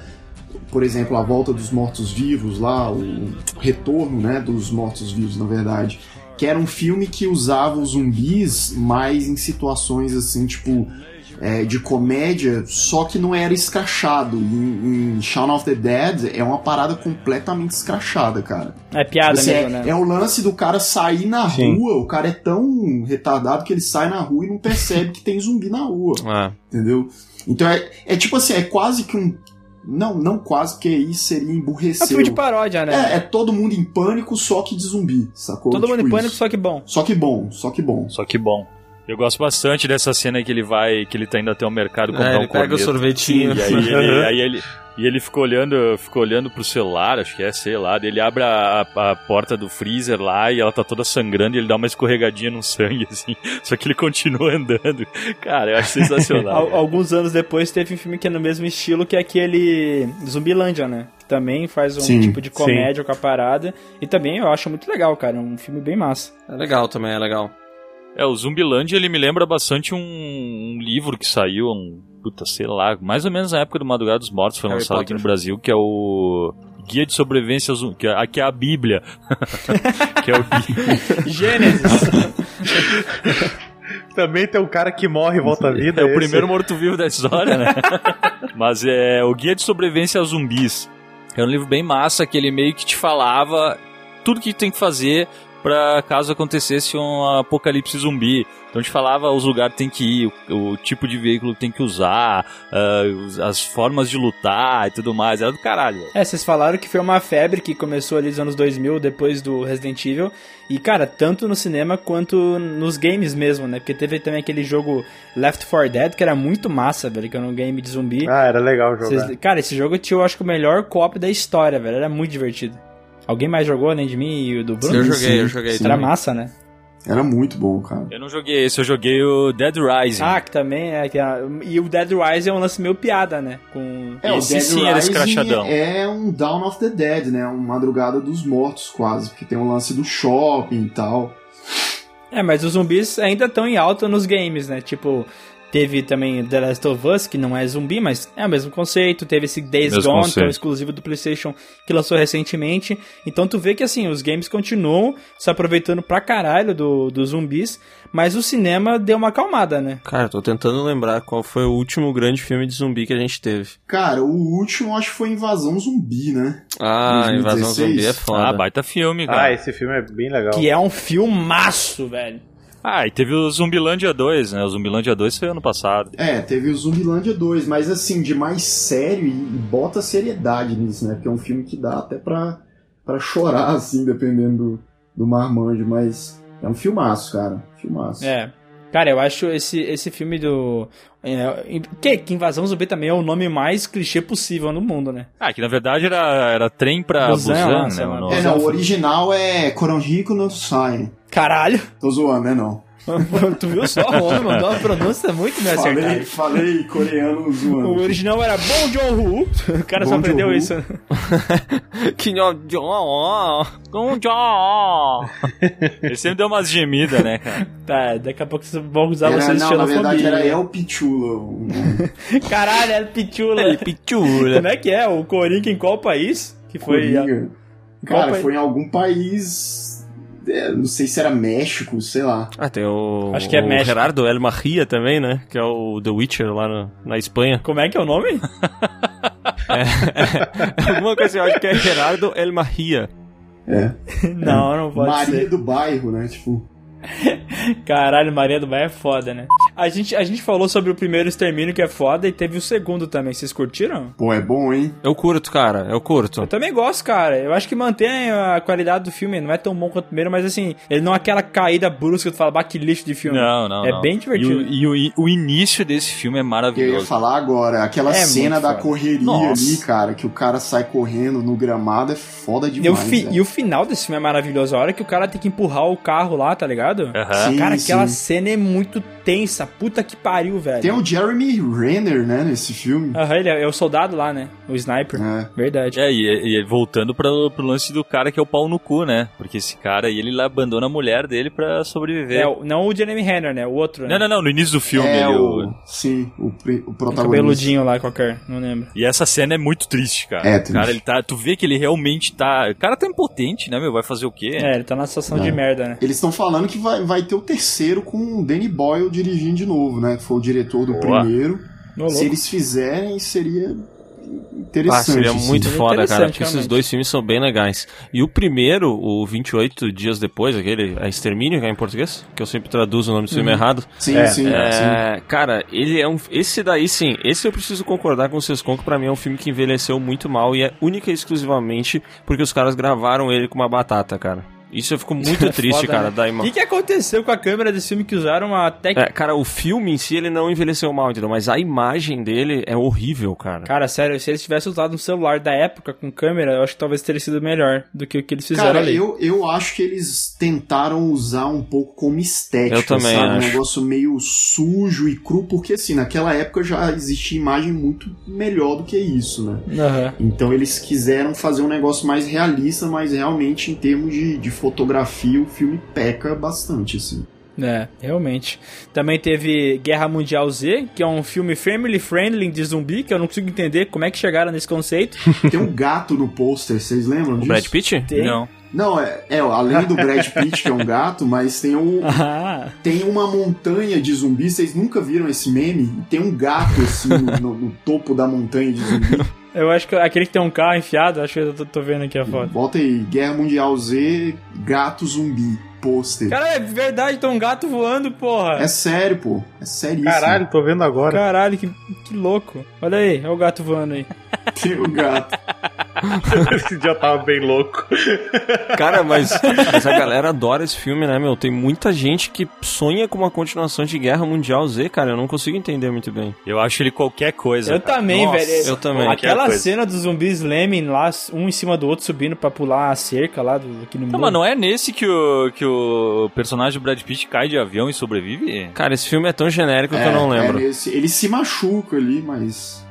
por exemplo, a volta dos mortos-vivos lá, o retorno né, dos mortos-vivos, na verdade. Que era um filme que usava os zumbis mais em situações assim, tipo. É, de comédia, só que não era escrachado. Em, em Shaun of the Dead é uma parada completamente escrachada, cara. É piada Assim, mesmo, é, né? é o lance do cara sair na Sim. rua, o cara é tão retardado que ele sai na rua e não percebe que tem zumbi na rua, Ah, entendeu? Então é, é tipo assim, é quase que um. Não, não quase, porque aí seria É um emburrecer. filme de paródia, né? É, é todo mundo em pânico, só que de zumbi, sacou? Todo mundo Tipo em pânico, isso. só que bom. Só que bom, só que bom. Só que bom. Eu gosto bastante dessa cena que ele vai, que ele tá indo até o mercado comprar é, um ele pega o corneto. sorvetinho. E aí ele, aí ele, e ele ficou olhando, ficou olhando pro celular, acho que é, sei lá. Ele abre a, a porta do freezer lá e ela tá toda sangrando e ele dá uma escorregadinha no sangue, assim. Só que ele continua andando. Cara, eu acho sensacional. Al- alguns anos depois teve um filme que é no mesmo estilo, que é aquele Zumbilândia, né? Que também faz um Sim, tipo de comédia com a parada. E também eu acho muito legal, cara. É um filme bem massa. É legal também, é legal. É, o Zumbilândia, ele me lembra bastante um, um livro que saiu, um, puta, sei lá, mais ou menos na época do Madrugada dos Mortos, foi Harry lançado Potter. aqui no Brasil, que é o Guia de Sobrevivência, ao Zum- que é, aqui é a Bíblia, que é o Gênesis! Também tem um cara que morre e volta à vida. é o esse. primeiro morto-vivo da história, né? Mas é o Guia de Sobrevivência a Zumbis. Era um livro bem massa, que ele meio que te falava tudo que tem que fazer para caso acontecesse um apocalipse zumbi. Então te falava os lugares que tem que ir, o, o tipo de veículo que tem que usar, uh, as formas de lutar e tudo mais. Era do caralho. É, vocês falaram que foi uma febre que começou ali nos anos 2000, depois do Resident Evil. E, cara, tanto no cinema quanto nos games mesmo, né? Porque teve também aquele jogo Left 4 Dead, que era muito massa, velho, que era um game de zumbi. Ah, era legal jogar. Vocês- cara, esse jogo tinha, eu acho que o melhor co-op da história, velho. Era muito divertido. Alguém mais jogou além de mim e o do Bruno? eu Sim, joguei, eu sim, joguei sim. Era massa, né? Era muito bom, cara. Eu não joguei esse, eu joguei o Dead Rising. Ah, que também é. Que é e o Dead Rising é um lance meio piada, né? Com. É, o Esse Dead sim era escrachadão. é um Dawn of the Dead, né? Uma madrugada dos mortos, quase. Porque tem o lance do shopping e tal. É, mas os zumbis ainda estão em alta nos games, né? Tipo, teve também The Last of Us, que não é zumbi, mas é o mesmo conceito. Teve esse Days Mesmo Gone, que é um exclusivo do PlayStation, que lançou recentemente. Então tu vê que, assim, os games continuam se aproveitando pra caralho do, dos zumbis, mas o cinema deu uma acalmada, né? Cara, tô tentando lembrar qual foi o último grande filme de zumbi que a gente teve. Cara, o último acho que foi Invasão Zumbi, né? Ah, 2016. Invasão Zumbi é Ah, foda. baita filme, cara. Ah, esse filme é bem legal. Que é um filmaço, velho. Ah, e teve o Zumbilândia 2, né? O Zumbilândia 2 foi ano passado. É, teve o Zumbilândia 2, mas assim, de mais sério e, bota seriedade nisso, né? Porque é um filme que dá até pra, pra chorar, assim, dependendo do, do marmanjo, mas é um filmaço, cara. Filmaço. É. Cara, eu acho esse, esse filme do. É, que, que Invasão Zumbi também é o nome mais clichê possível no mundo, né? Ah, que na verdade era, era trem pra Busan, Busan, né? o. É, não, o original é Coronrico no Sai. Caralho! Tô zoando, né, não? tu viu só? O homem mandou uma pronúncia muito bem Falei, acertada. falei coreano O zoando. original era Bom John Hu. O cara só aprendeu Joon-ho. isso. Que nó- ó, Com John! Ele sempre deu umas gemidas, né, cara? Tá, daqui a pouco vocês vão usar Era, vocês não, na verdade era. El Pichula. o. Caralho, é Pichula. Pichula. Como é que é? O Coringa em qual país? Que foi. Coringa. Qual Cara, país? foi em algum país. É, não sei se era México, sei lá. Ah, tem o, Acho que é o México. Gerardo El Maria também, né? Que é o The Witcher lá na, na Espanha. Como é que é o nome? Alguma coisa assim, eu acho que é Gerardo El Maria. É. não, não pode Maria ser. do bairro, né? Tipo. Caralho, Maria do Bairro é foda, né? A gente, a gente falou sobre o primeiro extermínio que é foda e teve o segundo também. Vocês curtiram? Pô, é bom, hein? Eu curto, cara, eu curto. Eu também gosto, cara. Eu acho que mantém a qualidade do filme. Não é tão bom quanto o primeiro, mas assim, ele não é aquela caída brusca que tu fala, bah, que lixo de filme. Não, não, É não. bem divertido. E, o, e o, o início desse filme é Que eu ia maravilhoso. falar agora, aquela É cena da foda. correria Nossa. ali, cara, que o cara sai correndo no gramado é foda E o, demais. fi- e o final desse filme é maravilhoso. A hora que o cara tem que empurrar o carro lá, tá ligado? Aham. Sim, Cara, aquela sim. cena é muito tensa. Puta que pariu, velho. Tem o Jeremy Renner, né, nesse filme. Aham, ele é, é o soldado lá, né? O sniper. É. Verdade. É, e, e voltando pro, pro lance do cara que é o pau no cu, né? Porque esse cara aí, ele lá abandona a mulher dele pra sobreviver. É, o- não o Jeremy Renner, né? O outro, né? Não, não, não, no início do filme. é ele, o... o- Sim, o, o Um protagonista. cabeludinho lá qualquer, não lembro. E essa cena é muito triste, cara. É, O triste. cara, ele tá. Tu vê que ele realmente tá. O cara tá impotente, né, meu? Vai fazer o quê? É, ele tá na situação de É. merda, né? Eles estão falando que vai, vai ter o terceiro com o Danny Boyle dirigindo de novo, né? Que foi o diretor do Boa. primeiro. Ô, Se eles fizerem, seria Ah, interessante. seria assim. muito Seria foda, cara, porque esses dois filmes são bem legais. E o primeiro, o 28 dias depois, aquele, a Extermínio, que é em português, que eu sempre traduzo o nome do filme errado. Sim, É, sim, sim. É, cara, ele é um. Esse daí sim, esse eu preciso concordar com vocês com que pra mim é um filme que envelheceu muito mal e é única e exclusivamente porque os caras gravaram ele com uma batata, cara. Isso eu fico muito triste, Foda, cara, né? da O ima... que, que aconteceu com a câmera desse filme que usaram a técnica? É, cara, o filme em si ele não envelheceu mal, entendeu? Mas a imagem dele é horrível, cara. Cara, sério, se eles tivessem usado um celular da época com câmera, eu acho que talvez teria sido melhor do que o que eles fizeram Cara, ali. eu, eu acho que eles tentaram usar um pouco como estética, Eu também sabe? Um acho. negócio meio sujo e cru, porque assim, naquela época já existia imagem muito melhor do que isso, né? Aham. Então eles quiseram fazer um negócio mais realista, mas realmente em termos de, de fotografia o filme peca bastante, assim. É, realmente. Também teve Guerra Mundial Z, que é um filme family friendly de zumbi, que eu não consigo entender como é que chegaram nesse conceito. Tem um gato no pôster, vocês lembram O disso? Brad Pitt? Tem. Não. Não, é, é, além do Brad Pitt, que é um gato, mas tem um, Ah, Tem uma montanha de zumbi, vocês nunca viram esse meme? Tem um gato assim no, no- no topo da montanha de zumbi. Eu acho que aquele que tem um carro enfiado, acho que eu tô, tô vendo aqui a foto. Bota aí, Guerra Mundial Z, gato zumbi, pôster. Cara, é verdade, tem um gato voando, porra. É sério, pô. É seríssimo. Caralho, tô vendo agora. Caralho, que, que louco. Olha aí, olha o gato voando aí. Tem o gato. Esse dia eu tava bem louco. Cara, mas, mas a galera adora esse filme, né, meu? Tem muita gente que sonha com uma continuação de Guerra Mundial Z, cara. Eu não consigo entender muito bem. Eu acho ele qualquer coisa. Eu cara. também, Nossa, velho. eu também. Aquela coisa. cena dos zumbis lemming lá, um em cima do outro subindo pra pular a cerca lá do, aqui no Não, mas não é nesse que o, que o personagem do Brad Pitt cai de avião e sobrevive? Cara, esse filme é tão genérico que eu não lembro. é ele se machuca ali, mas.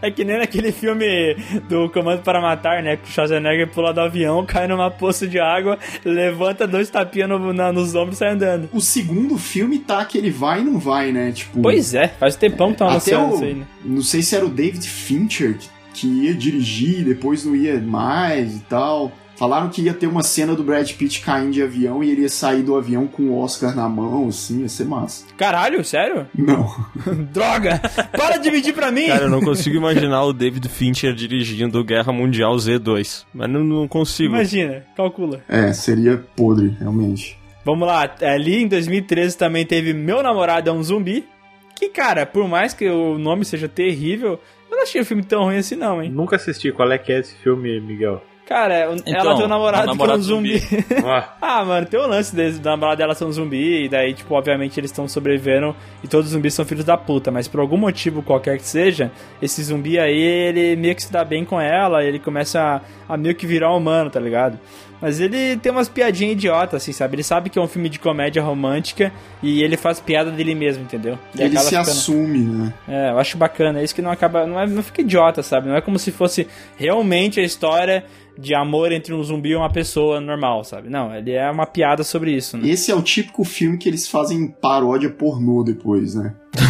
É. É que nem naquele filme do Comando para Matar, né? Que o Schwarzenegger pula do avião, cai numa poça de água, levanta dois tapinhas no, na- nos ombros e sai andando. O segundo filme tá que ele vai e não vai, né? Tipo. Pois é, faz tempão que tá anunciando o, isso aí, né? Não sei se era o David Fincher que, que ia dirigir, depois não ia mais e tal. Falaram que ia ter uma cena do Brad Pitt caindo de avião e ele ia sair do avião com o Oscar na mão, assim, ia ser massa. Caralho, sério? Não. Droga! Para de mentir pra mim! Cara, eu não consigo imaginar o David Fincher dirigindo Guerra Mundial Z2. Mas não, não consigo. Imagina, calcula. É, seria podre, realmente. Vamos lá, ali em 2013 também teve Meu Namorado é um Zumbi. Que, cara, por mais que o nome seja terrível, eu não achei o filme tão ruim assim, não, hein? Nunca assisti. Qual é que é esse filme, Miguel? Cara, ela Então, tem um namorado, um namorado que é um zumbi. Ah, ah, mano, tem o lance deles, da namorada dela ser um zumbi, e daí, tipo, obviamente eles estão sobrevivendo e todos os zumbis são filhos da puta, mas por algum motivo qualquer que seja, esse zumbi aí, ele meio que se dá bem com ela, ele começa a, a meio que virar humano, tá ligado? Mas ele tem umas piadinhas idiotas, assim, sabe? Ele sabe que é um filme de comédia romântica e ele faz piada dele mesmo, entendeu? E ele se ficando- assume, né? é, eu acho bacana. É isso que não acaba. Não, é, não fica idiota, sabe? Não é como se fosse realmente a história de amor entre um zumbi e uma pessoa normal, sabe? Não, ele é uma piada sobre isso, né? Esse é o típico filme que eles fazem paródia pornô depois, né?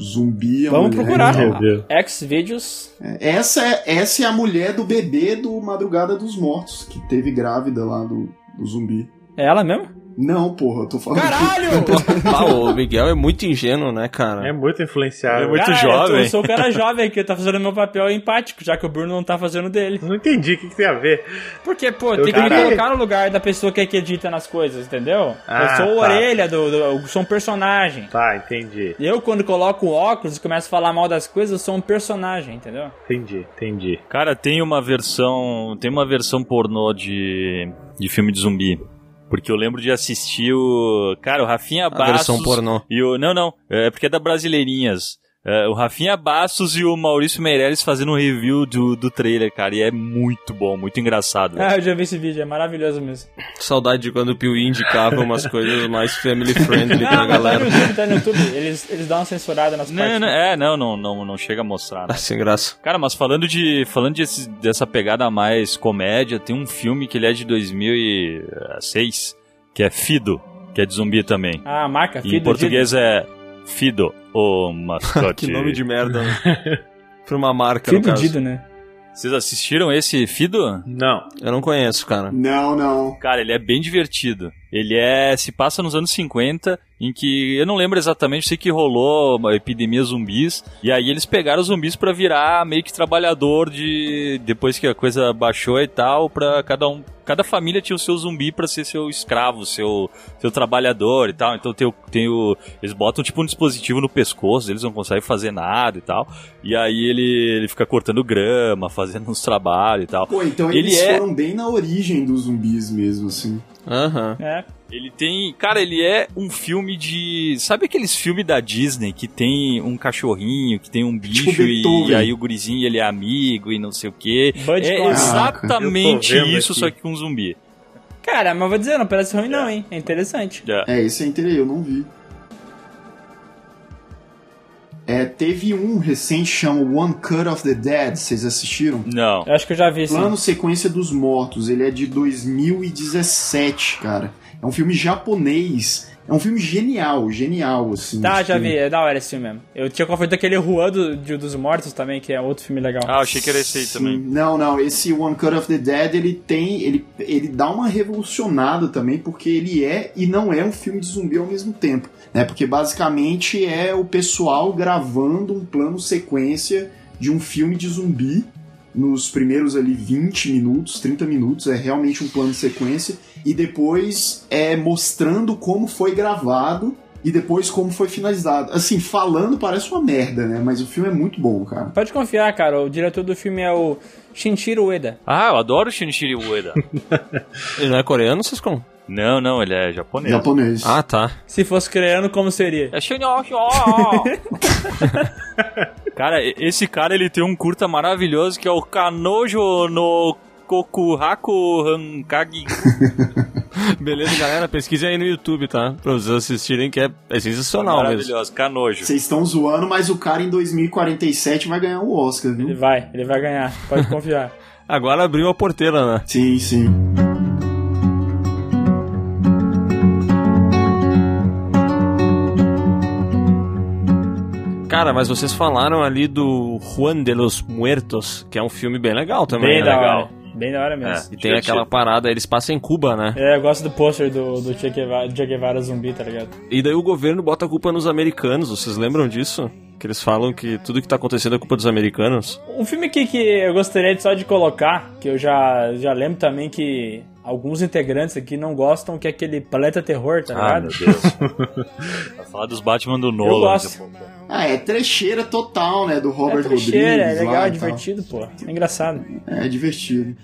Zumbi, a Vamos procurar. Xvideos. É, Essa é, essa é a mulher do bebê do Madrugada dos Mortos, que teve grávida lá do, do zumbi. É ela mesmo? Não, porra, eu tô falando. Caralho! Ah, o Miguel é muito ingênuo, né, cara? é muito influenciável. É muito Cara, eu, tô- jovem. eu sou o cara jovem aqui, tá fazendo meu papel empático, já que o Bruno não tá fazendo dele. Não entendi o que, que tem a ver. Porque, pô, Eu tem que me colocar no lugar da pessoa que acredita nas coisas, entendeu? Ah, eu sou o tá. orelha do, do. Eu sou um personagem. Tá, entendi. Eu, quando coloco o óculos e começo a falar mal das coisas, eu sou um personagem, entendeu? Entendi, entendi. Cara, tem uma versão. Tem uma versão pornô de. de filme de zumbi. Porque eu lembro de assistir o. Cara, o Rafinha A Bastos. versão pornô. E o, não, não. É porque é da Brasileirinhas. É, o Rafinha Bastos e o Maurício Meirelles fazendo um review do, do trailer, cara. E é muito bom, muito engraçado. velho. Ah, eu já vi esse vídeo, é maravilhoso mesmo. Saudade de quando o Piuí indicava umas coisas mais family friendly pra Ah, mas tá galera. no YouTube, tá no YouTube. Eles, eles dão uma censurada nas Não, partes. não, é, não, não, não, não chega a mostrar. né? Tá sem graça. Cara, mas falando de falando de esse- dessa pegada mais comédia, tem um filme que ele é de 2006, que é Fido, que é de zumbi também. Ah, a marca, E Fido em português é Fido, o mascote. Que nome de merda, né? Pra uma marca, Dido. no caso. Fido, né? Vocês assistiram esse Fido? Não. Eu não conheço, cara. Não, não. Cara, ele é bem divertido. Ele é se passa nos anos 50, em que eu não lembro exatamente, sei que rolou uma epidemia zumbis, e aí eles pegaram os zumbis pra virar meio que trabalhador de depois que a coisa baixou e tal, pra cada um, cada família tinha o seu zumbi pra ser seu escravo, seu seu trabalhador e tal. Então tem o, tem o eles botam tipo um dispositivo no pescoço, eles não conseguem fazer nada e tal. E aí ele ele fica cortando grama, fazendo uns trabalhos e tal. Pô, então Ele eles é- foram bem na origem dos zumbis mesmo, assim. Aham. É. Ele tem. Cara, ele é um filme de. Sabe aqueles filmes da Disney que tem um cachorrinho, que tem um bicho Tipo e, Beethoven. e aí o gurizinho ele é amigo e não sei o quê? Bud É exatamente isso, aqui. só que com um zumbi. Cara, mas vou dizer, não parece ruim não, hein? É interessante. É. É, esse é interessante, eu não vi. É, teve um recente chama One Cut of the Dead, vocês assistiram? Não. Eu acho que eu já vi esse. Plano Sequência dos Mortos, ele é de 2017, cara. É um filme japonês. É um filme genial, genial, assim. Tá, já tipo, vi, é da hora esse filme mesmo. Eu tinha confundido aquele Juan do, de- dos Mortos também, que é outro filme legal. Ah, eu achei que era esse aí também. Não, não, esse One Cut of the Dead, ele tem. Ele, ele dá uma revolucionada também, porque ele é e não é um filme de zumbi ao mesmo tempo. Né? Porque basicamente é o pessoal gravando um plano sequência de um filme de zumbi. nos primeiros ali 20 minutos, 30 minutos, é realmente um plano sequência, e depois é mostrando como foi gravado e depois como foi finalizado. Assim, falando parece uma merda, né? Mas o filme é muito bom, cara. Pode confiar, cara. O diretor do filme é o Shinichiro Ueda. Ah, eu adoro Shinichiro Ueda. Ele não é coreano, Ciscom? não, não, ele é japonês. Japonês. Ah, tá. Se fosse coreano, como seria? É Cara, e- esse cara ele tem um curta maravilhoso que é o Kanojo no Kokuraku Hankagi. Beleza, galera? Pesquise aí no YouTube, tá? Pra vocês assistirem, que é, é sensacional mesmo. Maravilhoso, Kanojo. Vocês estão zoando, mas o cara em 2047 vai ganhar o Oscar, Ele viu? vai, ele vai ganhar. Pode confiar. Agora abriu a porteira, né? Sim, sim. Cara, mas vocês falaram ali do Juan de los Muertos, que é um filme bem legal também. Bem né? legal. Bem da hora mesmo. E tem aquela parada, eles passam em Cuba, né? É, eu gosto do pôster do, do Che Guevara, Che Guevara zumbi, tá ligado? E daí o governo bota a culpa nos americanos, vocês lembram disso? Que eles falam que tudo que tá acontecendo é culpa dos americanos. Um filme aqui que eu gostaria de só de colocar, que eu já, já lembro também que alguns integrantes aqui não gostam, que é aquele Planeta Terror, tá Ah, ligado? meu Deus. Vai falar dos Batman do Nolan. gosto. daqui a pouco. Ah, é trecheira total, né? Do Robert é trecheira, Rodrigues. é legal, lá é divertido, pô. É engraçado. É divertido.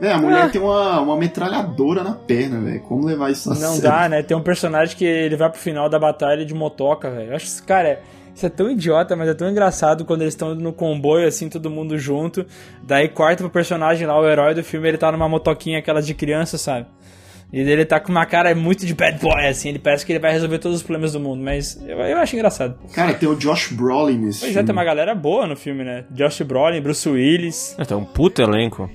É, a mulher tem uma, uma metralhadora na perna, velho. Como levar isso a Não sério? dá, né? Tem um personagem que ele vai pro final da batalha de motoca, velho. Eu acho que, esse- cara, é- isso é tão idiota, mas é tão engraçado quando eles estão no comboio, assim, todo mundo junto. Daí corta pro personagem lá, o herói do filme, ele tá numa motoquinha, aquelas de criança, sabe? E ele tá com uma cara muito de bad boy, assim. Ele parece que ele vai resolver todos os problemas do mundo, mas eu, eu acho engraçado. Cara, tem o Josh Brolin nesse Pois é, filme. tem uma galera boa no filme, né? Josh Brolin, Bruce Willis. É, tem um puto elenco.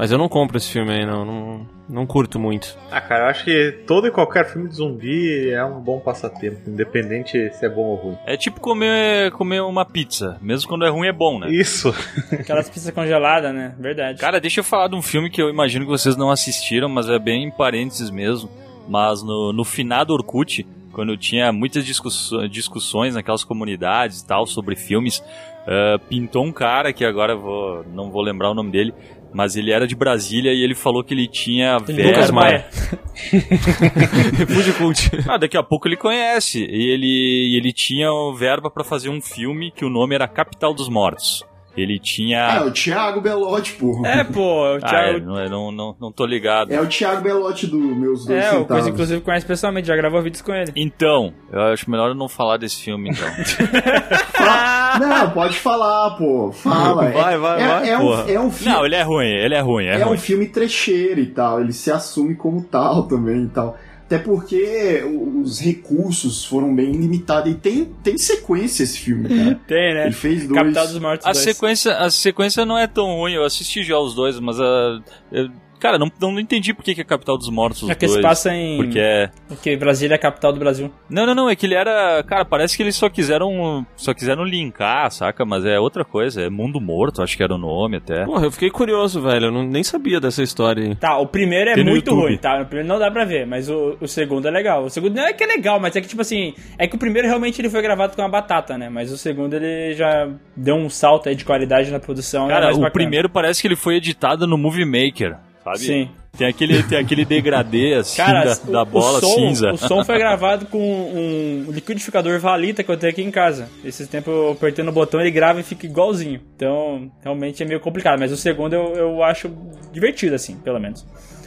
Mas eu não compro esse filme aí, não. Não, não curto muito. Ah, cara, eu acho que todo e qualquer filme de zumbi é um bom passatempo, independente se é bom ou ruim. É tipo comer, comer uma pizza. Mesmo quando é ruim, é bom, né? Isso. Aquelas pizzas congeladas, né? Verdade. Cara, deixa eu falar de um filme que eu imagino que vocês não assistiram, mas é bem em parênteses mesmo. Mas no, no finado Orkut, quando tinha muitas discussões, discussões naquelas comunidades e tal sobre filmes, eh, pintou um cara que agora eu vou, não vou lembrar o nome dele, mas ele era de Brasília e ele falou que ele tinha Lucas verba. Maia. Refúgio Cult. Ah, daqui a pouco ele conhece. E ele, ele tinha verba pra fazer um filme que o nome era Capital dos Mortos. Ele Ah, é tinha. o Thiago Belotti, porra. É, pô, o Ah, Thiago. é, não, é- não, não, não tô ligado. É o Thiago Belotti do Meus Dois É, o. Coisa inclusive conhece pessoalmente, já gravou vídeos com ele. Então, eu acho melhor eu não falar desse filme, então. Fala- Não, pode falar, pô. Fala. Vai, é, vai, é, vai, é um, é um filme. não, ele é ruim, ele é ruim, é, é ruim. um filme trecheiro e tal, ele se assume como tal também e tal. Até porque os recursos foram bem limitados. E tem, tem sequência esse filme, cara. Tem, né? Ele fez dois. Mortos A 2. sequência, a sequência não é tão ruim, eu assisti já os dois, mas a. eu- cara, não, não entendi por que, que é Capital dos Mortos os É que dois. se passa em. Porque é. Porque Brasília é a capital do Brasil. Não, não, não, é que ele era. Cara, parece que eles só quiseram. Só quiseram linkar, saca? Mas é outra coisa, é Mundo Morto, acho que era o nome até. Porra, eu fiquei curioso, velho. Eu não, nem sabia dessa história aí. Tá, o primeiro é Tem muito ruim, tá? O primeiro não dá pra ver, mas o, o segundo é legal. O segundo não é que é legal, mas é que, tipo assim, é que o primeiro realmente ele foi gravado com uma batata, né? Mas o segundo ele já deu um salto aí de qualidade na produção. é Cara, o bacana. primeiro parece que ele foi editado no Movie Maker, sabe? Sim. Tem aquele, tem aquele degradê assim Cara, da, o- da o bola som, cinza. O som foi gravado com um liquidificador Valita que eu tenho aqui em casa. Esse tempo eu apertei no botão, ele grava e fica igualzinho. Então, realmente é meio complicado. Mas o segundo eu, eu acho divertido, assim, pelo menos.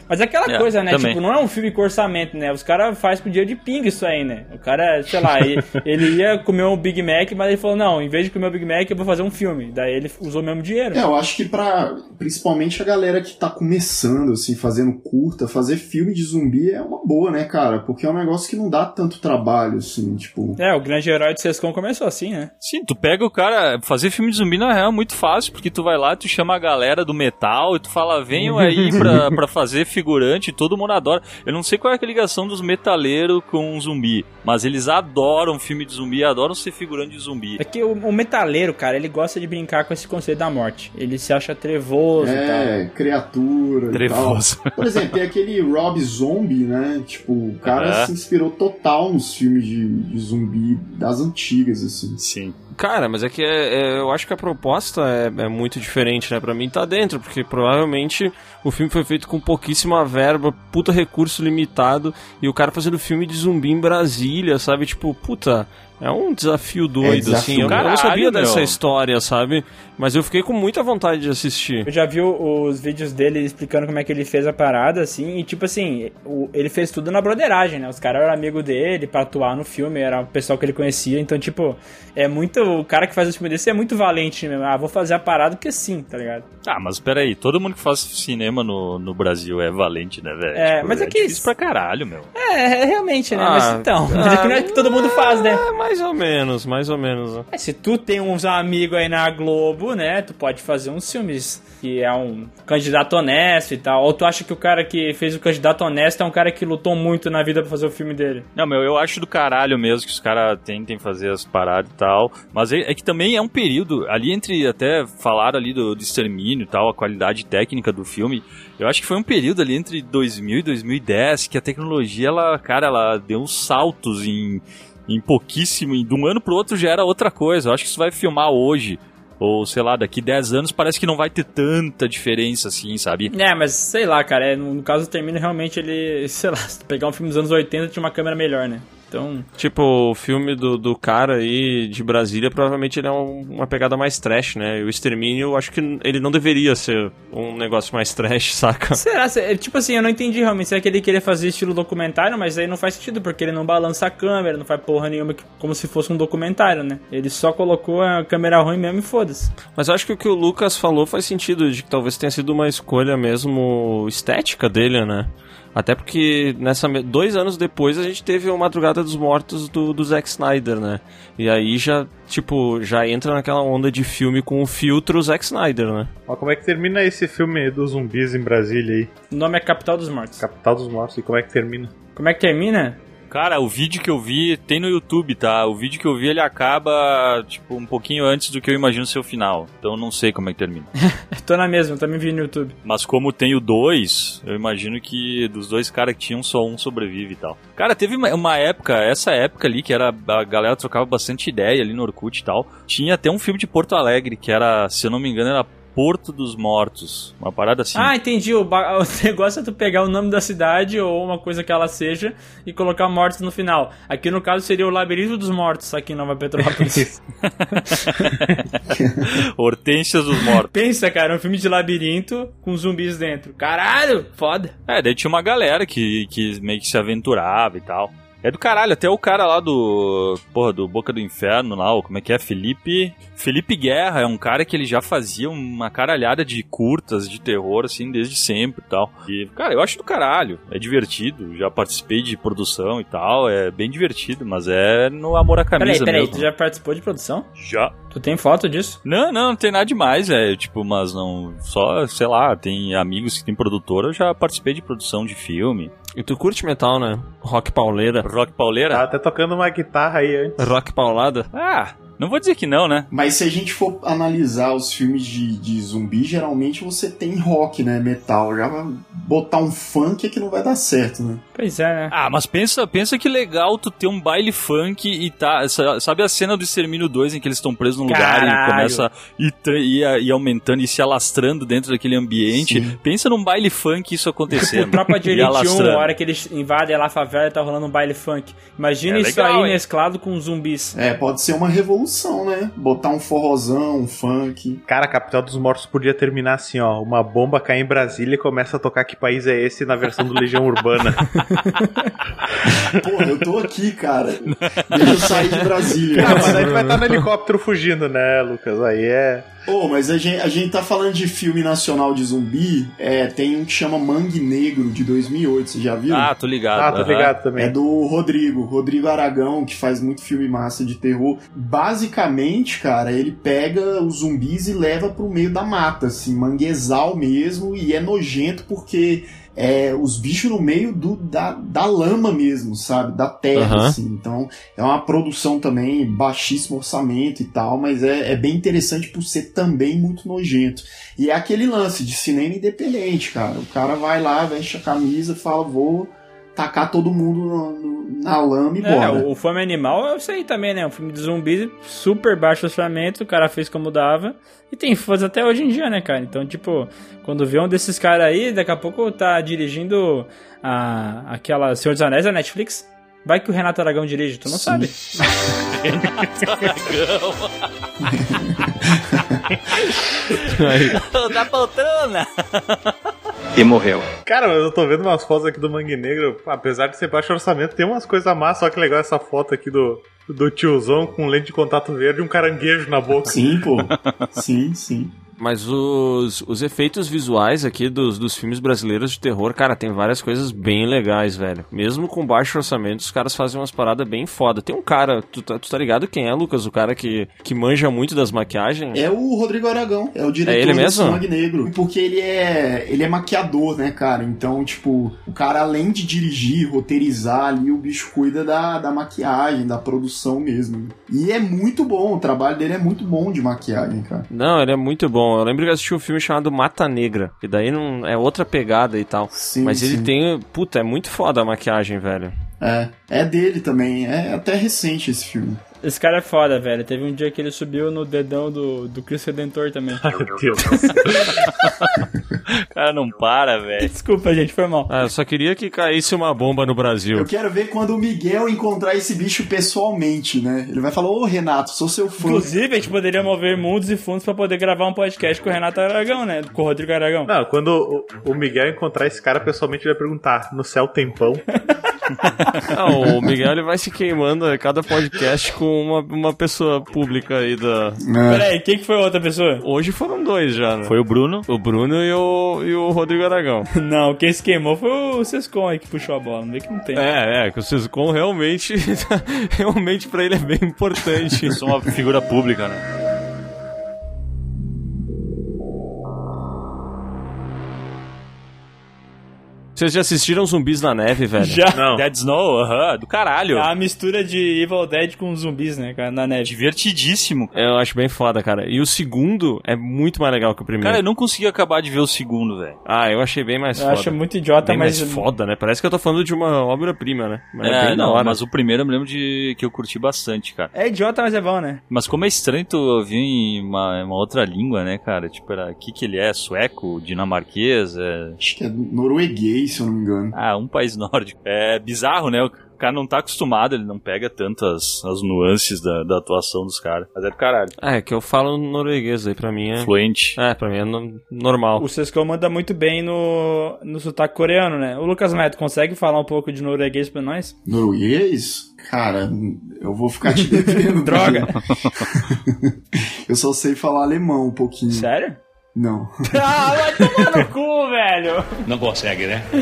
Mas é aquela É, coisa, né? também. Tipo, não é um filme com orçamento, né? Os caras fazem com dia de pinga isso aí, né? O cara, sei lá, ele, ele ia comer um Big Mac, mas ele falou, não, em vez de comer o Big Mac, eu vou fazer um filme. Daí ele usou o mesmo dinheiro. É, eu acho que pra. Principalmente a galera que tá começando, assim, fazendo curta, fazer filme de zumbi é uma boa, né, cara? Porque é um negócio que não dá tanto trabalho, assim, tipo. É, o grande herói do Sescom começou assim, né? Sim, tu pega o cara. Fazer filme de zumbi na real é muito fácil, porque tu vai lá, tu chama a galera do metal e tu fala, venham aí pra, pra fazer figurante, todo mundo adora. Eu não sei qual é a ligação dos metaleiros com zumbi, mas eles adoram filme de zumbi, adoram ser figurante de zumbi. É que o, o metaleiro, cara, ele gosta de brincar com esse conceito da morte. Ele se acha trevoso e tal. É, criatura. Trevoso. E tal. Por exemplo, tem aquele Rob Zombie, né? Tipo, o cara Aham. se inspirou total nos filmes de, de zumbi das antigas, assim. Sim. Cara, mas é que é, é, eu acho que a proposta é, é, muito diferente, né? Pra mim tá dentro, porque provavelmente o filme foi feito com pouquíssima verba, puta recurso limitado, e o cara fazendo filme de zumbi em Brasília, sabe? Tipo, puta, é um desafio doido, É desafio. assim. Eu, eu não sabia dessa meu. história, sabe? Mas eu fiquei com muita vontade de assistir. Eu já vi os vídeos dele explicando como é que ele fez a parada, assim, e tipo assim, o- ele fez tudo na broderagem, né? Os caras eram amigos dele pra atuar no filme, era o pessoal que ele conhecia, então, tipo, é muito. O cara que faz o filme desse é muito valente mesmo. Ah, vou fazer a parada porque sim, tá ligado? Ah, mas peraí, todo mundo que faz cinema no, no Brasil é valente, né, velho? É, mas é que difícil isso- pra caralho, meu. É, é, realmente, né? Ah, mas então, mas é que não é que todo mundo faz, né? É, mais ou menos, mais ou menos. né? É, se tu tem uns amigos aí na Globo, né, tu pode fazer uns filmes que é um candidato honesto e tal. Ou tu acha que o cara que fez o candidato honesto é um cara que lutou muito na vida pra fazer o filme dele? Não, meu, eu acho do caralho mesmo que os caras tentem fazer as paradas e tal. Mas é, é que também é um período, ali entre até falar ali do, do extermínio e tal, a qualidade técnica do filme. Eu acho que foi um período ali entre 2000 e 2010 que a tecnologia, ela, cara, ela deu uns saltos em, em pouquíssimo. De um ano pro outro já era outra coisa. Eu acho que isso vai filmar hoje. Ou sei lá, daqui 10 anos parece que não vai ter tanta diferença assim, sabe? É, mas sei lá, cara, é, no, caso do Termino, realmente ele, sei lá, se pegar um filme dos anos 80 tinha uma câmera melhor, né? Então, Tipo, o filme do, do cara aí de Brasília, provavelmente ele é um- uma pegada mais trash, né? E o Extermínio, acho que ele não deveria ser um negócio mais trash, saca? será? Se- Tipo assim, eu não entendi realmente. Será que ele queria fazer estilo documentário? Mas aí não faz sentido, porque ele não balança a câmera, não faz porra nenhuma, como se fosse um documentário, né? Ele só colocou a câmera ruim mesmo e foda-se. Mas eu acho que o que o Lucas falou faz sentido, de que talvez tenha sido uma escolha mesmo estética dele, né? Até porque nessa dois anos depois a gente teve o Madrugada dos Mortos do, do Zack Snyder, né? E aí já, tipo, já entra naquela onda de filme com o filtro Zack Snyder, né? Mas como é que termina esse filme dos zumbis em Brasília aí? O nome é Capital dos Mortos. Capital dos Mortos, e como é que termina? Como é que termina? Cara, o vídeo que eu vi tem no YouTube, tá? O vídeo que eu vi ele acaba, tipo, um pouquinho antes do que eu imagino ser o final. Então eu não sei como é que termina. Tô na mesma, também vi no YouTube. Mas como tem o dois, eu imagino que dos dois caras que tinham, só um sobrevive e tal. Cara, teve uma, uma época, essa época ali, que era a galera trocava bastante ideia ali no Orkut e tal. Tinha até um filme de Porto Alegre, que era, se eu não me engano, era Porto dos Mortos. Uma parada assim. Ah, entendi. O, ba- o negócio é tu pegar o nome da cidade ou uma coisa que ela seja e colocar mortos no final. Aqui no caso seria o Labirinto dos Mortos, aqui em Nova Petrópolis. Hortênsias dos Mortos. Pensa, cara, um filme de labirinto com zumbis dentro. Caralho, foda. É, daí tinha uma galera que, que meio que se aventurava e tal. É do caralho, até o cara lá do. Porra, do Boca do Inferno lá, como é que é? Felipe. Felipe Guerra é um cara que ele já fazia uma caralhada de curtas de terror, assim, desde sempre e tal. E, cara, eu acho do caralho. É divertido, já participei de produção e tal, é bem divertido, mas é no amor à Peraí, camisa peraí, mesmo. tu já participou de produção? Já. Tu tem foto disso? Não, não, não tem nada demais, é, tipo, mas não, só, sei lá, tem amigos que tem produtora, eu já participei de produção de filme. E tu curte metal, né? Rock pauleira. Rock pauleira? Tava até tocando uma guitarra aí antes. Rock paulada. Ah, não vou dizer que não, né? Mas se a gente for analisar os filmes de, de zumbi, geralmente você tem rock, né? Metal. Já vai botar um funk é que não vai dar certo, né? Pois é, né? Ah, mas pensa, pensa que legal tu ter um baile funk e tá. sa- Sabe a cena do Extermínio 2 em que eles estão presos num lugar e Caralho. começa a ir, aumentando e se alastrando dentro daquele ambiente? Sim. Pensa num baile funk isso acontecendo. Tipo, Tropa de Elite 1, alastrando. a hora que eles invadem lá a favela e tá rolando um baile funk. Imagina É isso legal, aí hein? mesclado com zumbis. É, pode ser uma revolução, né? Botar um forrozão, um funk. Cara, a Capital dos Mortos podia terminar assim, ó. Uma bomba cai em Brasília e começa a tocar Que País é Esse na versão do Legião Urbana. Porra, eu tô aqui, cara. Deixa eu sair de Brasília. ah, mas aí tu vai estar no helicóptero fugindo, né, Lucas? Aí é. Ô, mas a gente, a gente tá falando de filme nacional de zumbi. É, tem um que chama Mangue Negro, de 2008. Você já viu? Ah, tô ligado. Ah, tô aham. ligado também. É do Rodrigo, Rodrigo Aragão, que faz muito filme massa de terror. Basicamente, cara, ele pega os zumbis e leva pro meio da mata, assim, manguezal mesmo, e é nojento porque é os bichos no meio do, da, da lama mesmo, sabe? Da terra, Aham. assim. Então, é uma produção também, baixíssimo orçamento e tal, mas é, é bem interessante por ser também muito nojento. E é aquele lance de cinema independente, cara. O cara vai lá, veste a camisa fala, vou tacar todo mundo no- no- na lama e É, bora. o, Fome Animal é isso aí também, né? Um filme de zumbi super baixo orçamento, o cara fez como dava. E tem fãs até hoje em dia, né, cara? Então, tipo, quando vê um desses caras aí, daqui a pouco tá dirigindo a, aquela Senhor dos Anéis da Netflix. Vai que o Renato Aragão dirige, tu não sabe. da poltrona! E morreu. Cara, mas eu tô vendo umas fotos aqui do Mangue Negro. Apesar de ser baixo orçamento, tem umas coisas massa. Olha que legal essa foto aqui do, do tiozão com lente de contato verde e um caranguejo na boca. Sim, pô. Sim, sim. Mas os, os efeitos visuais aqui dos, dos filmes brasileiros de terror, cara, tem várias coisas bem legais, velho. Mesmo com baixo orçamento, os caras fazem umas paradas bem foda. Tem um cara, tu, tá- tu tá ligado quem é, Lucas? O cara que, que manja muito das maquiagens? É o Rodrigo Aragão, é o diretor É ele do mesmo? Sangue Negro. Porque ele é, ele é maquiador, né, cara? Então, tipo, o cara além de dirigir, roteirizar ali, o bicho cuida da, da maquiagem, da produção mesmo. E é muito bom, o trabalho dele é muito bom de maquiagem, cara. Não, ele é muito bom. Eu lembro que eu assisti um filme chamado Mata Negra, que daí não é outra pegada e tal. Sim, Mas ele sim. tem. Puta, é muito foda a maquiagem, velho. É, é dele também, é até recente esse filme. Esse cara é foda, velho. Teve um dia que ele subiu no dedão do, do Cristo Redentor também. Meu Deus. O cara não para, velho. Desculpa, gente, foi mal. Ah, eu só queria que caísse uma bomba no Brasil. Eu quero ver quando o Miguel encontrar esse bicho pessoalmente, né? Ele vai falar, ô Renato, sou seu fã. Inclusive, a gente poderia mover mundos e fundos pra poder gravar um podcast com o Renato Aragão, né? Com o Rodrigo Aragão. Não, quando o, o Miguel encontrar esse cara pessoalmente, ele vai perguntar: no céu tem pão? Não, o Miguel ele vai se queimando a cada podcast com uma, uma pessoa pública aí da. Peraí, quem que foi a outra pessoa? Hoje foram dois já, né? Foi o Bruno. O Bruno e o, e o Rodrigo Aragão. Não, quem se queimou foi o Sescon aí que puxou a bola. Não vê que não tem. É, é, que o Ciscom realmente, realmente pra ele é bem importante. Eu sou uma figura pública, né? Vocês já assistiram Zumbis na Neve, velho? Já. Não. Dead Snow, aham, do caralho. É a mistura de Evil Dead com zumbis, né, cara, na neve. Divertidíssimo. Eu acho bem foda, cara. E o segundo é muito mais legal que o primeiro. Cara, eu não consegui acabar de ver o segundo, velho. Ah, eu achei bem mais Eu foda. acho muito idiota, bem mas. mais foda, né? Parece que eu tô falando de uma obra-prima, né? Mas é, É, não, hora. mas o primeiro eu me lembro de que eu curti bastante, cara. É idiota, mas é bom, né? Mas como é estranho tu ouvir em uma, uma outra língua, né, cara? Tipo, era, o que que ele é? Sueco? Dinamarquês? É... Acho que é norueguês, se eu não me engano. Ah, um país nórdico. É bizarro, né? O cara não tá acostumado, ele não pega tantas as nuances da, da atuação dos caras. Mas é do caralho. É, que eu falo norueguês aí, pra mim é... Fluente. É, pra mim é no- normal. O Sescon manda muito bem no, no sotaque coreano, né? O Lucas Neto consegue falar um pouco de norueguês pra nós? Norueguês? Cara, eu vou ficar te devendo. Droga! eu só sei falar alemão um pouquinho. Sério? Não. ah, vai tomar no cu, velho! Não consegue, né?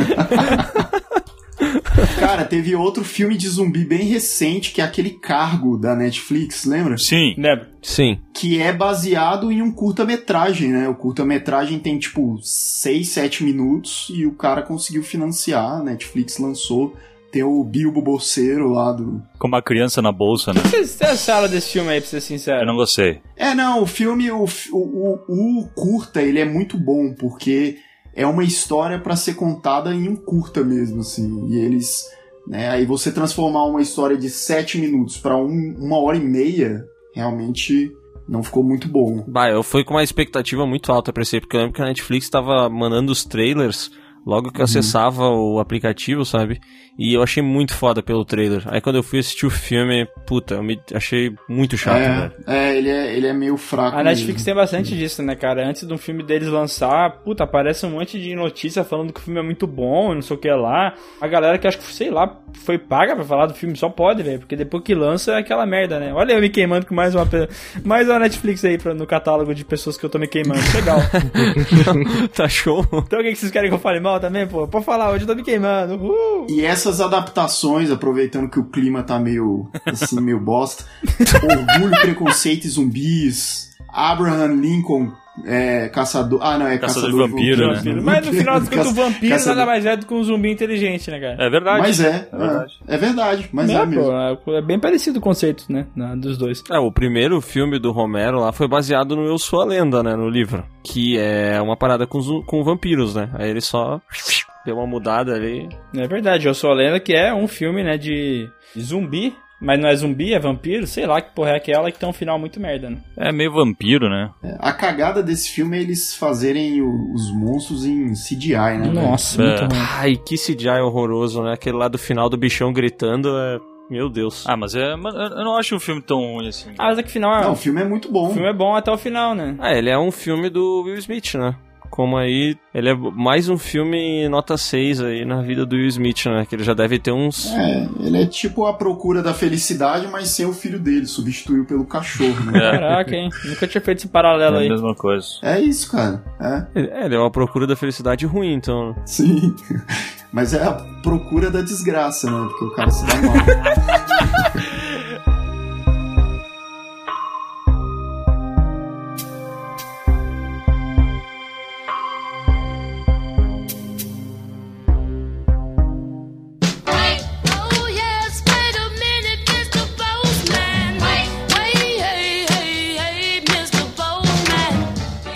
Cara, teve outro filme de zumbi bem recente, que é aquele Cargo da Netflix, lembra? Sim. Lembra? Sim. Que é baseado em um curta-metragem, né? O curta-metragem tem tipo 6, 7 minutos e o cara conseguiu financiar, a Netflix lançou. Tem o Bilbo Bolseiro lá do. Com uma criança na bolsa, né? O que você acharam desse filme aí, pra ser sincero? Eu não gostei. É, não, o filme, o, o, o, o curta, ele é muito bom, porque é uma história pra ser contada em um curta mesmo, assim. E eles. Né, aí você transformar uma história de 7 minutos pra um, uma hora e meia, realmente não ficou muito bom. Bah, eu fui com uma expectativa muito alta pra esse aí, porque eu lembro que a Netflix tava mandando os trailers logo que eu acessava o aplicativo, sabe? E eu achei muito foda pelo trailer. Aí quando eu fui assistir o filme, puta, eu me achei muito chato, velho. é, é, ele é, ele é meio fraco. A Netflix mesmo. tem bastante disso, né, cara? Antes de um filme deles lançar, puta, aparece um monte de notícia falando que o filme é muito bom, não sei o que lá. A galera que acho que, sei lá, foi paga pra falar do filme, só pode, velho. Porque depois que lança é aquela merda, né? Olha eu me queimando com mais uma, mais uma Netflix aí pra, no catálogo de pessoas que eu tô me queimando. Legal. tá show? então o que que vocês querem que eu fale mal também, pô? Pode falar, hoje eu tô me queimando. Uhul. E essas adaptações, aproveitando que o clima tá meio assim, meio bosta. Orgulho, preconceito e zumbis. Abraham Lincoln, é, caçador. Ah, não, é Caçador caçador, de vampiro, né? vampiro. Mas no final das contas, o vampiro Caçador- nada mais é do que um zumbi inteligente, né, cara? É verdade. Mas é, É verdade. é, é verdade, mas é, É, mesmo. pô, é, é bem parecido o conceito, né, dos dois. É, o primeiro filme do Romero lá foi baseado no Eu Sou a Lenda, né, no livro. Que é uma parada com, com vampiros, né? Aí ele só deu uma mudada ali. É verdade, Eu Sou a Lenda, que é um filme, né, de zumbi, mas não é zumbi, é vampiro, sei lá que porra é aquela que tem um final muito merda, né? É meio vampiro, né? É, a cagada desse filme é eles fazerem o- os monstros em CGI, né? Nossa, muito É. ruim. Ai, que CGI horroroso, né? Aquele lá do final do bichão gritando é. Meu Deus. Ah, mas é. Eu não acho o filme tão ruim assim. Ah, mas é que final é... Não, o filme é muito bom. O filme é bom até o final, né? Ah, ele é um filme do Will Smith, né? Como aí, ele é mais um filme nota 6 aí na vida do Will Smith, né? Que ele já deve ter uns. É, ele é tipo a procura da felicidade, mas sem o filho dele, substituiu pelo cachorro, né? Caraca, hein? Nunca tinha feito esse paralelo É a aí. mesma coisa. É isso, cara. É, É, ele é uma procura da felicidade ruim, então. sim. Mas é a procura da desgraça, né? Porque o cara se dá mal.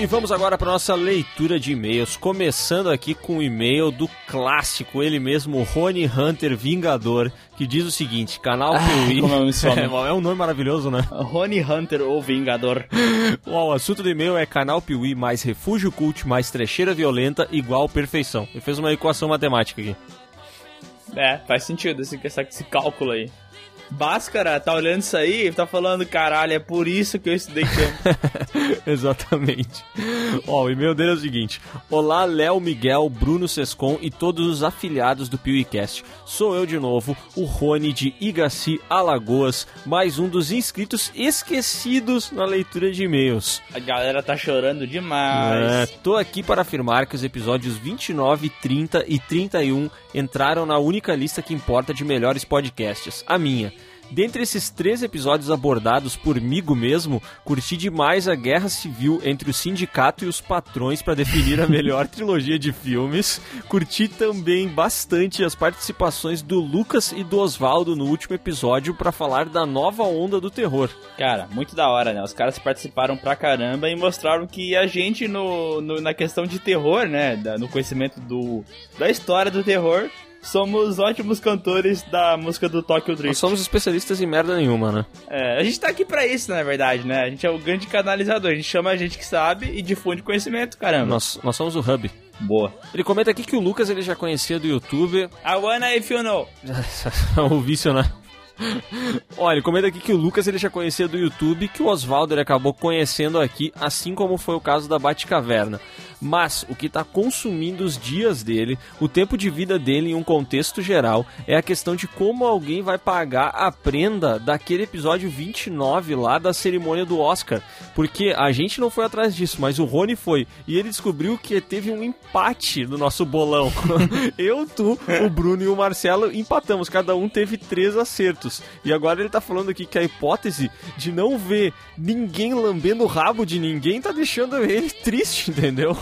E vamos agora para nossa leitura de e-mails, começando aqui com o e-mail do clássico, ele mesmo, Rony Hunter Vingador, que diz o seguinte: canal Piuí. como é é, um nome maravilhoso, né? Rony Hunter, o Vingador. O assunto do e-mail é canal Piuí mais refúgio cult mais trecheira violenta igual perfeição. Ele fez uma equação matemática aqui. É, faz sentido esse, esse cálculo aí. Báscara, tá olhando isso aí e tá falando, caralho, é por isso que eu estudei campo. Exatamente. Ó, o e-mail dele é o seguinte: Olá, Léo, Miguel, Bruno Sescon e todos os afiliados do PeeWeeCast. Sou eu de novo, o Rony de Igaci, Alagoas, mais um dos inscritos esquecidos na leitura de e-mails. A galera tá chorando É, demais. tô aqui para afirmar que os episódios 29, 30 e 31 entraram na única lista que importa de melhores podcasts, a minha. Dentre esses três episódios abordados por migo mesmo, curti demais a guerra civil entre o sindicato e os patrões para definir a melhor trilogia de filmes. Curti também bastante as participações do Lucas e do Oswaldo no último episódio para falar da nova onda do terror. Cara, muito da hora, né? Os caras participaram pra caramba e mostraram que a gente, no, no- na questão de terror, né? da- no conhecimento do, da história do terror, somos ótimos cantores da música do Tokyo Nós Drift. somos especialistas em merda nenhuma, né? É, a gente tá aqui pra isso, na verdade, né? A gente é o grande canalizador. A gente chama a gente que sabe e difunde conhecimento, caramba. Nós, nós somos o Hub. Boa. Ele comenta aqui que o Lucas ele já conhecia do YouTube. I wanna if you know. o vício, né? Olha, ele comenta aqui que o Lucas ele já conhecia do YouTube, que o Oswaldo acabou conhecendo aqui, assim como foi o caso da Batcaverna. Mas o que está consumindo os dias dele, o tempo de vida dele em um contexto geral, é a questão de como alguém vai pagar a prenda daquele episódio 29 lá da cerimônia do Oscar. Porque a gente não foi atrás disso, mas o Rony foi. E ele descobriu que teve um empate no nosso bolão. Eu, tu, o Bruno e o Marcelo empatamos. Cada um teve três acertos. E agora ele tá falando aqui que a hipótese de não ver ninguém lambendo o rabo de ninguém tá deixando ele triste, entendeu?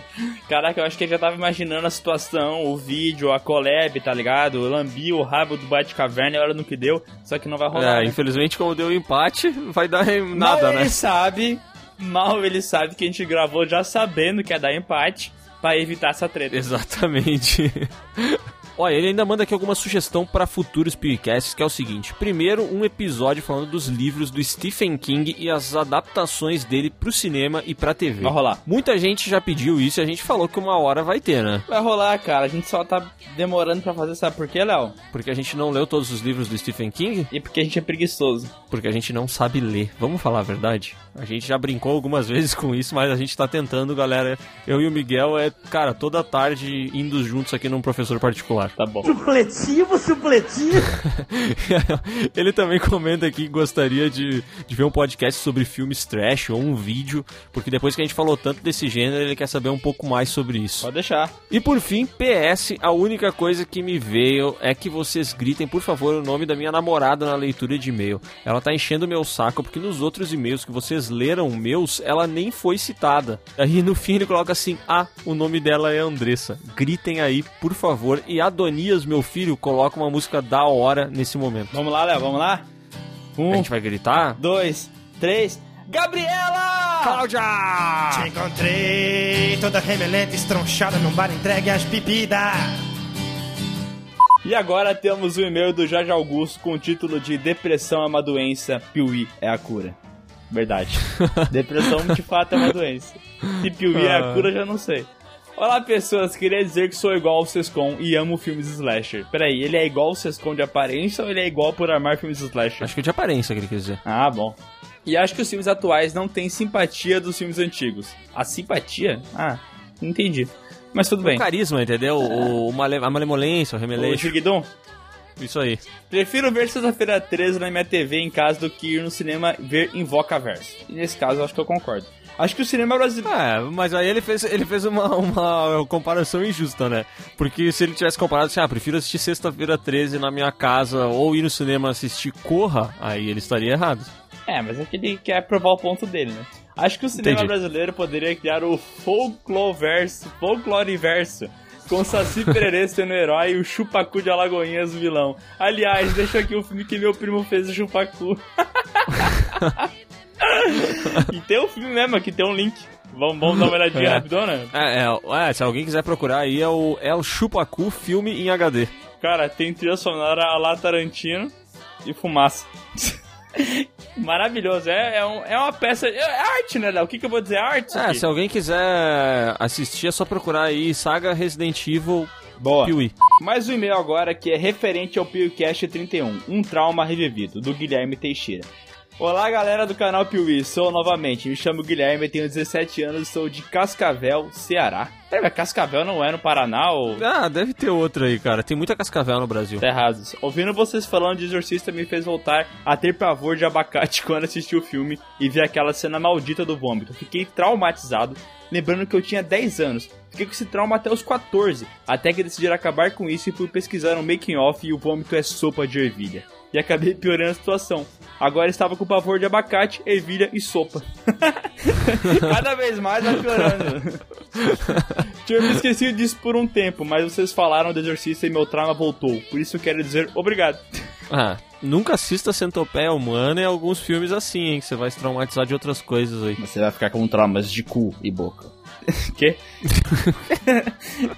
Caraca, eu acho que ele já tava imaginando a situação, o vídeo, a collab, tá ligado? Eu lambi o rabo do Batcaverna e olha no que deu, só que não vai rolar. É, né? infelizmente, como deu empate, vai dar em Mal nada, ele né? sabe, mal ele sabe que a gente gravou já sabendo que ia dar empate pra evitar essa treta. Exatamente. Olha, ele ainda manda aqui alguma sugestão para futuros podcasts, que é o seguinte: primeiro, um episódio falando dos livros do Stephen King e as adaptações dele pro cinema e pra TV. Vai rolar. Muita gente já pediu isso e a gente falou que uma hora vai ter, né? Vai rolar, cara. A gente só tá demorando pra fazer, sabe por quê, Léo? Porque a gente não leu todos os livros do Stephen King, E porque a gente é preguiçoso. porque a gente não sabe ler. Vamos falar a verdade? A gente já brincou algumas vezes com isso, mas a gente tá tentando, galera. Eu e o Miguel é, cara, toda tarde indo juntos aqui num professor particular. Tá bom. Supletivo, supletivo. Ele também comenta aqui que gostaria de, de ver um podcast sobre filmes trash ou um vídeo, porque depois que a gente falou tanto desse gênero, ele quer saber um pouco mais sobre isso. Pode deixar. E por fim, PS, a única coisa que me veio é que vocês gritem, por favor, o nome da minha namorada na leitura de e-mail. Ela tá enchendo meu saco porque nos outros e-mails que vocês leram meus, ela nem foi citada. Aí no fim ele coloca assim: "Ah, o nome dela é Andressa". Gritem aí, por favor, e Adonias, meu filho, coloca uma música da hora nesse momento. Vamos lá, Léo, vamos lá? A Um, gente vai gritar? dois, três. Gabriela! Cláudia! Te encontrei toda remelenta, estronchada num bar entregue às bebidas. E agora temos o e-mail do Jorge Augusto com o título de Depressão é uma doença, Piuí é a cura. Verdade. Depressão de fato é uma doença. Se Piuí é a cura, já não sei. Olá pessoas, queria dizer que sou igual ao Sescon e amo filmes slasher. Peraí, ele é igual ao Sescon de aparência ou ele é igual por amar filmes slasher? Acho que é de aparência que ele quer dizer. Ah, bom. E acho que os filmes atuais não têm simpatia dos filmes antigos. A simpatia? Ah, entendi. Mas tudo bem. O carisma, entendeu? O, o male- a malemolência, o O remeleixo. Isso aí. Prefiro ver Sexta-feira 13 na minha TV em casa do que ir no cinema ver Invocaverso. E nesse caso, eu acho que eu concordo. Acho que o cinema brasileiro... É, mas aí ele fez, ele fez uma, uma comparação injusta, né? Porque se ele tivesse comparado assim, ah, prefiro assistir sexta-feira 13 na minha casa ou ir no cinema assistir Corra, aí ele estaria errado. É, mas é que ele quer provar o ponto dele, né? Acho que o cinema Entendi. brasileiro poderia criar o Folcloreverso, Folcloreverso, com Saci Pererê sendo o herói e o Chupacu de Alagoinhas o vilão. Aliás, deixa aqui o filme que meu primo fez o Chupacu. e tem o filme mesmo, aqui tem um link. Vamos, vamos dar uma olhadinha É. rapidona? É, é, é, se alguém quiser procurar aí, é o El Chupacu filme em HD. Cara, tem trilha sonora a lá Tarantino e fumaça. Maravilhoso, é, é, um- é uma peça. É arte, né, Léo? O que, que eu vou dizer? É arte. É, aqui. se alguém quiser assistir, é só procurar aí Saga Resident Evil Boa. Piuí. Mais um e-mail agora que é referente ao PewCast 31, um trauma revivido, do Guilherme Teixeira. Olá galera do canal Piuí, sou novamente, me chamo Guilherme, tenho 17 anos, sou de Cascavel, Ceará. Peraí, mas Cascavel não é no Paraná ou... Ah, deve ter outra aí, cara. Tem muita cascavel no Brasil. Tá errado. Ouvindo vocês falando de Exorcista me fez voltar a ter pavor de abacate quando assisti o filme e vi aquela cena maldita do vômito. Fiquei traumatizado, lembrando que eu tinha 10 anos. Fiquei com esse trauma até os 14, até que decidi acabar com isso e fui pesquisar um making off e o vômito é sopa de ervilha. E acabei piorando a situação. Agora estava com pavor de abacate, ervilha e sopa. Cada vez mais vai piorando. Tinha me esquecido disso por um tempo, mas vocês falaram do exorcista e meu trauma voltou. Por isso eu quero dizer obrigado. Ah, nunca assista Centopeia Humana e alguns filmes assim, hein? Que você vai se traumatizar de outras coisas aí. Você vai ficar com traumas de cu e boca. Quê?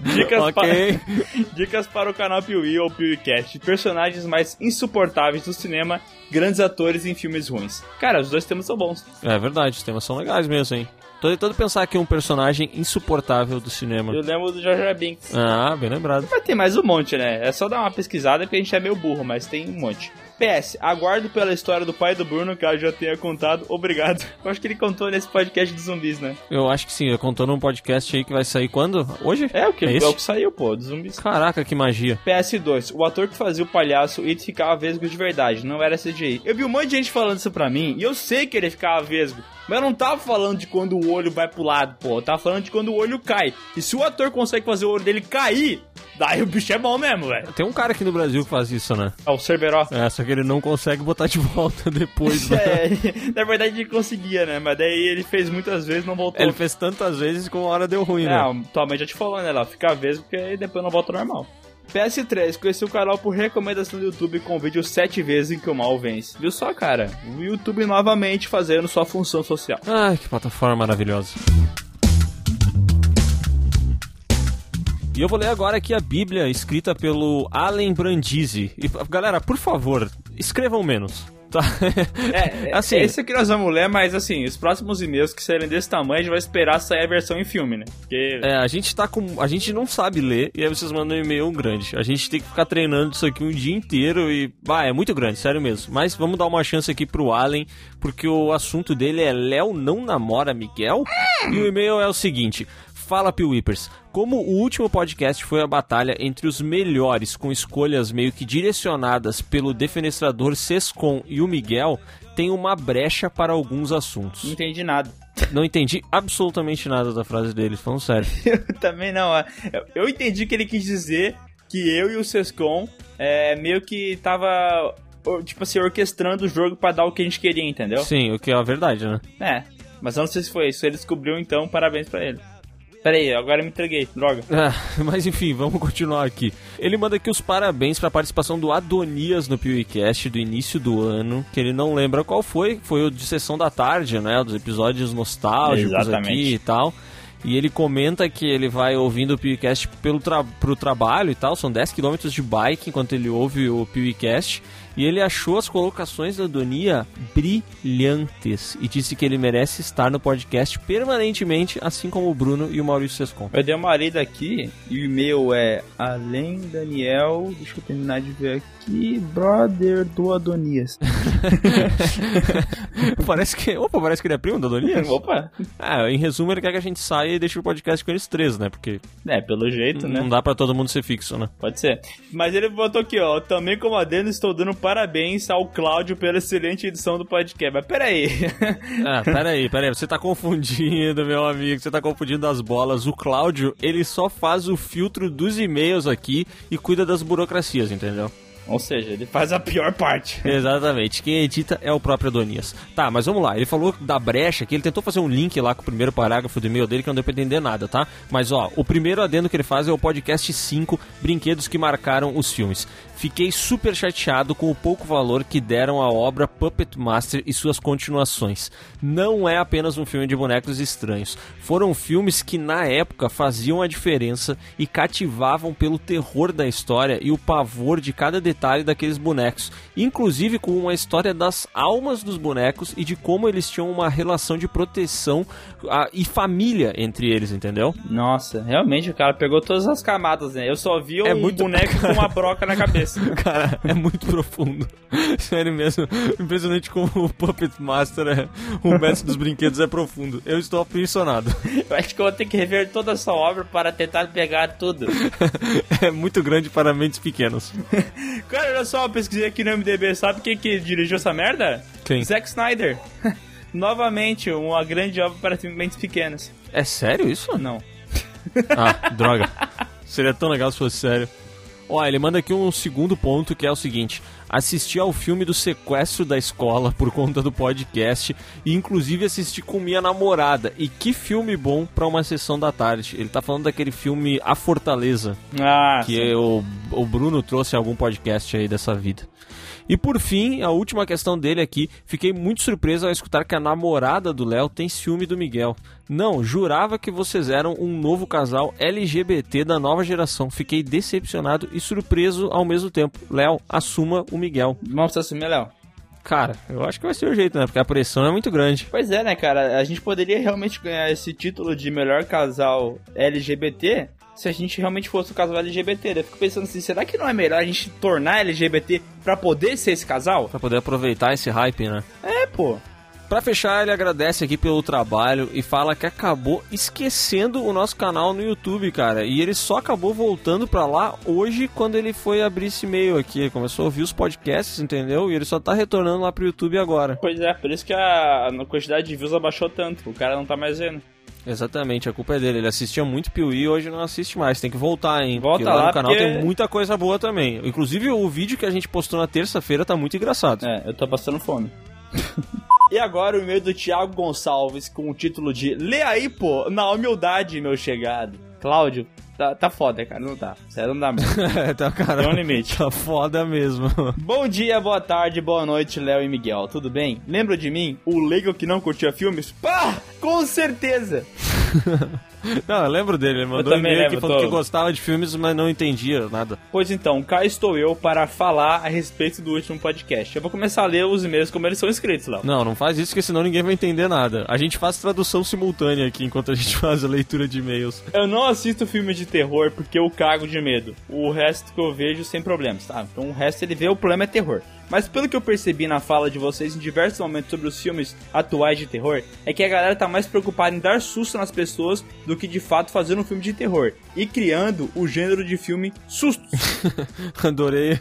Dicas, Ok. para, dicas para o canal Piuí ou PeeWeeCast. Personagens mais insuportáveis do cinema, grandes atores em filmes ruins. Cara, os dois temas são bons. É verdade, os temas são legais mesmo, hein? Tô tentando pensar aqui um personagem insuportável do cinema. Eu lembro do Jar Jar Binks. Ah, bem lembrado. Mas tem mais um monte, né? É só dar uma pesquisada porque a gente é meio burro, mas tem um monte. PS, aguardo pela história do pai do Bruno, que eu já tenha contado. Obrigado. Eu acho que ele contou nesse podcast dos zumbis, né? Eu acho que sim, eu contou num podcast aí que vai sair quando? Hoje? É o que? É É, o que saiu, pô, dos zumbis. Caraca, que magia. PS2, o ator que fazia o palhaço, ele ficava vesgo de verdade, não era CGI. Eu vi um monte de gente falando isso pra mim, e eu sei que ele ficava vesgo. Mas eu não tava falando de quando o olho vai pro lado, pô. Eu tava falando de quando o olho cai. E se o ator consegue fazer o olho dele cair, daí o bicho é bom mesmo, velho. Tem um cara aqui no Brasil que faz isso, né? É o Cerberó. É, só que ele não consegue botar de volta depois. né? É, na verdade ele conseguia, né? Mas daí ele fez muitas vezes e não voltou. Ele fez tantas vezes que uma hora deu ruim, né? Não, tua mãe já te falou, né? Lá, fica vesgo porque aí depois não volta normal. PS3, conheci o canal por recomendação do YouTube com o vídeo 7 vezes em que o mal vence. Viu só, cara? O YouTube novamente fazendo sua função social. Ai, que plataforma maravilhosa. E eu vou ler agora aqui a Bíblia escrita pelo Allen Brandisi. E, galera, por favor, escrevam menos. Tá? É, assim, esse aqui nós vamos ler, mas assim, os próximos e-mails que saírem desse tamanho, a gente vai esperar sair a versão em filme, né? Porque É, a gente tá com. A gente não sabe ler e aí vocês mandam um e-mail grande. A gente tem que ficar treinando isso aqui um dia inteiro e. Bah, é muito grande, sério mesmo. Mas vamos dar uma chance aqui pro Allen, porque o assunto dele é Léo não namora Miguel? E o e-mail é o seguinte. Fala, Piwipers. Como o último podcast foi a batalha entre os melhores, com escolhas meio que direcionadas pelo defenestrador Sescon e o Miguel, tem uma brecha para alguns assuntos. não entendi nada. Não entendi absolutamente nada da frase dele, falando sério. Eu também não. ó. Eu- entendi que ele quis dizer que eu e o Sescon é, meio que tava, tipo assim, orquestrando o jogo pra dar o que a gente queria, entendeu? Sim, o que é a verdade, né? É, mas eu não sei se foi isso. Ele descobriu, então, parabéns pra ele. Pera aí, agora eu me entreguei, droga. Ah, mas enfim, vamos continuar aqui. Ele manda aqui os parabéns pra participação do Adonias no PewCast do início do ano, que ele não lembra qual foi, foi o de sessão da tarde, né? Dos episódios nostálgicos Exatamente. aqui e tal. E ele comenta que ele vai ouvindo o PewCast pelo tra pro trabalho e tal, são 10 km de bike enquanto ele ouve o PewCast. E ele achou as colocações da Adonia brilhantes e disse que ele merece estar no podcast permanentemente, assim como o Bruno e o Maurício Sescon. Eu dei uma lida aqui e o e-mail é além Daniel. Deixa eu terminar de ver aqui. Brother do Adonias. parece que. Opa, parece que ele é primo da Adonias? Opa! Ah, em resumo, ele quer que a gente saia e deixe o podcast com eles três, né? Porque É, pelo jeito, né? não dá pra todo mundo ser fixo, né? Pode ser. Mas ele botou aqui, ó. Também como adendo, estou dando parabéns ao Cláudio pela excelente edição do podcast. Mas peraí. Ah, peraí, peraí, você tá confundindo, meu amigo, você tá confundindo as bolas. O Cláudio, ele só faz o filtro dos e-mails aqui e cuida das burocracias, entendeu? Ou seja, ele faz a pior parte. Exatamente. Quem edita é o próprio Adonias. Tá, mas vamos lá. Ele falou da brecha, que ele tentou fazer um link lá com o primeiro parágrafo do e-mail dele, que não deu pra entender nada, tá? Mas ó, o primeiro adendo que ele faz é o podcast 5, Brinquedos que Marcaram os Filmes. Fiquei super chateado com o pouco valor que deram à obra Puppet Master e suas continuações. Não é apenas um filme de bonecos estranhos. Foram filmes que na época faziam a diferença e cativavam pelo terror da história e o pavor de cada detalhe daqueles bonecos, inclusive com uma história das almas dos bonecos e de como eles tinham uma relação de proteção ah, e família entre eles, entendeu? Nossa, realmente o cara pegou todas as camadas, né? Eu só vi um É muito- boneco com uma broca na cabeça. Cara, é muito profundo. Sério mesmo. Impressionante como o Puppet Master é. O mestre dos brinquedos é profundo. Eu estou impressionado. Eu acho que eu vou ter que rever toda essa obra para tentar pegar tudo. É muito grande para mentes pequenas. Cara, olha só, eu pesquisei aqui no MDB, sabe quem que dirigiu essa merda? Quem? Zack Snyder. Novamente, uma grande obra para mentes pequenas. É sério isso? Não. Ah, droga. Seria tão legal se fosse sério. Ó, ele manda aqui um segundo ponto que é o seguinte: assisti ao filme do sequestro da escola por conta do podcast e inclusive assisti com minha namorada. E que filme bom pra uma sessão da tarde. Ele tá falando daquele filme A Fortaleza, Ah, que o, o Bruno trouxe em algum podcast aí dessa vida. E por fim, a última questão dele aqui, fiquei muito surpreso ao escutar que a namorada do Léo tem ciúme do Miguel. Não, jurava que vocês eram um novo casal LGBT da nova geração. Fiquei decepcionado e surpreso ao mesmo tempo. Léo, assuma o Miguel. Vamos se assumir, Léo. Cara, eu acho que vai ser o jeito, né? Porque a pressão é muito grande. Pois é, né, cara? A gente poderia realmente ganhar esse título de melhor casal LGBT se a gente realmente fosse o casal LGBT. Eu fico pensando assim, será que não é melhor a gente tornar LGBT pra poder ser esse casal? Pra poder aproveitar esse hype, né? É, pô. Pra fechar, ele agradece aqui pelo trabalho e fala que acabou esquecendo o nosso canal no YouTube, cara. E ele só acabou voltando pra lá hoje quando ele foi abrir esse e-mail aqui. Ele começou a ouvir os podcasts, entendeu? E ele só tá retornando lá pro YouTube agora. Pois é, por isso que a quantidade de views abaixou tanto. O cara não tá mais vendo. Exatamente, a culpa é dele. Ele assistia muito Piuí e hoje não assiste mais. Tem que voltar, hein? Volta porque lá lá, no canal porque- tem muita coisa boa também. Inclusive o vídeo que a gente postou na terça-feira tá muito engraçado. É, eu tô passando fome. e agora o e-mail do Thiago Gonçalves com o título de Lê aí, pô, na humildade, meu chegado. Cláudio, tá, tá foda, cara, não tá. Sério, não dá mesmo. tá, cara. Tem um limite. Tá foda mesmo. Bom dia, boa tarde, boa noite, Léo e Miguel. Tudo bem? Lembra de mim? O leigo que não curtia filmes? Pá! Com certeza! Não, eu lembro dele. Ele mandou um e-mail falando tô- que gostava de filmes, mas não entendia nada. Pois então, cá estou eu para falar a respeito do último podcast. Eu vou começar a ler os e-mails como eles são escritos, Léo. Não, não faz isso, porque senão ninguém vai entender nada. A gente faz tradução simultânea aqui enquanto a gente faz a leitura de e-mails. Eu não assisto filme de terror porque eu cago de medo. O resto que eu vejo sem problemas, tá? Então o resto ele vê, o problema é terror. Mas pelo que eu percebi na fala de vocês em diversos momentos sobre os filmes atuais de terror, é que a galera tá mais preocupada em dar susto nas pessoas do que de fato fazer um filme de terror. E criando o gênero de filme sustos. Adorei.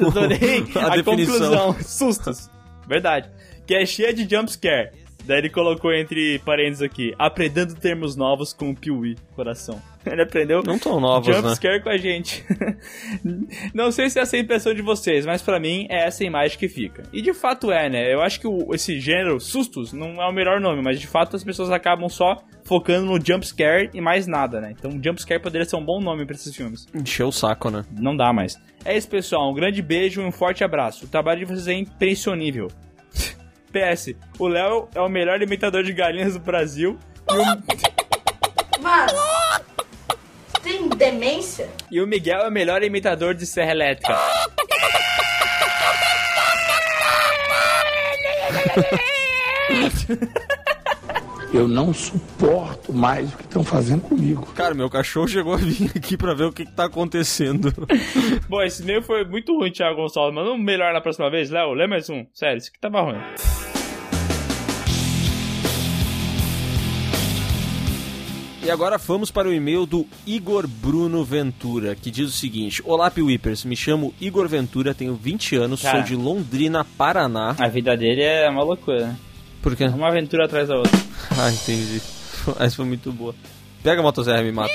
Adorei a, a, definição. conclusão. Sustos. Verdade. Que é cheia de jumpscare. Daí ele colocou entre parênteses aqui, aprendendo termos novos com o Piuí, coração. Ele aprendeu Não tão novos, né? jumpscare com a gente. Não sei se é essa a impressão de vocês, mas pra mim é essa imagem que fica. E de fato é, né? Eu acho que o- esse gênero, sustos, não é o melhor nome, mas de fato as pessoas acabam só focando no jumpscare e mais nada, né? Então jumpscare poderia ser um bom nome pra esses filmes. Encheu o saco, né? Não dá mais. É isso, pessoal. Um grande beijo e um forte abraço. O trabalho de vocês é impressionível. PS, o Léo é o melhor alimentador de galinhas do Brasil. E o, Mano, tem demência? e o Miguel é o melhor imitador de serra elétrica. Eu não suporto mais o que estão fazendo comigo. Cara, meu cachorro chegou a vir aqui pra ver o que, que tá acontecendo. Bom, esse meio foi muito ruim, Thiago Gonçalves. Mas vamos melhor na próxima vez, Léo. Lê mais um. Sério, isso aqui tava ruim. E agora vamos para o e-mail do Igor Bruno Ventura, que diz o seguinte: Olá, Piwipers, me chamo Igor Ventura, tenho 20 anos, Cara. sou de Londrina, Paraná. A vida dele é uma loucura, né? Por quê? Uma aventura atrás da outra. Ah, entendi. Essa foi muito boa. Pega a motosserra e me mata.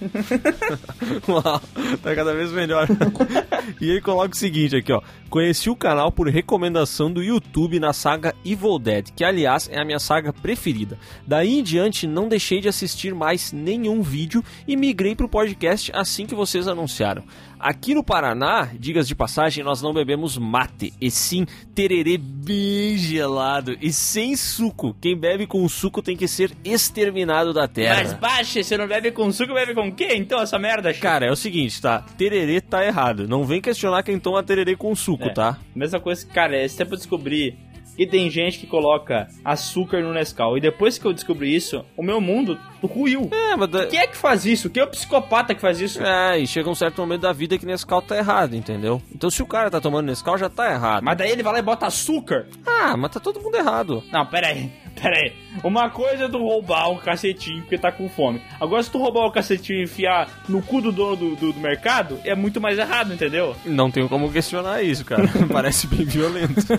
Uau, tá cada vez melhor. e ele coloca o seguinte aqui, ó. Conheci o canal por recomendação do YouTube na saga Evil Dead, que aliás é a minha saga preferida. Daí em diante não deixei de assistir mais nenhum vídeo e migrei pro podcast assim que vocês anunciaram. Aqui no Paraná, digas de passagem, nós não bebemos mate, e sim tererê bem gelado e sem suco. Quem bebe com suco tem que ser exterminado da terra. Mas baixa, você não bebe com suco, bebe com o quê? Então, essa merda, Chico? Cara, é o seguinte, tá? Tererê tá errado. Não vem questionar quem toma tererê com suco, É. tá? Mesma coisa que, cara, esse tempo eu descobri que tem gente que coloca açúcar no Nescau. E depois que eu descobri isso, o meu mundo ruiu. É, mas... Quem é que faz isso? Quem é o psicopata que faz isso? É, e chega um certo momento da vida que Nescau tá errado, entendeu? Então se o cara tá tomando Nescau, já tá errado. Mas daí ele vai lá e bota açúcar? Ah, mas tá todo mundo errado. Não, pera aí, pera aí. Uma coisa é tu roubar o cacetinho porque tá com fome. Agora, se tu roubar o cacetinho e enfiar no cu do dono do, do, do mercado, é muito mais errado, entendeu? Não tenho como questionar isso, cara. Parece bem violento.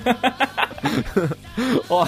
Ó,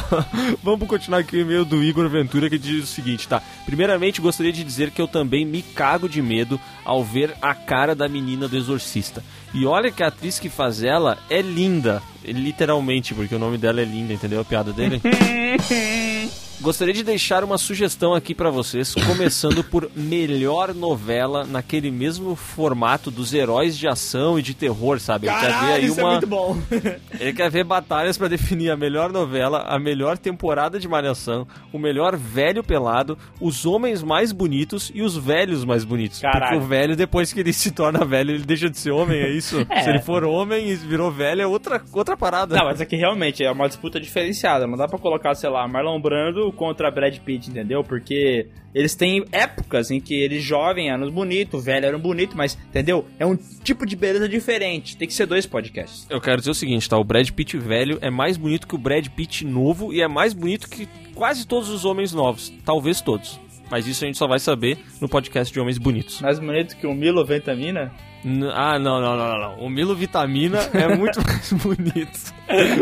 vamos continuar aqui o e-mail do Igor Ventura que diz o seguinte, tá? Primeiramente, gostaria de dizer que eu também me cago de medo ao ver a cara da menina do exorcista. E olha que a atriz que faz ela é linda, literalmente, porque o nome dela é linda, entendeu a piada dele? Gostaria de deixar uma sugestão aqui pra vocês, começando por melhor novela naquele mesmo formato dos heróis de ação e de terror, sabe? Ele quer ver Caralho, aí isso uma é muito bom. ele quer ver batalhas pra definir a melhor novela, a melhor temporada de malhação, o melhor velho pelado, os homens mais bonitos e os velhos mais bonitos. Caralho. Porque o velho, depois que ele se torna velho, ele deixa de ser homem, é isso? É. Se ele for homem e virou velho, é outra, outra parada. Não, mas aqui realmente é uma disputa diferenciada. Não dá pra colocar, sei lá, Marlon Brando contra Brad Pitt, entendeu? Porque eles têm épocas em que eles jovem eram bonito, velho eram bonito, mas, entendeu? É um tipo de beleza diferente. Tem que ser dois podcasts. Eu quero dizer o seguinte, tá? O Brad Pitt velho é mais bonito que o Brad Pitt novo e é mais bonito que quase todos os homens novos. Talvez todos. Mas isso a gente só vai saber no podcast de Homens Bonitos. Mais bonito que o Milo Ventamina? N- Ah, não, não, não, não, não. O Milo Vitamina é muito mais bonito.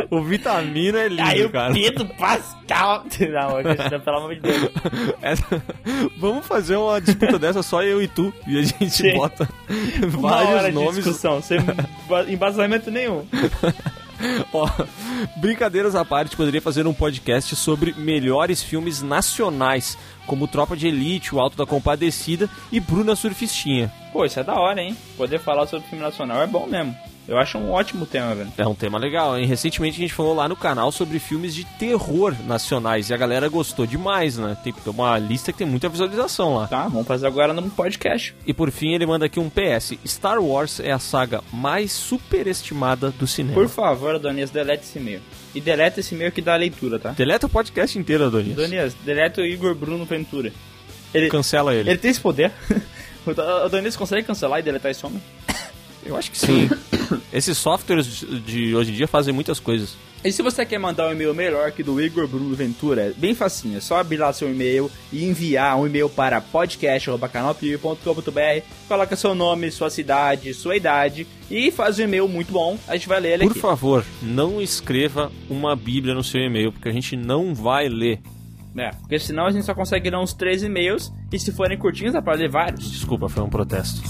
O Vitamina é lindo, Aí o cara. Pedro Pascal. Não, Cristina, pelo amor de Deus. Essa- Vamos fazer uma disputa dessa só eu e tu. E a gente Sim. bota Uma hora vários de nomes. discussão, sem ba- embasamento nenhum. Ó, brincadeiras à parte, poderia fazer um podcast sobre melhores filmes nacionais, como Tropa de Elite, O Alto da Compadecida e Bruna Surfistinha. Pô, isso é da hora, hein? Poder falar sobre filme nacional é bom mesmo. Eu acho um ótimo tema, velho. É um tema legal, hein? Recentemente a gente falou lá no canal sobre filmes de terror nacionais e a galera gostou demais, né? Tem uma lista que tem muita visualização lá. Tá, vamos fazer agora no podcast. E por fim ele manda aqui um PS: Star Wars é a saga mais superestimada do cinema. Por favor, Adonias, delete esse e-mail. E deleta esse e-mail que dá a leitura, tá? Deleta o podcast inteiro, Adonis. Adonias, deleta o Igor Bruno Ventura. Ele, Cancela ele. ele tem esse poder? o Adonias consegue cancelar e deletar esse homem? Eu acho que sim. Esses softwares de hoje em dia fazem muitas coisas. E se você quer mandar um e-mail melhor que do Igor Bruno Ventura, é bem facinho, é só abrir lá seu e-mail e enviar um e-mail para podcast.canalpiuí.com.br, coloca seu nome, sua cidade, sua idade e faz um e-mail muito bom, a gente vai ler ele Por aqui. favor, não escreva uma bíblia no seu e-mail, porque a gente não vai ler. É, porque senão a gente só consegue ler uns três e-mails e se forem curtinhos dá pra ler vários. Desculpa, foi um protesto.